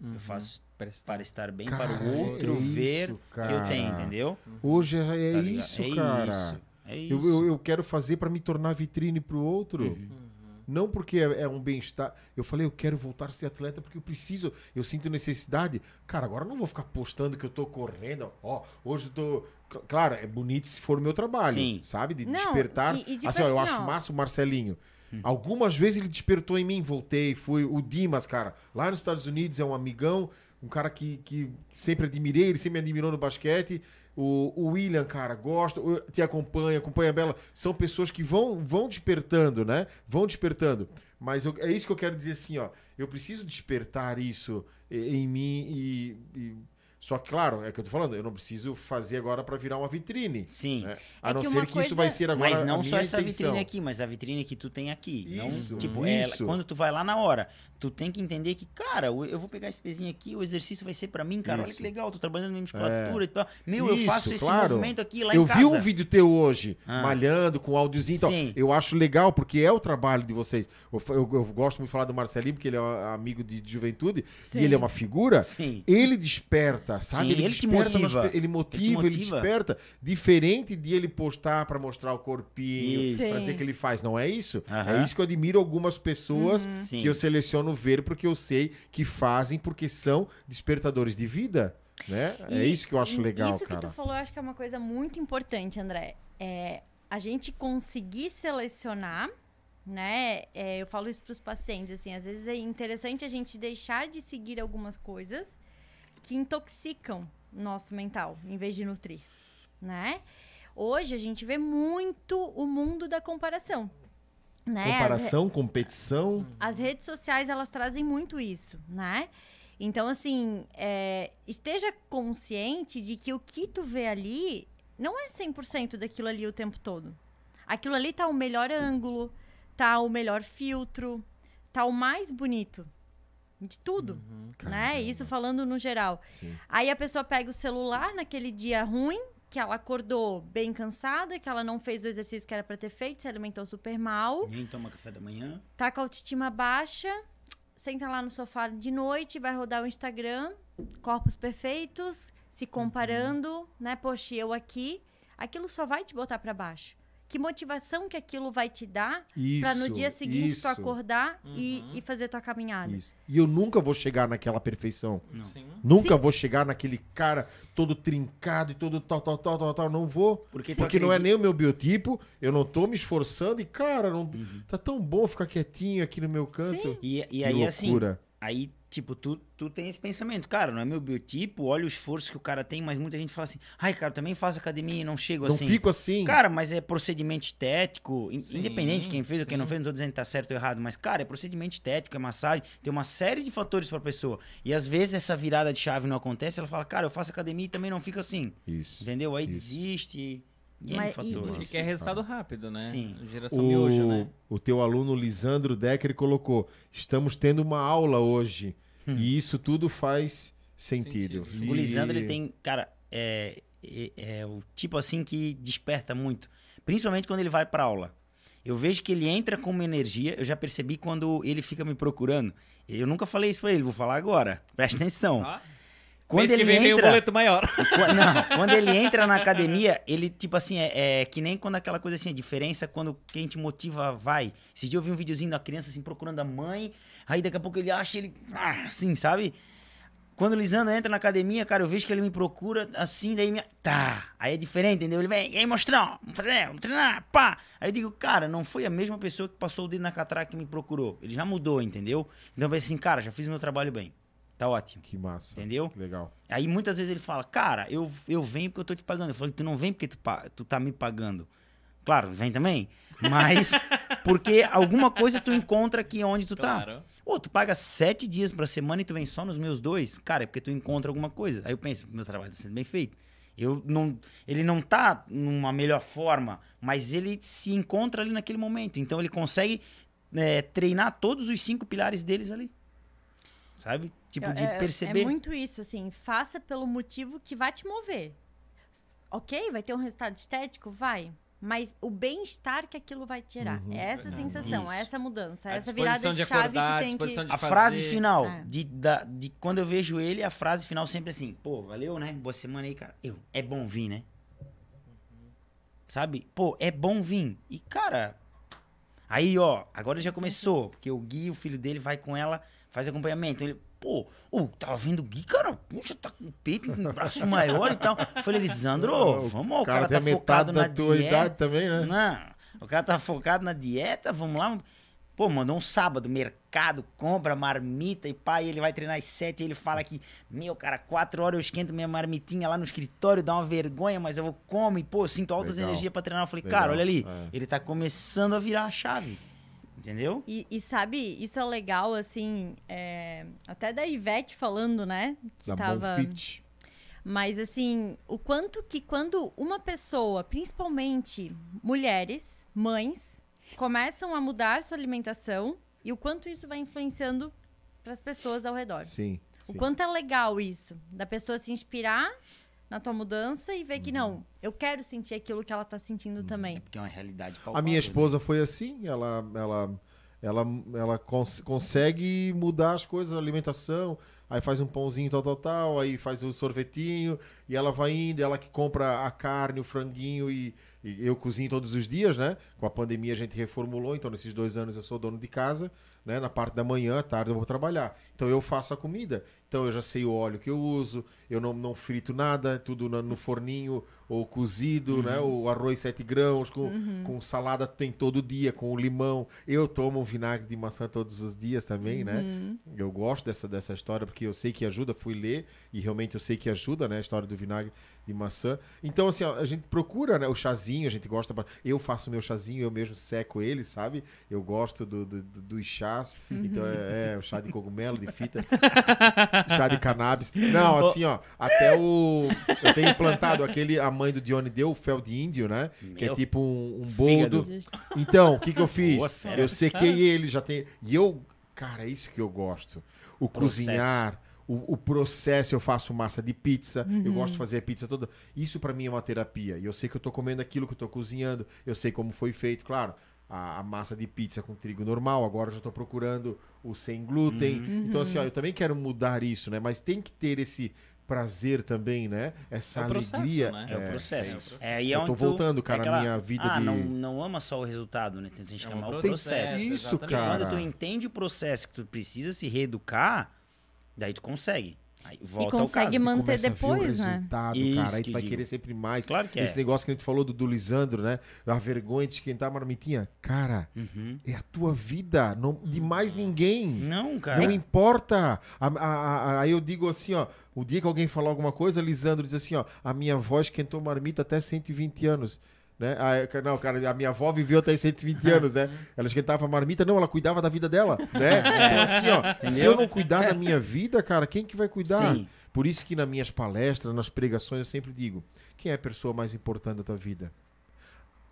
Uhum. Eu faço para estar bem Cara, para o outro é isso, ver que eu cara. tenho, entendeu? Hoje é, é Tá ligado? isso, é cara. Isso, é Eu, isso. eu, eu quero fazer pra me tornar vitrine pro outro. Uhum. Não porque é, é um bem-estar. Eu falei, eu quero voltar a ser atleta porque eu preciso, eu sinto necessidade. Cara, agora eu não vou ficar postando que eu tô correndo. Ó, hoje eu tô. Cl- Claro, é bonito se for o meu trabalho, Sim. sabe? De Não, despertar. e- e tipo assim, ó, eu acho massa o Marcelinho. Algumas vezes ele despertou em mim, voltei, fui o Dimas, cara. Lá nos Estados Unidos é um amigão, um cara que, que sempre admirei, ele sempre me admirou no basquete. O, o William, cara, gosto, o- te acompanha, acompanha a Bela. São pessoas que vão, vão despertando, né? Vão despertando. Mas eu- é isso que eu quero dizer assim, ó. Eu preciso despertar isso em mim e. e- Só que, claro, é o que eu tô falando, eu não preciso fazer agora pra virar uma vitrine. Sim. né? A É não que ser que coisa- isso vai ser agora. Mas não só essa intenção. vitrine aqui, mas a vitrine que tu tem aqui. Isso, não, tipo, ela- isso. quando tu vai lá na hora, tu tem que entender que, cara, eu eu vou pegar esse pezinho aqui, o exercício vai ser pra mim, cara. Olha Isso. que legal, tô trabalhando em musculatura e tal. Meu, Isso, eu faço esse claro. movimento aqui lá eu em casa. vi um vídeo teu hoje, Ah. malhando, com áudiozinho e tal. Eu acho legal, porque é o trabalho de vocês. Eu, eu- eu gosto muito de falar do Marcelinho, porque ele é um amigo de, de juventude, Sim. e ele é uma figura. Sim. Ele desperta, sabe? Sim, ele te desperta motiva. nas pe- ele motiva, ele, Ele te motiva. desperta. Diferente de ele postar pra mostrar o corpinho, Isso. pra dizer que ele faz. Não é isso? Aham. É isso que eu admiro algumas pessoas Sim. que eu seleciono ver, porque eu sei que fazem, porque são despertadores de vida. Né? é E- isso que eu acho legal, Isso cara. que tu falou, eu acho que é uma coisa muito importante, André. É a gente conseguir selecionar, né? É, eu falo isso para os pacientes, assim, às vezes é interessante a gente deixar de seguir algumas coisas que intoxicam o nosso mental, em vez de nutrir, né? Hoje a gente vê muito o mundo da comparação. Né? As Comparação, competição. as redes sociais elas trazem muito isso, né? Então, assim, é, esteja consciente de que o que tu vê ali não é 100% daquilo ali o tempo todo. Aquilo ali tá o melhor ângulo, tá o melhor filtro, tá o mais bonito de tudo, né? Caramba. Isso falando no geral. Sim. Aí a pessoa pega o celular naquele dia ruim, que ela acordou bem cansada, que ela não fez o exercício que era pra ter feito, se alimentou super mal Nem toma café da manhã. tá com a autoestima baixa, senta lá no sofá de noite, vai rodar o Instagram, corpos perfeitos, se comparando, né? Poxa, eu aqui, aquilo só vai te botar pra baixo. Que motivação que aquilo vai te dar pra no dia seguinte isso, tu acordar e, Uhum. e fazer tua caminhada? Isso. E eu nunca vou chegar naquela perfeição. Sim. Nunca vou chegar naquele cara todo trincado e todo tal, tal, tal, tal, tal. Não vou. Porque Porque, não é nem o meu biotipo, eu não tô me esforçando e, cara, não, Uhum. tá tão bom ficar quietinho aqui no meu canto. E, e Que aí, assim, loucura. aí, tipo, tu, tu tem esse pensamento. Cara, não é meu biotipo, olha o esforço que o cara tem, mas muita gente fala assim, ai, cara, também faço academia e não chego Não assim. fico assim. Cara, mas é procedimento estético, Sim, independente de quem fez ou quem não sim. fez, não tô dizendo que tá certo ou errado, mas, cara, é procedimento estético, é massagem, tem uma série de fatores pra pessoa. E às vezes essa virada de chave não acontece, ela fala, cara, eu faço academia e também não fico assim. Isso. Entendeu? Aí Isso. desiste. E N Mas- e- fatores. Ele quer resultado rápido, né? Sim. Geração miojo, né? O, o teu aluno Lisandro Decker colocou: estamos tendo uma aula hoje. Hum. E isso tudo faz sentido. Sentido. E- O Lisandro, ele tem, cara, é, é, é o tipo assim que desperta muito. Principalmente quando ele vai pra aula. Eu vejo que ele entra com uma energia, eu já percebi quando ele fica me procurando. Eu nunca falei isso pra ele, vou falar agora. Presta atenção. Ó, Quando mês que ele vem vem o entra, boleto maior. Não, quando ele entra na academia, ele, tipo assim, é, é que nem quando aquela coisa assim, a diferença quando quem te motiva vai. Esse dia eu vi um videozinho da criança, assim, procurando a mãe, aí daqui a pouco ele acha ele, ah, assim, sabe? Quando o Lisandro entra na academia, cara, eu vejo que ele me procura assim, daí me. Tá. Aí é diferente, entendeu? Ele vem, e aí, mostrão, vamos fazer, vamos treinar, pá. Aí eu digo, cara, não foi a mesma pessoa que passou o dedo na catraca que me procurou. Ele já mudou, entendeu? Então eu pensei assim, cara, já fiz meu trabalho bem. Tá ótimo. Que massa. Entendeu? Que legal. Aí muitas vezes ele fala, cara, eu, eu venho porque eu tô te pagando. Eu falei, tu não vem porque tu, pa- tu tá me pagando. Claro, vem também. Mas porque alguma coisa tu encontra aqui onde tu tá. Claro. Ô, tu paga sete dias pra semana e tu vem só nos meus dois? Cara, é porque tu encontra alguma coisa. Aí eu penso, meu trabalho tá sendo bem feito. Eu não, ele não tá numa melhor forma, mas ele se encontra ali naquele momento. Então ele consegue é, treinar todos os cinco pilares deles ali. Sabe? Tipo, de É- é- perceber. É muito isso, assim. Faça pelo motivo que vai te mover. Ok, vai ter um resultado estético? Vai. Mas o bem-estar que aquilo vai te gerar. Uhum. É essa sensação, Isso. é essa mudança, A é essa virada de, de chave acordar, que tem que... de A frase final, É. de, da, de quando eu vejo ele, a frase final sempre assim, pô, valeu, né? Boa semana aí, cara. Eu, é bom vir, né? Sabe? Pô, é bom vir. E, cara, Aí, ó, agora já começou, porque o Gui, o filho dele, vai com ela, faz acompanhamento. Ele, pô, ô, tava vendo o Gui, cara, puxa, tá com peito, com o braço maior e tal. Eu falei, Lisandro, vamos, o cara, tem tá focado na tua dieta. idade também, né? Não, o cara tá focado na dieta, vamos lá. Pô, mandou um sábado, mercado, compra marmita e pai, ele vai treinar às sete e ele fala que, meu, cara, quatro horas eu esquento minha marmitinha lá no escritório, dá uma vergonha, mas eu como e, pô, sinto altas energias pra treinar. Eu falei, Legal, cara, olha ali, é. ele tá começando a virar a chave, entendeu? E, e sabe, isso é legal, assim, é, até da Ivete falando, né? Que Da tava. Bonfit. Mas assim, o quanto que quando uma pessoa, principalmente mulheres, mães, começam a mudar sua alimentação e o quanto isso vai influenciando para as pessoas ao redor. Sim. O sim. quanto é legal isso, da pessoa se inspirar na tua mudança e ver que Uhum. não, eu quero sentir aquilo que ela tá sentindo também. Porque é uma realidade A palpável, minha né? esposa foi assim, ela, ela, ela, ela cons- consegue mudar as coisas, a alimentação, aí faz um pãozinho tal, tal, tal, aí faz o sorvetinho, e ela vai indo, ela que compra a carne, o franguinho, e eu cozinho todos os dias, né? Com a pandemia a gente reformulou, então nesses dois anos eu sou dono de casa, né? Na parte da manhã, à tarde eu vou trabalhar. Então eu faço a comida, então eu já sei o óleo que eu uso, eu não, não frito nada, tudo no, no forninho ou cozido, né? O arroz sete grãos com, com salada tem todo dia, com o limão. Eu tomo vinagre de maçã todos os dias também, né? Eu gosto dessa, dessa história porque eu sei que ajuda, fui ler e realmente eu sei que ajuda, né? A história do vinagre de maçã. Então, assim, a gente procura, né? O chazinho, a gente gosta. Eu faço meu chazinho, eu mesmo seco ele, sabe? Eu gosto do, do- do- dos chás. Então, é, é o chá de cogumelo, de fita. chá de cannabis. Não, assim, ó, até o. Eu tenho implantado aquele. A mãe do Dione deu, o fel de índio, né? Que é Meu. tipo um, um boldo. Então, o que, que eu fiz? Boa, eu sequei ele, já tem. E eu. Cara, é isso que eu gosto. O Processo. cozinhar. O, o processo, eu faço massa de pizza, eu gosto de fazer a pizza toda. Isso pra mim é uma terapia. E eu sei que eu tô comendo aquilo que eu tô cozinhando, eu sei como foi feito. Claro, a, a massa de pizza com trigo normal, agora eu já tô procurando o sem glúten. Então, assim, ó, eu também quero mudar isso, né? Mas tem que ter esse prazer também, né? Essa É o processo, alegria. né? É, o processo. é o processo. É, aí Eu é tô onde tu- voltando, cara, é aquela- a minha vida ah, de- não, não ama só o resultado, né? Tem gente que É um amar o processo, processo. Isso, exatamente. Porque cara. quando tu entende o processo que tu precisa se reeducar, daí tu consegue. Aí volta consegue ao caso. manter começa a ver depois, o né? resultado, Isso cara. Aí que tu vai digo. querer sempre mais. Claro que é. Esse negócio que a gente falou do, do Lisandro, né? A vergonha de esquentar a marmitinha. Cara, Uhum. é a tua vida, não, de mais ninguém. Não, cara. Não importa. A- a- a- Aí eu digo assim, ó. O dia que alguém falar alguma coisa, Lisandro diz assim, ó. A minha avó esquentou marmita até 120 anos. Né? Ah, não, cara, a minha avó viveu até 120 anos, né? Ela esquentava marmita, não, ela cuidava da vida dela, né? Então, assim, ó, se eu não cuidar da minha vida, cara, quem que vai cuidar? Sim. Por isso que nas minhas palestras, nas pregações, eu sempre digo: quem é a pessoa mais importante da tua vida?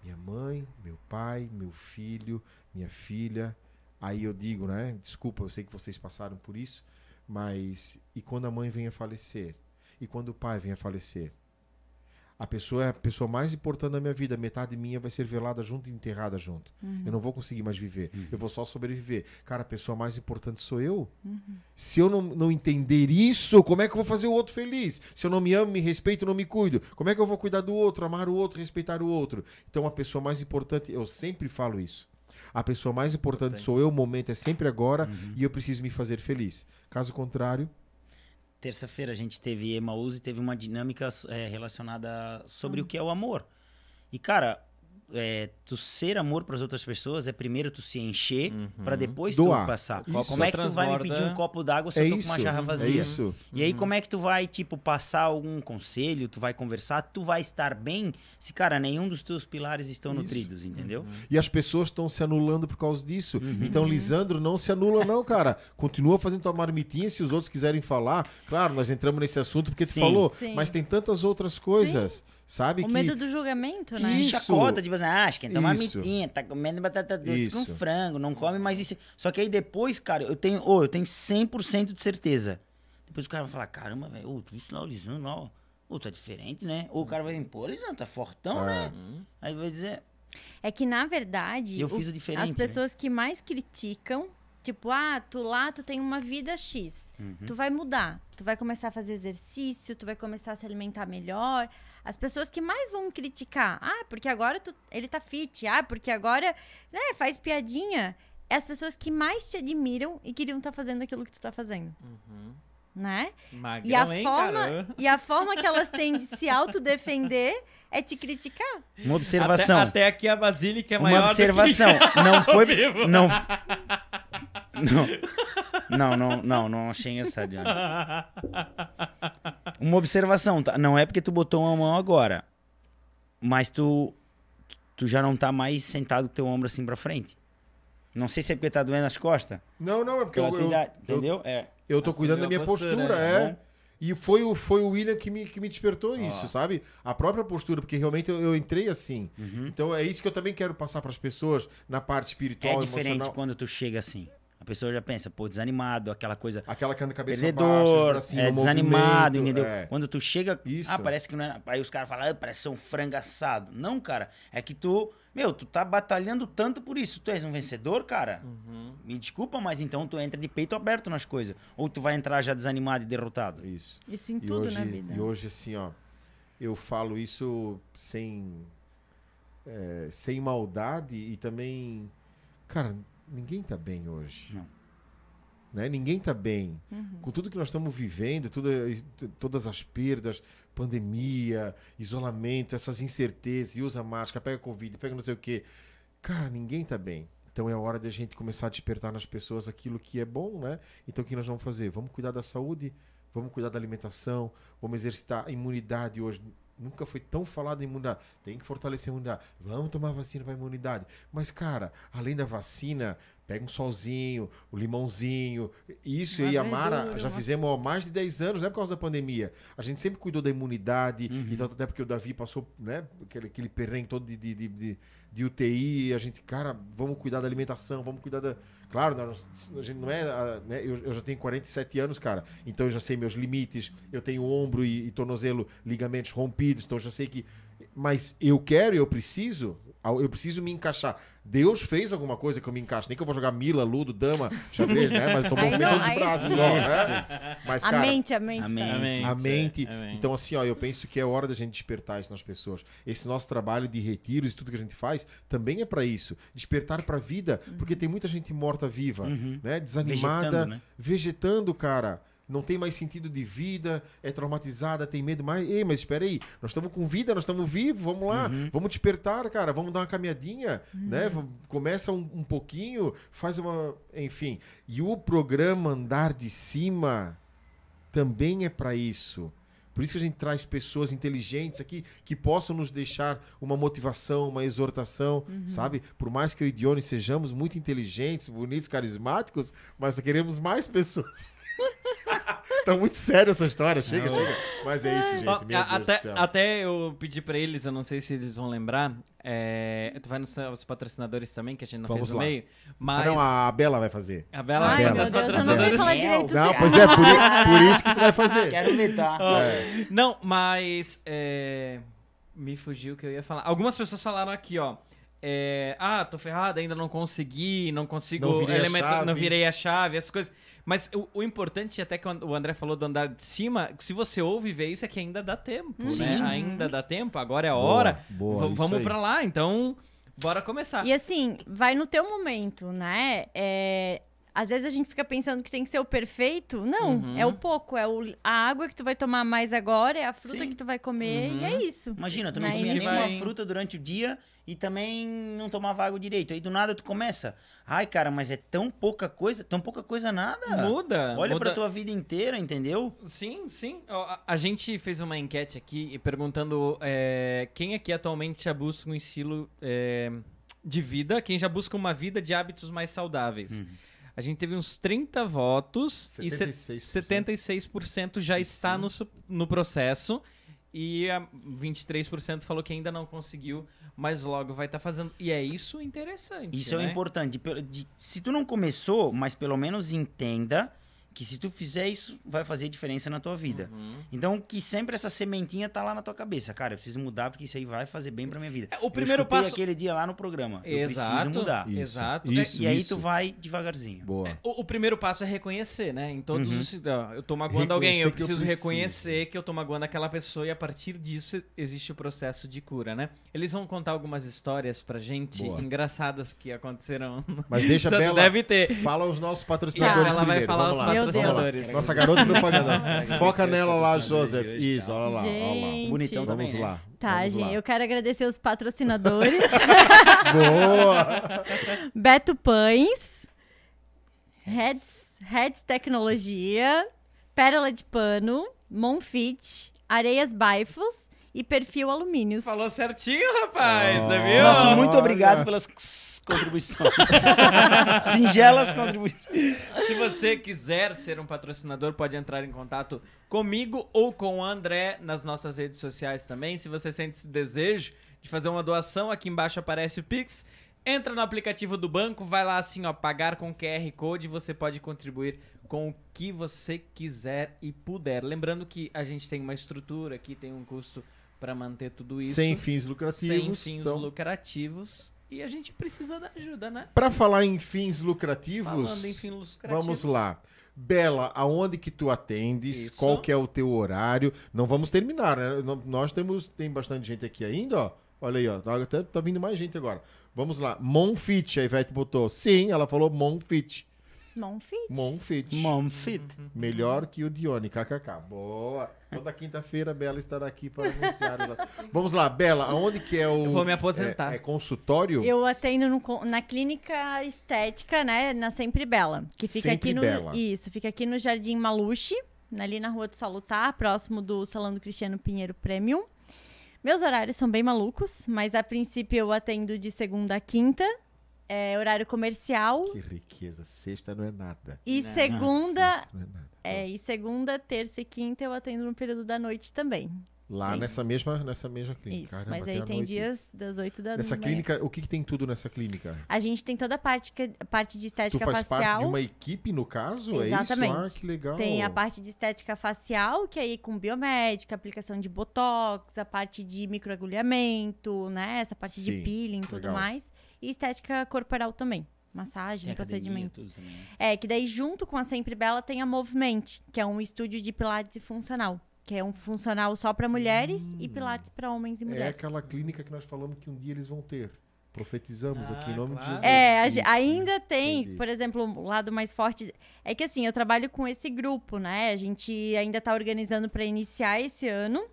Minha mãe, meu pai, meu filho, minha filha. Aí eu digo, né? Desculpa, eu sei que vocês passaram por isso, mas e quando a mãe vem a falecer? E quando o pai vem a falecer? A pessoa é a pessoa mais importante da minha vida. Metade minha vai ser velada junto e enterrada junto. Eu não vou conseguir mais viver. Eu vou só sobreviver. Cara, a pessoa mais importante sou eu. Se eu não, não entender isso, como é que eu vou fazer o outro feliz? Se eu não me amo, me respeito, não me cuido, como é que eu vou cuidar do outro, amar o outro, respeitar o outro? Então a pessoa mais importante, eu sempre falo isso. A pessoa mais importante Importante. sou eu, o momento é sempre agora e eu preciso me fazer feliz. Caso contrário, Terça-feira a gente teve Emaús e teve uma dinâmica é, relacionada sobre o que é o amor. E, cara, é, tu ser amor para as outras pessoas é primeiro tu se encher para depois Doar. tu passar. Isso. Como é que tu vai me pedir um copo d'água se é eu tô isso. com uma jarra É vazia? isso. E aí, como é que tu vai, tipo, passar algum conselho, tu vai conversar, tu vai estar bem se, cara, nenhum dos teus pilares estão Isso. nutridos, entendeu? E as pessoas estão se anulando por causa disso. Então, Lisandro, não se anula, não, cara. Continua fazendo tua marmitinha. Se os outros quiserem falar, claro, nós entramos nesse assunto porque tu Sim. falou. Sim. Mas tem tantas outras coisas, sabe? O que... medo do julgamento, né? Isso. Chacota, tipo assim, ah, esquenta uma Isso. mitinha, tá comendo batata doce com Isso. frango, não come mais isso. Só que aí depois, cara, eu tenho, ô, eu tenho 100% de certeza. Depois o cara vai falar, caramba, velho, ô, tu isso lá, o Lisandro, ó, tá diferente, né? Ou o cara vai vir, pô, Lisandro, tá fortão, É. né? Aí vai dizer, É que, na verdade, Eu o- fiz o diferente, as né? pessoas que mais criticam Tipo, ah, tu lá, tu tem uma vida X. Uhum. Tu vai mudar. Tu vai começar a fazer exercício, tu vai começar a se alimentar melhor. As pessoas que mais vão criticar, ah, porque agora tu, ele tá fit, ah, porque agora, né, faz piadinha. É as pessoas que mais te admiram e queriam estar fazendo aquilo que tu tá fazendo. Né? Magrão, E a, hein, forma, cara? e a forma que elas têm de se autodefender é te criticar. Uma observação. Até, até aqui a Basílica é Uma maior observação. do que... Não foi. vivo. Não. Não. Não, não, não, não achei engraçado. Uma observação, tá? Não é porque tu botou uma mão agora, mas tu, tu já não tá mais sentado com teu ombro assim pra frente. Não sei se é porque tá doendo as costas. Não, não, é porque Pela eu, eu, entendeu? É. eu tô Assumiu cuidando da minha postura, postura, né? é. E foi o, foi o William que me, que me despertou isso, sabe? A própria postura, porque realmente eu, eu entrei assim. Então é isso que eu também quero passar para as pessoas na parte espiritual, É diferente emocional. quando tu chega assim. A pessoa já pensa, pô, desanimado, aquela coisa. Aquela que anda cabeça baixa, Perdedor, bracinhos é, no desanimado, entendeu? é. Quando tu chega, Isso. ah, parece que não é. Aí os caras falam, ah, parece ser um frango assado. Não, cara, é que tu, meu, tu tá batalhando tanto por isso. Tu és um vencedor, cara? Uhum. Me desculpa, mas então tu entra de peito aberto nas coisas. Ou tu vai entrar já desanimado e derrotado. Isso. Isso em E tudo hoje, na vida. e hoje, assim, ó, eu falo isso sem, é, sem maldade e também, cara, ninguém tá bem hoje. Não. Né? Ninguém tá bem. Uhum. Com tudo que nós estamos vivendo, tudo, todas as perdas, pandemia, isolamento, essas incertezas, e usa máscara, pega Covid, pega não sei o quê. Cara, ninguém tá bem. Então é hora de a gente começar a despertar nas pessoas aquilo que é bom, né? Então o que nós vamos fazer? Vamos cuidar da saúde, vamos cuidar da alimentação, vamos exercitar a imunidade hoje. Nunca foi tão falado em imunidade. Tem que fortalecer a imunidade. Vamos tomar vacina para imunidade. Mas, cara, além da vacina, pega um solzinho, o limãozinho. Isso eu Uma e a Mara já fizemos há mais de 10 anos, não é por causa da pandemia. A gente sempre cuidou da imunidade. Uhum. Então, até porque o Davi passou, né? Aquele, aquele perrengue todo de, de, de, de, de UTI. A gente, cara, vamos cuidar da alimentação, vamos cuidar da. Claro, nós- a gente não é. né, eu, eu já tenho 47 anos, cara. Então eu já sei meus limites. Eu tenho ombro e, e tornozelo, ligamentos rompidos. Então eu já sei que. Mas eu quero, eu preciso. Eu preciso me encaixar. Deus fez alguma coisa que eu me encaixo. Nem que eu vou jogar Mila, Ludo, Dama, xadrez, né? Mas eu tô movimentando os braços só, né? Mas, a cara, mente, a mente. a mente. A mente, a mente. é, a mente. Então, assim, ó, eu penso que é hora da gente despertar isso nas pessoas. Esse nosso trabalho de retiros e tudo que a gente faz também é pra isso. Despertar pra vida, porque tem muita gente morta viva, né? Desanimada, Vegetando, né? vegetando, cara. Não tem mais sentido de vida, é traumatizada, tem medo mais. Ei, mas espera aí, nós estamos com vida, nós estamos vivos, vamos lá, vamos despertar, cara, vamos dar uma caminhadinha, né? V- Começa um, um pouquinho, faz uma. Enfim. E o programa Andar de Cima também é para isso. Por isso que a gente traz pessoas inteligentes aqui que possam nos deixar uma motivação, uma exortação, sabe? Por mais que eu e Dione sejamos muito inteligentes, bonitos, carismáticos, mas queremos mais pessoas. Tá muito sério essa história, chega, Não. chega. Mas é isso, gente. Ó, até, do céu. até eu pedi pra eles, eu não sei se eles vão lembrar. é, tu vai nos os patrocinadores também, que a gente não Vamos fez no lá. meio. Ah, Mas. não, a Bela vai fazer. A Bela Ai, meu das Deus, eu não sei patrocinadoras. falar direito. Não, pois é, por, por isso que tu vai fazer. Quero? Ó, É. Não, mas. é, me fugiu o que eu ia falar. Algumas pessoas falaram aqui, ó. é, ah, tô ferrado, ainda não consegui, não consigo. Não virei a elemento- chave. não virei a chave, essas coisas. Mas o, o importante, até que o André falou do andar de cima, que se você ouve e vê isso, é que ainda dá tempo, né? Sim. Ainda dá tempo, agora é a Boa, hora. boa, vamos pra lá, então. Bora começar. E assim, vai no teu momento, né? É, às vezes a gente fica pensando que tem que ser o perfeito. Não, Uhum. é o pouco. É o, a água que tu vai tomar mais agora, é a fruta Sim. que tu vai comer Uhum. e é isso. Imagina, tu não comia E nenhuma vai- fruta durante o dia e também não tomava água direito. Aí do nada tu começa. Ai, cara, mas é tão pouca coisa, tão pouca coisa nada. Muda. Olha muda. pra tua vida inteira, entendeu? Sim, sim. A, a gente fez uma enquete aqui perguntando é, quem aqui atualmente já busca um estilo é, de vida, quem já busca uma vida de hábitos mais saudáveis. Uhum. A gente teve uns 30 votos e se- 76%. 76% já está no, no processo e a 23% falou que ainda não conseguiu, mas logo vai estar fazendo. E é isso interessante. Isso é né? importante. Pelo- de- se tu não começou, mas pelo menos entenda que se tu fizer isso, vai fazer diferença na tua vida. Uhum. Então, que sempre essa sementinha tá lá na tua cabeça. Cara, eu preciso mudar porque isso aí vai fazer bem pra minha vida. É, o primeiro eu passo- aquele dia lá no programa. Eu Exato. preciso mudar. Isso, Exato. isso. e aí tu vai devagarzinho. Boa. O, o primeiro passo é reconhecer, né? Em todos Uhum. os. Eu tô magoando alguém, eu que eu preciso preciso. reconhecer que eu tô magoando aquela pessoa e a partir disso existe o processo de cura, né? Eles vão contar algumas histórias pra gente Boa. engraçadas que aconteceram. Mas deixa Bela. deve ter. Fala os nossos patrocinadores ela vai primeiro. falar Vamos os lá. Meu patrocinadores. Nossa garota propaganda. Foca nela lá, Joseph. hoje, Isso, tá? olha lá, olha lá. Gente. Bonitão Vamos também, né? lá. Tá, vamos gente, lá. eu quero agradecer os patrocinadores. Boa! Beto Pães, Heads, Heads Tecnologia, Pérola de Pano, Monfit, Areias Baifos e Perfil Alumínios. Falou certinho, rapaz, Oh. você viu? Nosso muito obrigado pelas contribuições. Singelas contribuições. Se você quiser ser um patrocinador, pode entrar em contato comigo ou com o André nas nossas redes sociais também. Se você sente esse desejo de fazer uma doação, aqui embaixo aparece o Pix. Entra no aplicativo do banco, vai lá assim, ó, pagar com QR Code você pode contribuir com o que você quiser e puder. Lembrando que a gente tem uma estrutura aqui, tem um custo para manter tudo isso. Sem fins lucrativos. Sem fins então, lucrativos. E a gente precisa da ajuda, né? Pra falar em fins lucrativos, Falando em fins lucrativos. vamos lá. Bela, aonde que tu atendes? Isso. Qual que é o teu horário? Não vamos terminar, né? Nó- Nós temos tem bastante gente aqui ainda, ó. Olha aí, ó. Tá, até- tá vindo mais gente agora. Vamos lá. Monfit, a Ivete botou. Sim, ela falou Monfit. Monfit. Monfit. Mom fit. Melhor que o Dione, kkk. Boa. Toda quinta-feira a Bela estará aqui para anunciar. os- Vamos lá, Bela, aonde que é o... Eu vou me aposentar. É, é consultório? Eu atendo no na clínica estética, né, na Sempre Bela, que fica Sempre aqui no Bela. Isso, fica aqui no Jardim Maluche, ali na Rua do Salutar, próximo do Salão do Cristiano Pinheiro Premium. Meus horários são bem malucos, mas a princípio eu atendo de segunda a quinta, é horário comercial, Que riqueza. Sexta não é nada. e Não. segunda, não é nada. é, e segunda, terça e quinta eu atendo no período da noite também. Lá Tem. nessa mesma, nessa mesma clínica. Isso, Caramba, mas aí tem noite. dias das 8 da Nessa manhã. clínica, o que, que tem tudo nessa clínica? A gente tem toda a parte, que- parte de Tu estética faz facial. parte de uma equipe, no caso? É Exatamente. isso? Ah, que legal. Tem a parte de estética facial, que é aí com biomédica, aplicação de botox, a parte de microagulhamento, né? Essa parte Sim, de peeling e tudo mais. E estética corporal também. Massagem, Tem procedimentos. também. É, que daí junto com a Sempre Bela tem a Movement, que é um estúdio de pilates funcional. Que é um funcional só para mulheres e pilates para homens e É mulheres. aquela clínica que nós falamos que um dia eles vão ter. Profetizamos Ah, aqui em nome claro. de Jesus. É, a ge- Isso. ainda tem, entendi. por exemplo, o lado mais forte. É que assim, eu trabalho com esse grupo, né? A gente ainda tá organizando para iniciar esse ano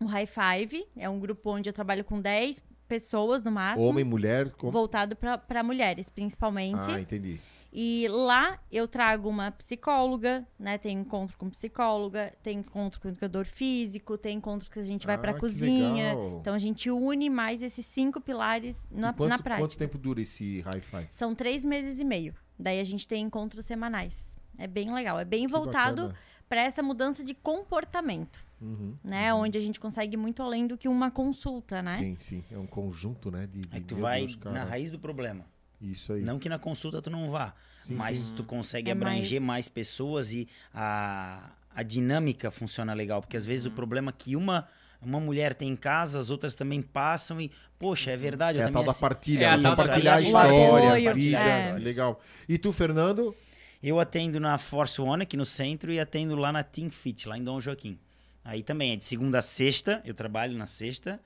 o High Five. É um grupo onde eu trabalho com 10 pessoas no máximo. Homem, mulher. Com... Voltado para mulheres, principalmente. Ah, entendi. E lá eu trago uma psicóloga, né? Tem encontro com psicóloga, tem encontro com educador físico, tem encontro que a gente vai Ah, que cozinha. legal. Então a gente une mais esses cinco pilares na, quanto, na prática. quanto tempo dura esse hi-fi? São três meses e meio. Daí a gente tem encontros semanais. É bem legal. É bem Que voltado para essa mudança de comportamento, Uhum. né? Onde a gente consegue ir muito além do que uma consulta, né? Sim, sim. É um conjunto, né? De, de Aí tu vai Deus, na raiz do problema. Isso aí. Não que na consulta tu não vá, Sim, mas sim. tu consegue É abranger mais- mais... pessoas e a, a dinâmica funciona legal. Porque às vezes Uhum. o problema é que uma, uma mulher tem em casa, as outras também passam e, poxa, é verdade. É eu a tal também da partilha, É, a né? tal da compartilhar a história, apoio, vida. é. Legal. E tu, Fernando? Eu atendo na Force One aqui no centro e atendo lá na Team Fit, lá em Dom Joaquim. Aí também é de segunda a sexta, eu trabalho na sexta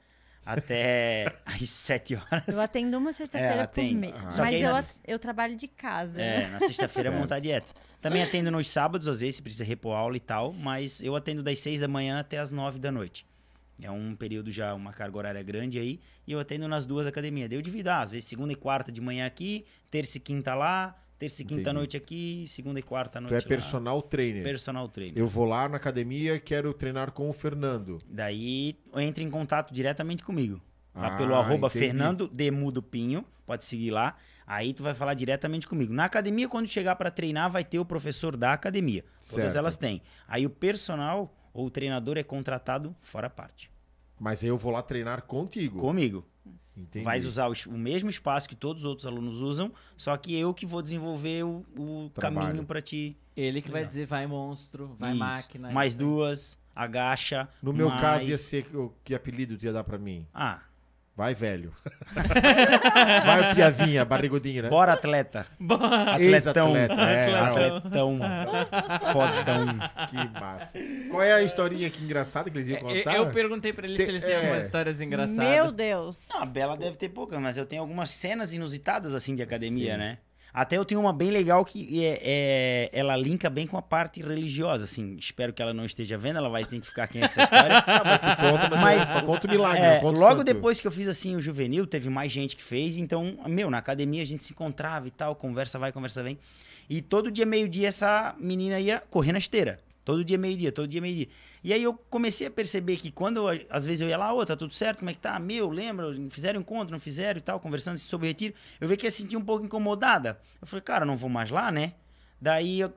até às sete horas. Eu atendo uma sexta-feira É, por mês. Que Mas eu, eu trabalho de casa. É, na sexta-feira montar a dieta. Também atendo nos sábados, às vezes, se precisa repor aula e tal, mas eu atendo das seis da manhã até as nove da noite. É um período já, uma carga horária grande aí, e eu atendo nas duas academias. Daí eu divido, ah, às vezes segunda e quarta de manhã aqui, terça e quinta lá, terça e quinta Entendi. noite aqui, segunda e quarta à Tu noite é lá. personal trainer. Personal trainer. Eu vou lá na academia e quero treinar com o Fernando. Daí entra em contato diretamente comigo. Lá Ah, pelo arroba entendi. Fernando Demudo Pinho, pode seguir lá. Aí tu vai falar diretamente comigo. Na academia, quando chegar para treinar, vai ter o professor da academia. Todas Certo. elas têm. Aí o personal ou o treinador é contratado fora parte. Mas eu vou lá treinar contigo. Comigo. Entendi. Vais usar os- o mesmo espaço que todos os outros alunos usam, só que eu que vou desenvolver o, o caminho pra ti. Ele que vai dizer vai monstro, vai Isso. máquina. Mais isso. duas, agacha. No meu mais... caso, ia ser o que apelido tu ia dar pra mim? Ah, Vai, velho. Vai, piavinha, barrigudinho, né? bora atleta. Atletão. Ex-atleta, é, Atletão. Fodão. Que massa. Qual é a historinha que engraçada que eles iam É, contar? Eu, eu perguntei pra eles Tem- se eles têm é. algumas histórias engraçadas. Meu Deus. Não, a Bela deve ter pouca, mas eu tenho algumas cenas inusitadas assim de academia, Sim. né? Até eu tenho uma bem legal que é, é- ela linka bem com a parte religiosa, assim. Espero que ela não esteja vendo, ela vai se identificar quem é essa história. Ah, mas tu conta, mas, Mas- só conta o milagre, É, não conta logo santo. depois que eu fiz assim o juvenil, teve mais gente que fez, então, meu, na academia a gente se encontrava e tal, conversa vai, conversa vem. E todo dia, meio-dia, essa menina ia correr na esteira. Todo dia, meio-dia, todo dia, meio-dia. E aí eu comecei a perceber que quando, às vezes, eu ia lá, ô, tá tudo certo, como é que tá? Meu, lembra? Fizeram encontro, não fizeram e tal, conversando assim sobre retiro. Eu vi que ia sentir um pouco incomodada. Eu falei, cara, não vou mais lá, né? Daí eu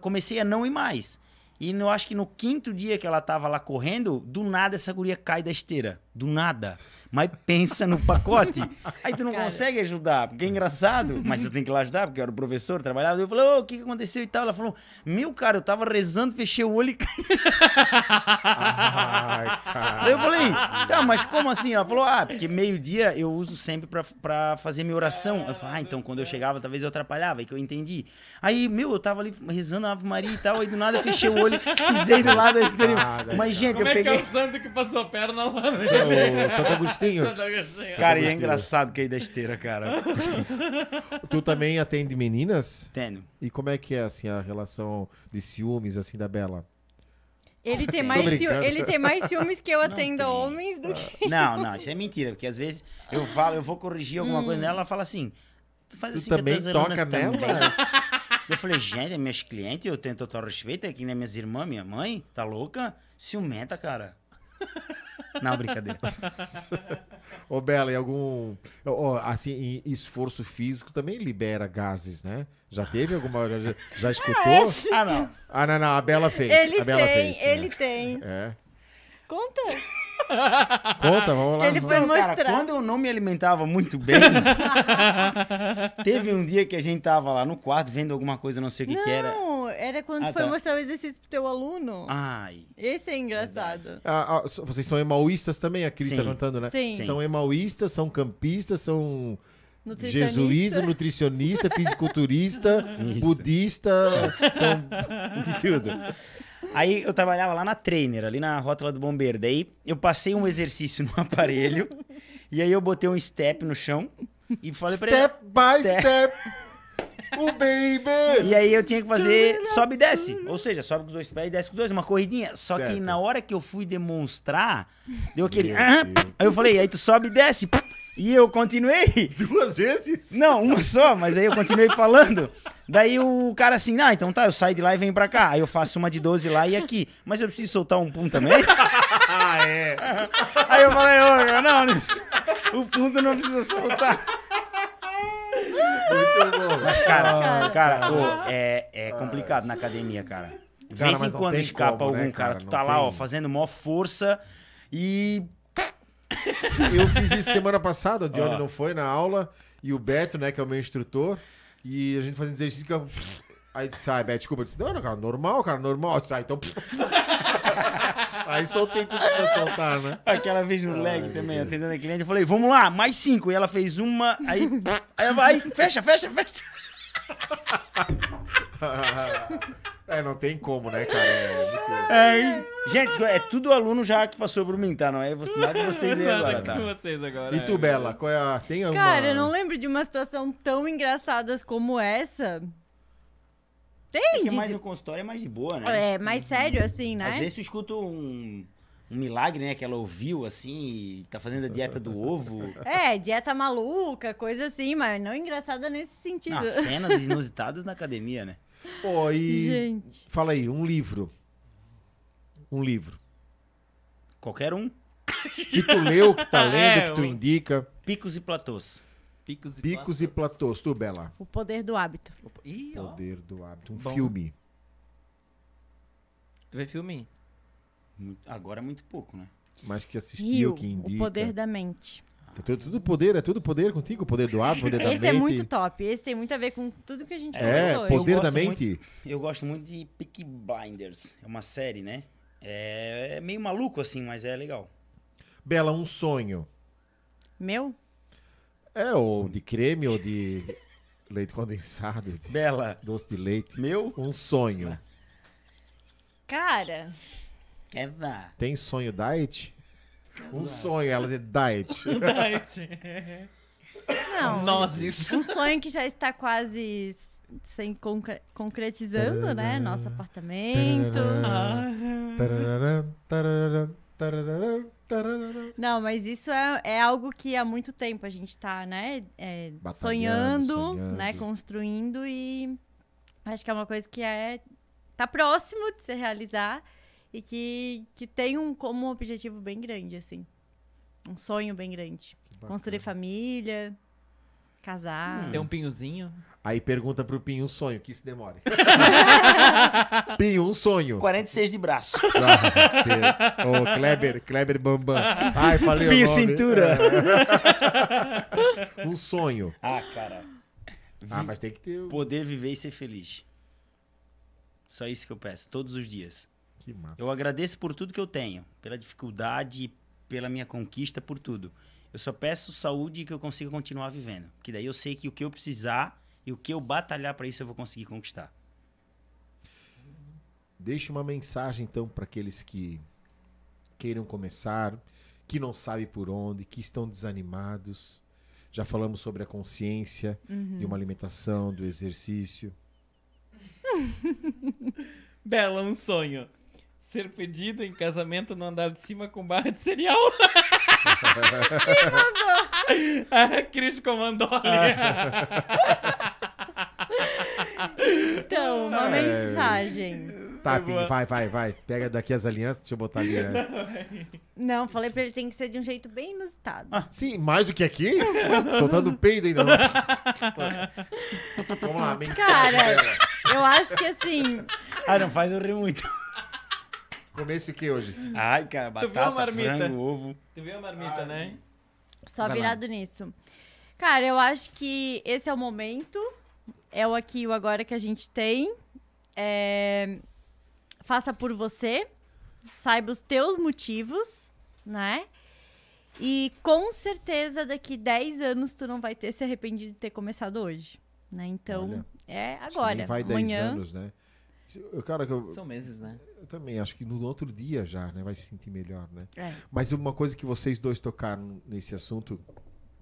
comecei a não ir mais. E eu acho que no quinto dia que ela tava lá correndo, do nada essa guria cai da esteira. Do nada. Mas pensa no pacote. Aí tu não Cara. consegue ajudar, porque é engraçado. Mas você tem que lá ajudar, porque eu era o professor, trabalhava. Eu falei, ô, o que que aconteceu e tal? Ela falou, meu, cara, eu tava rezando, fechei o olho e caí. Ai, cara. Daí eu falei, tá, mas como assim? Ela falou, ah, porque meio-dia eu uso sempre pra, pra fazer minha oração. Eu falei, ah, então quando eu chegava, talvez eu atrapalhava, aí que eu entendi. Aí, meu, eu tava ali rezando a Ave Maria e tal, aí do nada eu fechei o olho, pisei do lado da. Ah, Mas, gente, Como eu é que peguei. é o santo que passou a perna lá? né? O Santo Agostinho, Cara, e é engraçado cair da esteira, cara. tu também atende meninas? Entendo. E como é que é, assim, a relação de ciúmes, assim, da Bela? Ele tem, mais ciú- brincando. ele tem mais ciúmes que eu atendo tem. homens do que. Não, não, isso é mentira, porque às vezes eu falo, eu vou corrigir alguma coisa nela, ela fala assim. Tu faz Tu assim também toca também?" nelas? Eu falei, gente, é minhas clientes, eu tenho total respeito, aqui né, minhas irmãs, minha mãe, tá louca? Ciumenta, cara. Não, brincadeira. Ô, Bela, e algum... assim, em esforço físico também libera gases, né? Já teve alguma... Já, já escutou? Ah, não. Ah, não, não, a Bela fez. Ele a Bela tem, fez. né? ele tem. É. Conta. Conta, vamos lá. Ele foi cara, mostrar. quando eu não me alimentava muito bem, teve um dia que a gente tava lá no quarto vendo alguma coisa, não sei o que, que era. Era quando Ah, foi tá. mostrar o exercício pro teu aluno. Ai. Esse é engraçado. Ah, ah, vocês são emauístas também, a Cris tá Sim. cantando, né? Sim. São emauístas, são campistas, são Nutricionista. jesuísta, nutricionista, fisiculturista, Isso. budista, são... de tudo. Aí eu trabalhava lá na Trainer, ali na rótula do bombeiro. Daí eu passei um exercício no aparelho e aí eu botei um step no chão e falei pra ele. Step by Step. step, o baby! E aí eu tinha que fazer sobe e desce. Ou seja, sobe com os dois pés e desce com os dois, uma corridinha. Só que Certo. na hora que eu fui demonstrar, deu aquele. "Ah". Aí eu falei, aí tu sobe e desce. E eu continuei. Duas vezes? Não, uma só, mas aí eu continuei falando. Daí o cara assim, ah, então tá, eu saio de lá e venho pra cá. Aí eu faço uma de 12 lá e aqui. Mas eu preciso soltar um pum também? Ah, é. Aí eu falei, ô, não, o pum não precisa soltar. Muito bom. Mas, cara, cara, ô, é, é complicado na academia, cara. De vez em quando escapa como, né, algum cara. cara? Tu tá lá, ó, fazendo maior força e. Eu fiz isso semana passada, o Johnny Ó. não foi na aula, e o Beto, né, que é o meu instrutor, e a gente fazendo exercício que eu... Aí disse, ah, Beto, desculpa. Eu disse, não, não, cara, normal, cara, normal. Eu disse, ah, então... Aí soltei tudo pra soltar, né? Aquela vez no leg também, atendendo a cliente, eu falei, vamos lá, mais cinco. E ela fez uma, aí. Aí ela vai, fecha, fecha, fecha. É, não tem como, né, cara? É muito... Aí, gente, é tudo aluno já que passou por mim, tá? Não é nada de vocês aí agora, Nada com tá? vocês agora. E é, tu, Bela, qual é a... Tem uma... Cara, eu não lembro de uma situação tão engraçada como essa. Tem, É que de- mais no consultório é mais de boa, né? É, mais sério, assim, né? Às vezes tu escuta um, um milagre, né? Que ela ouviu, assim, e tá fazendo a dieta do ovo. É, dieta maluca, coisa assim, mas não engraçada nesse sentido. Não, cenas inusitadas na academia, né? Pô, e... Gente. Fala aí, um livro. Um livro. Qualquer um. Que tu leu, que tá lendo, É, que tu o- indica. Picos e platôs. Picos e Picos e platôs. platôs. Tu, Bela. O poder do hábito. Opa, Ih. Poder do hábito. Um Bom. filme. Tu vê filme? Muito- agora é muito pouco, né? mais que assistiu, Rio, que indica. o poder da mente. É tudo, tudo poder, é tudo poder contigo, o poder do hábito, o poder da Esse mente. é muito top. Esse tem muito a ver com tudo que a gente É, conversou hoje. poder Eu da gosto mente. Eu gosto muito de Peaky Blinders. É uma série, né? É, é meio maluco assim, mas é legal. Bela, um sonho. Meu? É, ou de creme, ou de leite condensado, de Bela, doce de leite. meu? Um sonho. Cara, É vá. Tem sonho diet? Um sonho, ela diz diet. não. Nozes. Um sonho que já está quase sem concre- concretizando, né? Nosso apartamento. Tararã. Não, mas isso é, é algo que há muito tempo a gente tá, né? é, sonhando, sonhando. né? Construindo e acho que é uma coisa que é tá próximo de se realizar e que, que tem um como objetivo bem grande, assim. Um sonho bem grande. Construir família, casar. Tem um pinhozinho. Aí pergunta pro Pinho um sonho, que isso demore. Pinho, um sonho. 46 de braço. Ah, Ô, Kleber, Kleber Bambam. Ai, falei Pinho o nome. cintura. É. Um sonho. Ah, cara. Ah, mas tem que ter... o- Poder viver e ser feliz. Só isso que eu peço, todos os dias. Que massa. Eu agradeço por tudo que eu tenho, pela dificuldade, pela minha conquista, por tudo. Eu só peço saúde e que eu consiga continuar vivendo. Que daí eu sei que o que eu precisar e o que eu batalhar para isso eu vou conseguir conquistar. Deixe uma mensagem, então, para aqueles que queiram começar, que não sabem por onde, que estão desanimados. Já falamos sobre a consciência Uhum. de uma alimentação, do exercício. Bela, um sonho. Ser pedida em casamento no andar de cima com barra de cereal. a Cris comandou ali. Então, uma É. mensagem. Tá. Pinho, vai, vai, vai. Pega daqui as alianças, deixa eu botar ali. né? Não, falei pra ele tem que ser de um jeito bem inusitado. Sim, mais do que aqui? Soltando peido ainda. Vamos lá, mensagem. Cara, eu acho que assim. Ah, não faz eu rir muito. Começo o que hoje? Ai, cara, Tu viu a batata, marmita? frango, ovo. Tu viu a marmita, né? Só Vai lá. virado nisso. Cara, eu acho que esse é o momento. É o aqui e o agora que a gente tem. É, Faça por você. Saiba os teus motivos, né? E com certeza daqui 10 anos tu não vai ter se arrependido de ter começado hoje. Né? Então, Olha, é agora. vai 10 Amanhã. anos, né? Cara, eu, São meses, né? eu também acho que no outro dia já, né? Vai se sentir melhor, né? É. Mas uma coisa que vocês dois tocaram nesse assunto,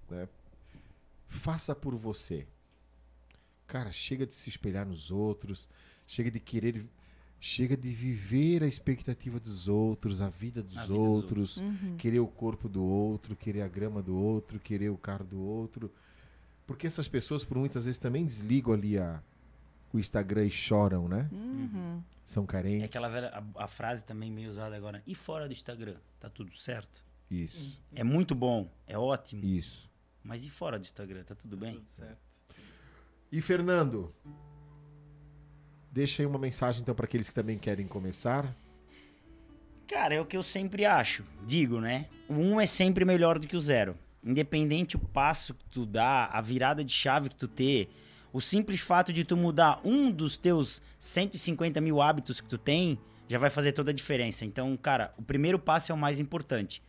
né? Faça por você. Cara, chega de se espelhar nos outros, chega de querer, chega de viver a expectativa dos outros, a vida dos A vida dos outros, Uhum. querer o corpo do outro, querer a grama do outro, querer o carro do outro. Porque essas pessoas, por muitas vezes, também desligam ali a, o Instagram e choram, né? Uhum. São carentes. É aquela velha, a, a frase também meio usada agora. E fora do Instagram? Tá tudo certo? Isso, É muito bom, é ótimo. isso. Mas e fora do Instagram? Tá tudo bem? Tudo certo. E Fernando, deixa aí uma mensagem então para aqueles que também querem começar. Cara, é o que eu sempre acho. Digo, né? O um é sempre melhor do que o zero. Independente o passo que tu dá, a virada de chave que tu ter, o simples fato de tu mudar um dos teus 150 mil hábitos que tu tem, já vai fazer toda a diferença. Então, cara, o primeiro passo é o mais importante.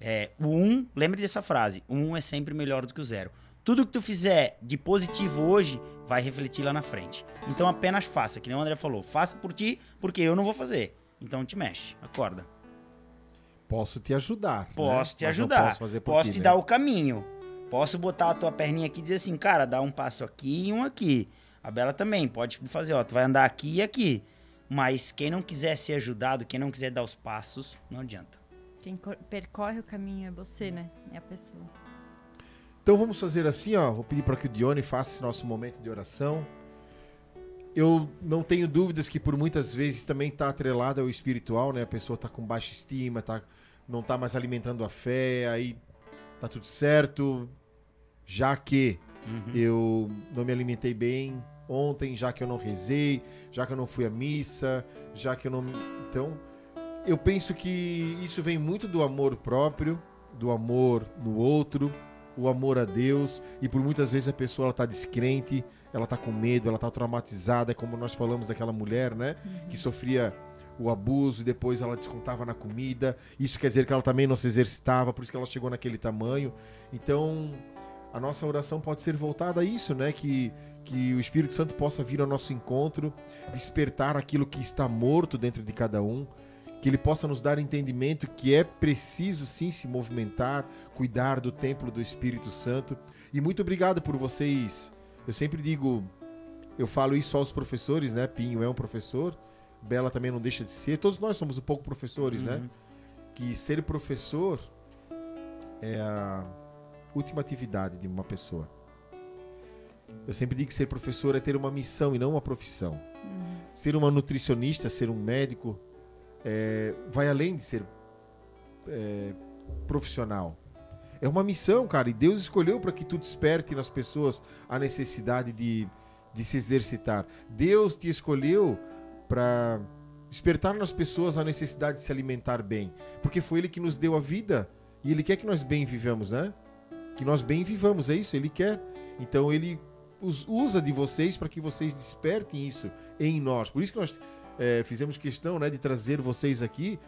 É, o um, lembre dessa frase, o um é sempre melhor do que o zero. Tudo que tu fizer de positivo hoje vai refletir lá na frente. Então apenas faça, que nem o André falou, faça por ti, porque eu não vou fazer. Então te mexe, acorda. Posso te ajudar. né? Posso te Mas ajudar. Posso, fazer por Posso ti, te né? dar o caminho. Posso botar a tua perninha aqui e dizer assim, cara, dá um passo aqui e um aqui. A Bela também pode fazer, ó, tu vai andar aqui e aqui. Mas quem não quiser ser ajudado, quem não quiser dar os passos, não adianta. Quem cor- percorre o caminho é você, né? É a pessoa. Então vamos fazer assim, ó. Vou pedir para que o Dione faça esse nosso momento de oração. Eu não tenho dúvidas que por muitas vezes também está atrelado ao espiritual, né? A pessoa está com baixa estima, tá, não está mais alimentando a fé, aí tá tudo certo. Já que eu não me alimentei bem ontem, já que eu não rezei, já que eu não fui à missa, já que eu não. Então, eu penso que isso vem muito do amor próprio, do amor no outro, o amor a Deus. E por muitas vezes a pessoa ela tá descrente, ela tá com medo, ela tá traumatizada, como nós falamos daquela mulher, né? Que sofria o abuso e depois ela descontava na comida. Isso quer dizer que ela também não se exercitava, por isso que ela chegou naquele tamanho. Então, a nossa oração pode ser voltada a isso, né? Que, que o Espírito Santo possa vir ao nosso encontro, despertar aquilo que está morto dentro de cada um, que ele possa nos dar entendimento que é preciso sim se movimentar, cuidar do templo do Espírito Santo. E muito obrigado por vocês. Eu sempre digo, eu falo isso aos professores, né? Pinho é um professor, Bela também não deixa de ser. Todos nós somos um pouco professores, né? Que ser professor é a última atividade de uma pessoa. Eu sempre digo que ser professor é ter uma missão e não uma profissão. Ser uma nutricionista, ser um médico, é, vai além de ser é, profissional. É uma missão, cara, e Deus escolheu para que tu desperte nas pessoas a necessidade de, de se exercitar. Deus te escolheu para despertar nas pessoas a necessidade de se alimentar bem, porque foi Ele que nos deu a vida e Ele quer que nós bem vivamos, né? Que nós bem vivamos, é isso, Ele quer. Então Ele us- usa de vocês para que vocês despertem isso em nós. Por isso que nós é, fizemos questão né, de trazer vocês aqui,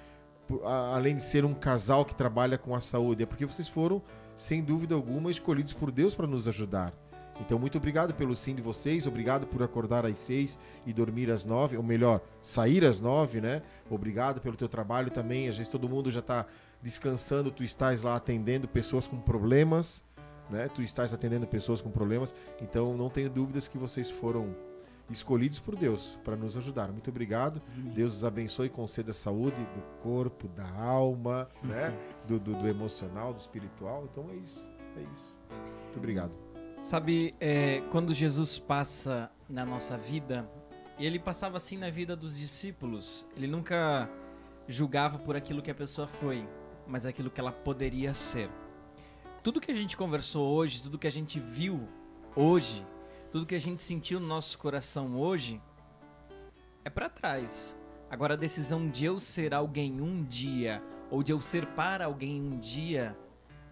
por- a- além de ser um casal que trabalha com a saúde, é porque vocês foram, sem dúvida alguma, escolhidos por Deus para nos ajudar. Então, muito obrigado pelo sim de vocês, obrigado por acordar às seis e dormir às nove, ou melhor, sair às nove, né? Obrigado pelo teu trabalho também. Às vezes todo mundo já está descansando, tu estás lá atendendo pessoas com problemas, né? Tu estás atendendo pessoas com problemas, então não tenho dúvidas que vocês foram escolhidos por Deus para nos ajudar. Muito obrigado. Deus os abençoe e conceda saúde do corpo, da alma, né? Do, do, do emocional, do espiritual. Então é isso. É isso. Muito obrigado. Sabe, é, quando Jesus passa na nossa vida, ele passava assim na vida dos discípulos. Ele nunca julgava por aquilo que a pessoa foi, mas aquilo que ela poderia ser. Tudo que a gente conversou hoje, tudo que a gente viu hoje, tudo que a gente sentiu no nosso coração hoje, é pra trás. Agora a decisão de eu ser alguém um dia, ou de eu ser para alguém um dia,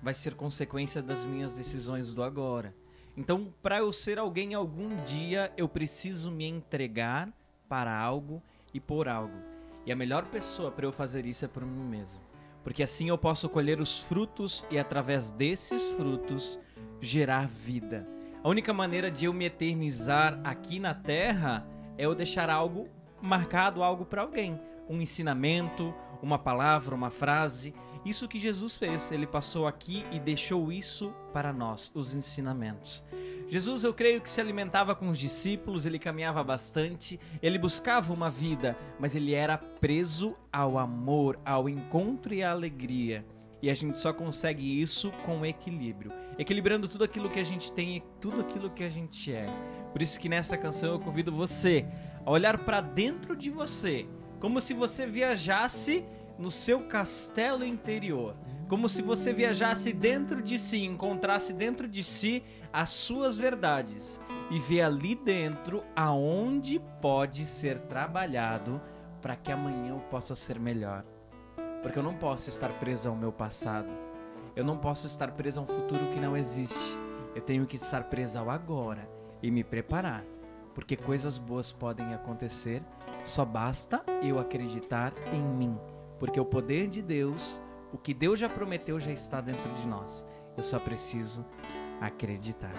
vai ser consequência das minhas decisões do agora. Então, para eu ser alguém algum dia, eu preciso me entregar para algo e por algo. E a melhor pessoa para eu fazer isso é por mim mesmo. Porque assim eu posso colher os frutos e através desses frutos gerar vida. A única maneira de eu me eternizar aqui na terra é eu deixar algo marcado, algo para alguém, um ensinamento, uma palavra, uma frase. Isso que Jesus fez, ele passou aqui e deixou isso para nós, os ensinamentos. Jesus, eu creio que se alimentava com os discípulos, ele caminhava bastante, ele buscava uma vida, mas ele era preso ao amor, ao encontro e à alegria. E a gente só consegue isso com equilíbrio, equilibrando tudo aquilo que a gente tem e tudo aquilo que a gente é. Por isso que nessa canção eu convido você a olhar para dentro de você, como se você viajasse no seu castelo interior, como se você viajasse dentro de si, encontrasse dentro de si as suas verdades e ver ali dentro aonde pode ser trabalhado para que amanhã eu possa ser melhor. Porque eu não posso estar preso ao meu passado. Eu não posso estar preso a um futuro que não existe. Eu tenho que estar preso ao agora e me preparar, porque coisas boas podem acontecer, só basta eu acreditar em mim, porque o poder de Deus, o que Deus já prometeu já está dentro de nós. Eu só preciso acreditar.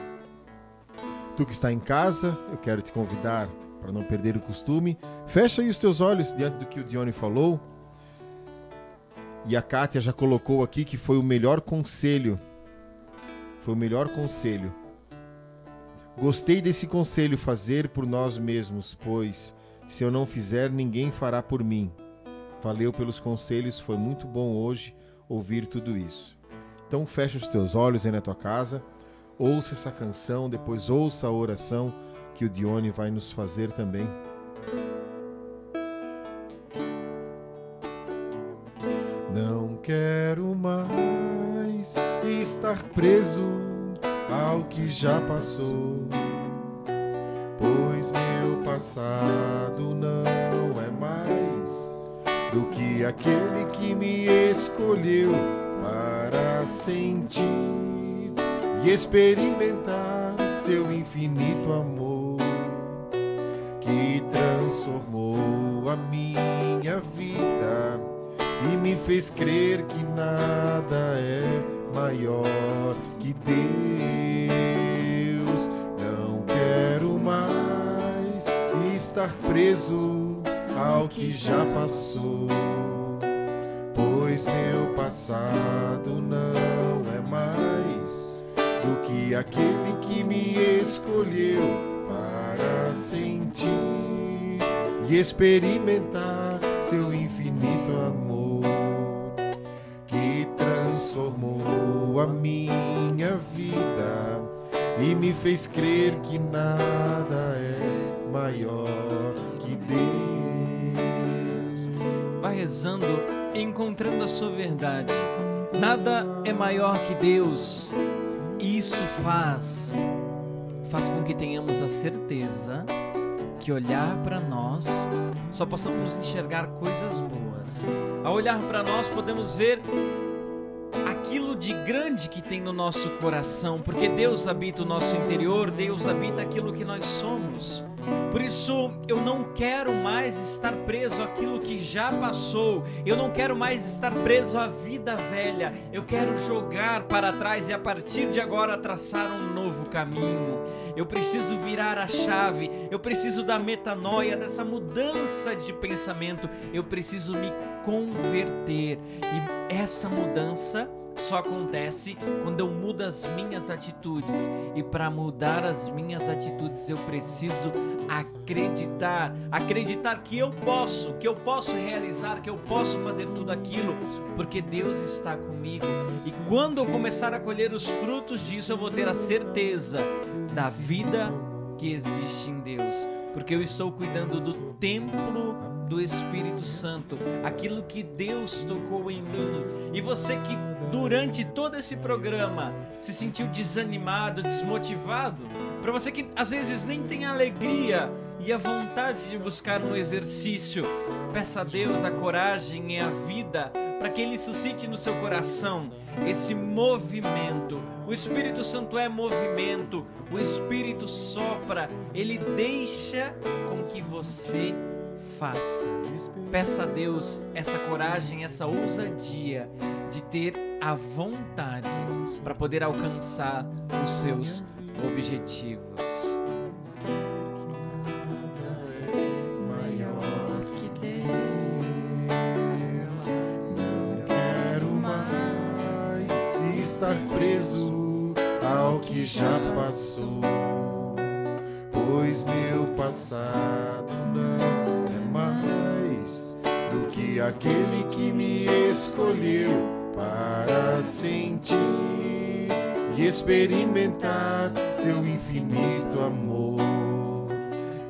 Tu que está em casa, eu quero te convidar para não perder o costume. Fecha aí os teus olhos diante do que o Dione falou. E a Kátia já colocou aqui que foi o melhor conselho. Foi o melhor conselho. Gostei desse conselho fazer por nós mesmos, pois se eu não fizer, ninguém fará por mim. Valeu pelos conselhos, foi muito bom hoje ouvir tudo isso. Então fecha os teus olhos aí na tua casa, ouça essa canção, depois ouça a oração que o Dione vai nos fazer também. Não quero mais estar preso ao que já passou, pois meu passado não é mais do que aquele que me escolheu para sentir e experimentar seu infinito amor que transformou a minha vida e me fez crer que nada é maior que Deus. Não quero mais estar preso ao que já passou, pois meu passado não é mais do que aquele que me escolheu para sentir e experimentar seu infinito amor a minha vida e me fez crer que nada é maior que Deus. Vai rezando, encontrando a sua verdade. Nada é maior que Deus. Isso faz faz com que tenhamos a certeza que olhar para nós só possamos enxergar coisas boas. Ao olhar para nós podemos ver aquilo de grande que tem no nosso coração, porque Deus habita o nosso interior, Deus habita aquilo que nós somos. Por isso, eu não quero mais estar preso àquilo que já passou. Eu não quero mais estar preso à vida velha. Eu quero jogar para trás e a partir de agora traçar um novo caminho. Eu preciso virar a chave. Eu preciso da metanoia, dessa mudança de pensamento. Eu preciso me converter. E essa mudança só acontece quando eu mudo as minhas atitudes. E para mudar as minhas atitudes, eu preciso acreditar, acreditar que eu posso, que eu posso realizar, que eu posso fazer tudo aquilo, porque Deus está comigo. E quando eu começar a colher os frutos disso, eu vou ter a certeza da vida que existe em Deus, porque eu estou cuidando do templo do Espírito Santo, aquilo que Deus tocou em mim. E você que durante todo esse programa se sentiu desanimado, desmotivado, para você que às vezes nem tem alegria e a vontade de buscar um exercício, peça a Deus a coragem e a vida para que Ele suscite no seu coração esse movimento. O Espírito Santo é movimento, o Espírito sopra, ele deixa com que você faça. Peça a Deus essa coragem, essa ousadia de ter a vontade para poder alcançar os seus objetivos. Que já passou, pois meu passado não é mais do que aquele que me escolheu para sentir e experimentar seu infinito amor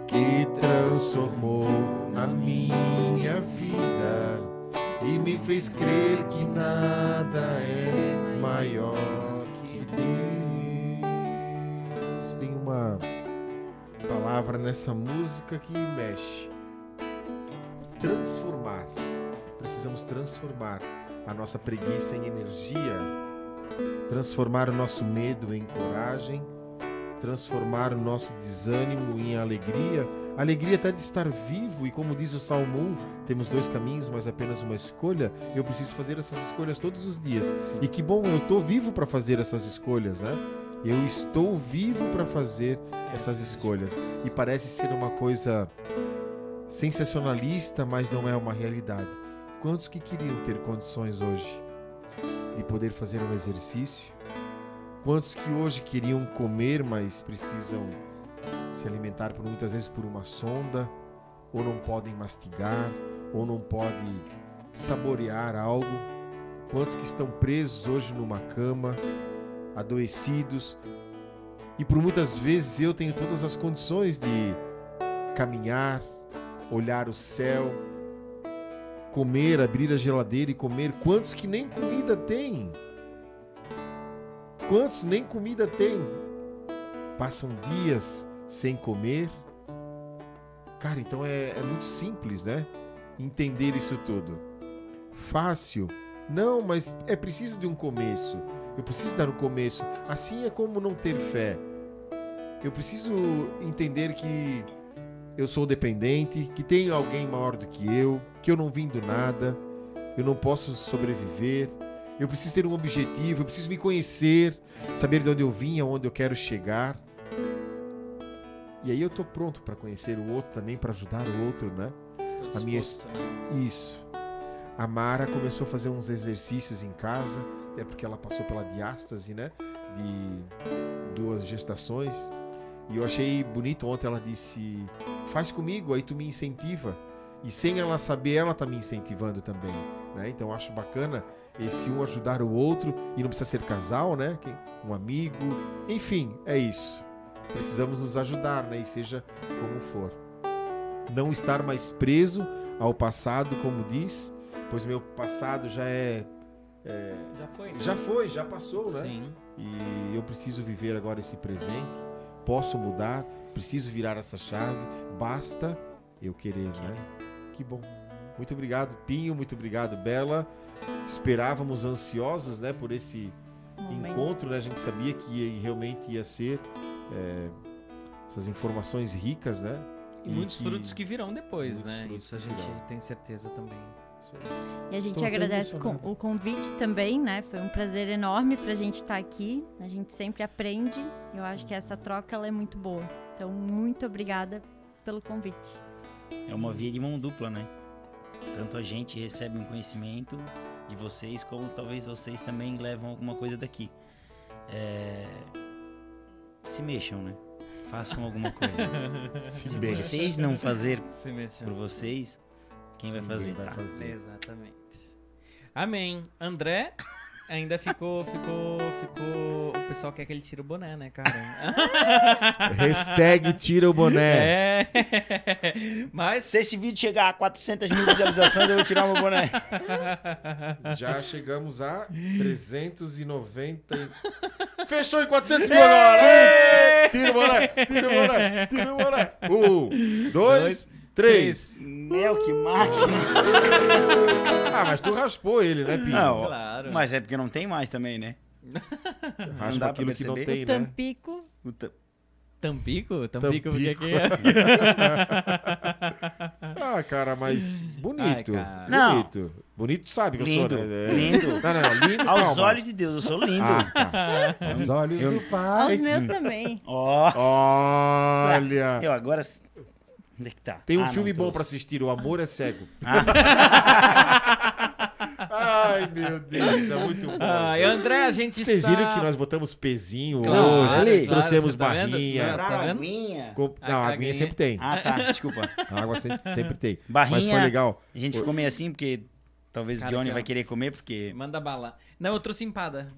que transformou a minha vida e me fez crer que nada é maior que Deus. Uma palavra nessa música que mexe. Transformar. Precisamos transformar a nossa preguiça em energia, transformar o nosso medo em coragem transformar o nosso desânimo em alegria, alegria até de estar vivo, e como diz o Salmo 1, temos dois caminhos, mas apenas uma escolha. Eu preciso fazer essas escolhas todos os dias. E que bom, eu estou vivo para fazer essas escolhas, né? Eu estou vivo para fazer essas escolhas. E parece ser uma coisa sensacionalista, mas não é uma realidade. Quantos que queriam ter condições hoje de poder fazer um exercício? Quantos que hoje queriam comer, mas precisam se alimentar por muitas vezes por uma sonda, ou não podem mastigar, ou não podem saborear algo? Quantos que estão presos hoje numa cama, adoecidos? E por muitas vezes eu tenho todas as condições de caminhar, olhar o céu, comer, abrir a geladeira e comer. Quantos que nem comida têm? Quantos nem comida têm? Passam dias sem comer. Cara, então é, é muito simples, né? entender isso tudo? Fácil? Não, mas é preciso de um começo. Eu preciso dar um começo. Assim é como não ter fé. Eu preciso entender que eu sou dependente, que tenho alguém maior do que eu, que eu não vim do nada, eu não posso sobreviver. Eu preciso ter um objetivo, eu preciso me conhecer, saber de onde eu vim, aonde eu quero chegar. E aí eu tô pronto para conhecer o outro também, para ajudar o outro, né? Tô A minha- né? Isso. A Mara começou a fazer uns exercícios em casa, até porque ela passou pela diástase, né? De duas gestações. E eu achei bonito ontem ela disse: "Faz comigo, aí tu me incentiva". E sem ela saber, ela tá me incentivando também, né? Então eu acho bacana esse um ajudar o outro e não precisa ser casal, né? Um amigo, enfim, é isso. Precisamos nos ajudar, né? E seja como for. Não estar mais preso ao passado, como diz, pois meu passado já é, é- Já foi, né? já foi, já passou, né? Sim. E eu preciso viver agora esse presente. Posso mudar, preciso virar essa chave. Basta eu querer, né? Que bom. Muito obrigado, Pinho. Muito obrigado, Bela. Esperávamos ansiosos, né, por esse Momento. encontro, né? A gente sabia que ia- realmente ia ser é, essas informações ricas, né? E muitos frutos que virão depois, Muitos né? Isso a que gente virão. tem certeza também. E a gente agradece o convite também, né? Foi um prazer enorme pra gente estar aqui. A gente sempre aprende. Eu acho que essa troca ela é muito boa. Então, muito obrigada pelo convite. É uma via de mão dupla, né? Tanto a gente recebe um conhecimento de vocês, como talvez vocês também levam alguma coisa daqui. É, Se mexam, né? Façam alguma coisa. Se mexam. vocês não fazer Se por vocês, quem vai fazer? vai Tá. fazer. Exatamente. Amém. André ainda ficou, ficou, ficou. O pessoal quer que ele tire o boné, né, cara? Hashtag tira o boné. É. Mas Se esse vídeo chegar a 400 mil visualizações, eu vou tirar meu boné. Já chegamos a 390. e- Fechou em 400 mil agora! Tira o boné, tira o boné, tira o boné. Um, dois, três. Meu, que máquina. Ah, mas tu raspou ele, né, Pinho? Não, Claro. mas é porque não tem mais também, né? não Raspa dá pra aquilo que não tem, né? Tampico. O ta- Tampico? Tampico, porque Tampico. aqui é. Ah, cara, mas bonito. Ai, cara. Não. Bonito. Bonito tu sabe que Lindo, eu sou, né? É. lindo. Não, não, não, lindo, Aos calma. olhos de Deus, eu sou lindo. Ah, tá. Aos olhos Eu- do pai. Aos meus também. Nossa. Olha. Eu agora. Onde é que tá? Tem um Ah, não filme bom pra assistir, O Amor é Cego. Ah. Ai, meu Deus, é muito bom. Ah, e gente. André, a gente Vocês está... viram que nós botamos pezinho Claro, hoje, claro, trouxemos tá barrinha. Tá aguinha? Com- Não, a aguinha. aguinha sempre tem. Ah, tá. Desculpa. A água sempre, sempre tem. Mas Barrinha. foi legal. A gente ficou meio assim porque talvez Cara, o Johnny que vai querer comer porque. Manda bala. Não, eu trouxe empada.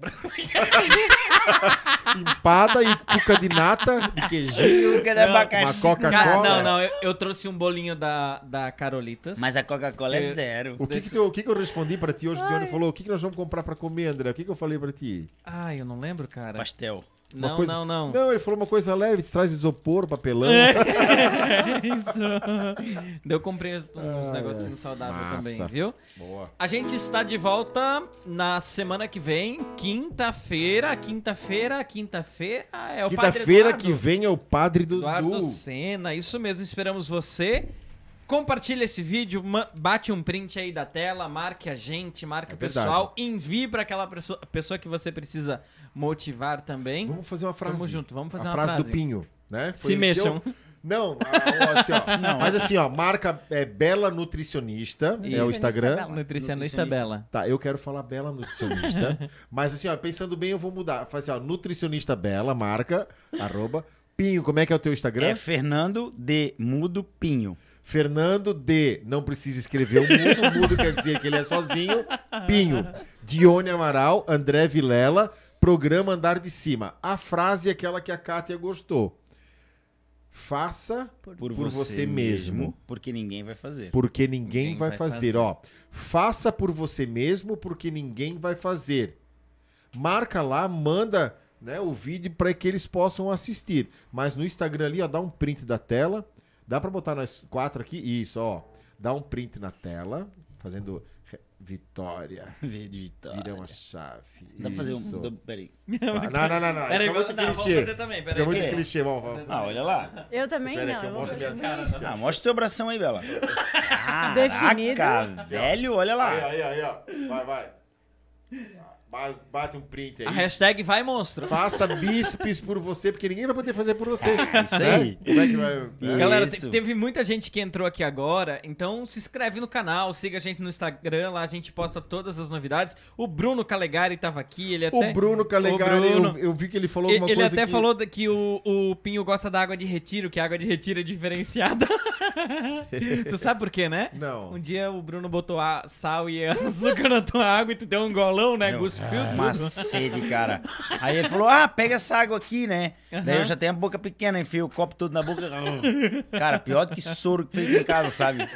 Empada e cuca de nata, de queijinho. É Não, abacaxi. uma Coca-Cola. Não, não, eu, eu trouxe um bolinho da, da Carolitas. Mas a Coca-Cola é Eu- zero. O que que, tu- o que que eu respondi pra ti hoje? O Johnny falou, o que, que nós vamos comprar pra comer, André? O que, que eu falei pra ti? Ai, eu não lembro, cara. Pastel. Uma Não, coisa- não, não. Não, ele falou uma coisa leve, traz isopor, papelão. Isso. Daí eu comprei uns, Ai, negocinhos saudáveis Massa. também, viu? Boa. A gente está de volta na semana que vem, quinta-feira, quinta-feira, quinta-feira. É o Padre Quinta-feira que vem é o padre do Eduardo Senna, isso mesmo, esperamos você. Compartilha esse vídeo, bate um print aí da tela, marque a gente, marque É o pessoal, envie para aquela pessoa, pessoa que você precisa motivar também. Vamos fazer uma frase. Tamo junto, vamos fazer a uma frase, frase. do Pinho, né? Se mexam. deu- Não, assim, ó, Não. Faz assim, ó. Marca é, Bela Nutricionista, é o Nutricionista Instagram. Bela. Nutricionista Bela. Tá, eu quero falar Bela Nutricionista. mas assim, ó, pensando bem, eu vou mudar. Faz assim, ó, Nutricionista Bela, marca, arroba. Pinho, como é que é o teu Instagram? É Fernando de Mudo Pinho. Fernando D. Não precisa escrever o mudo. O mudo quer dizer que ele é sozinho. Pinho. Dione Amaral, André Vilela, programa Andar de Cima. A frase é aquela que a Kátia gostou. Faça Por, Por você mesmo. Porque ninguém vai fazer. porque ninguém, Ninguém vai, vai fazer. fazer. Ó, faça por você mesmo porque ninguém vai fazer. Marca lá, manda né, o vídeo para que eles possam assistir. Mas no Instagram ali, ó, dá um print da tela. Dá para botar nós quatro aqui? Isso, ó. dá um print na tela, fazendo vitória. Vê de vitória. Vira uma chave. Dá pra fazer um. dá- Peraí. Não, não, não, não. Peraí, muito não, vamos clichê. fazer também. Peraí. muito quê? clichê. Vamos, vamos. Ah, olha lá. Eu também Espera não. aqui, eu mostro minha... Ah, mostra o teu bração aí, Bela. Definido. Caraca, velho, olha Aí, lá. aí, aí, ó. Vai, vai. Ba- Bate um print aí. A hashtag vai monstro. Faça bíceps por você, porque ninguém vai poder fazer por você. Isso né? aí. Como é que vai... né? Galera, te- teve muita gente que entrou aqui agora, então se inscreve no canal, siga a gente no Instagram, lá a gente posta todas as novidades. O Bruno Calegari tava aqui, ele até... O Bruno Calegari, O Bruno. eu, eu vi que ele falou Ele, alguma ele coisa até que... falou que o, o Pinho gosta da água de retiro, que a água de retiro é diferenciada. tu sabe por quê, né? Não. Um dia o Bruno botou a sal e açúcar na tua água e tu deu um golão, né? Cuspiu Uma tudo. sede, cara. Aí ele falou: Ah, pega essa água aqui, né? Aham. Daí eu já tenho a boca pequena, enfiei o copo todo na boca. Cara, pior do que soro que fez em casa, sabe?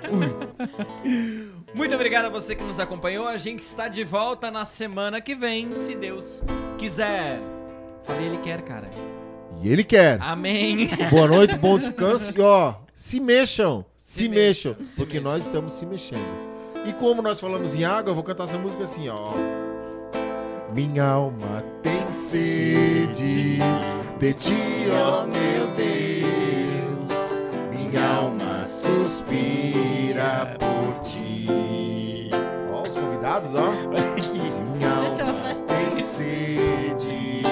Muito obrigado a você que nos acompanhou. A gente está de volta na semana que vem, se Deus quiser. Falei, ele quer, cara. E ele quer. Amém. Boa noite, bom descanso. E ó, se mexam. Se, Se mexam. mexam, se porque mexam. nós estamos se mexendo. E como nós falamos em água, eu vou cantar essa música assim, ó. Minha alma tem sede de ti, ó meu Deus. Minha alma suspira por ti. Ó, os convidados, ó. Minha alma tem sede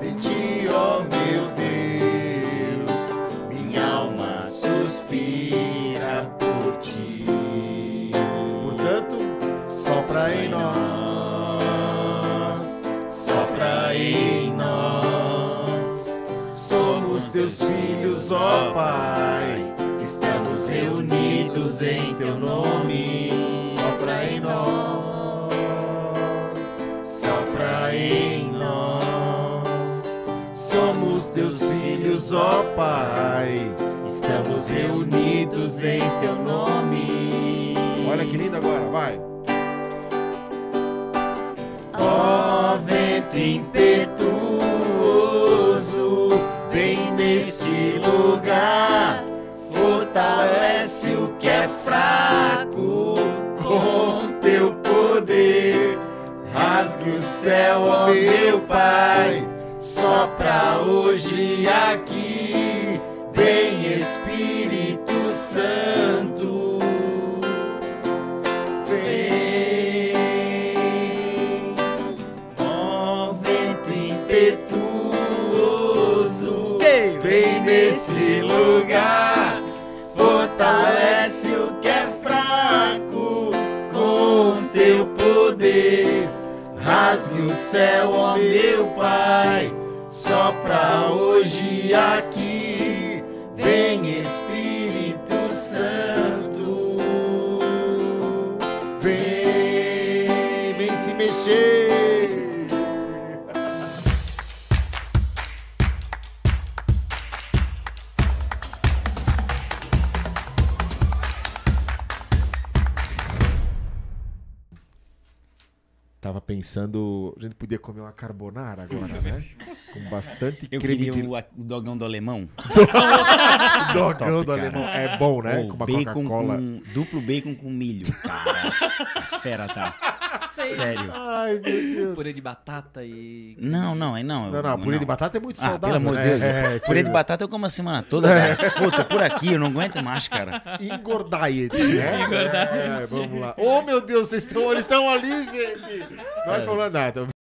de ti, ó meu Deus. Sopra em nós, sopra em nós. Somos teus filhos, ó Pai. Estamos reunidos em teu nome. Sopra em nós, sopra em nós. Somos teus filhos, ó Pai. Estamos reunidos em teu nome. Olha que lindo agora, vai. Ó vento impetuoso, vem neste lugar, fortalece o que é fraco com teu poder. Rasgue o céu, ó meu Pai, sopra hoje aqui, vem Espírito Santo. Lugar, fortalece o que é fraco com teu poder. Rasgue o céu, ó meu Pai, sopra hoje aqui, vem Espírito Santo. Vem, vem se mexer. Tava pensando, a gente podia comer uma carbonara agora, né? Com bastante Eu creme queria de o, o dogão do alemão. dogão top, do cara. alemão. É bom, né? Ou com uma Coca-Cola. com duplo bacon com milho. Cara, a fera tá. Sério. Ai, meu Deus. Purê de batata e. Não, não, é não. Não, não, purê de batata é muito Ah, saudável. pelo amor de né? Deus. É, purê cê- de batata eu como a semana toda, cara. Pô, tô por aqui, eu não aguento mais, cara. Engordaiet, né? Engordaiet. É, vamos lá. Oh, meu Deus, vocês estão, eles estão ali, gente. Nós falando nada.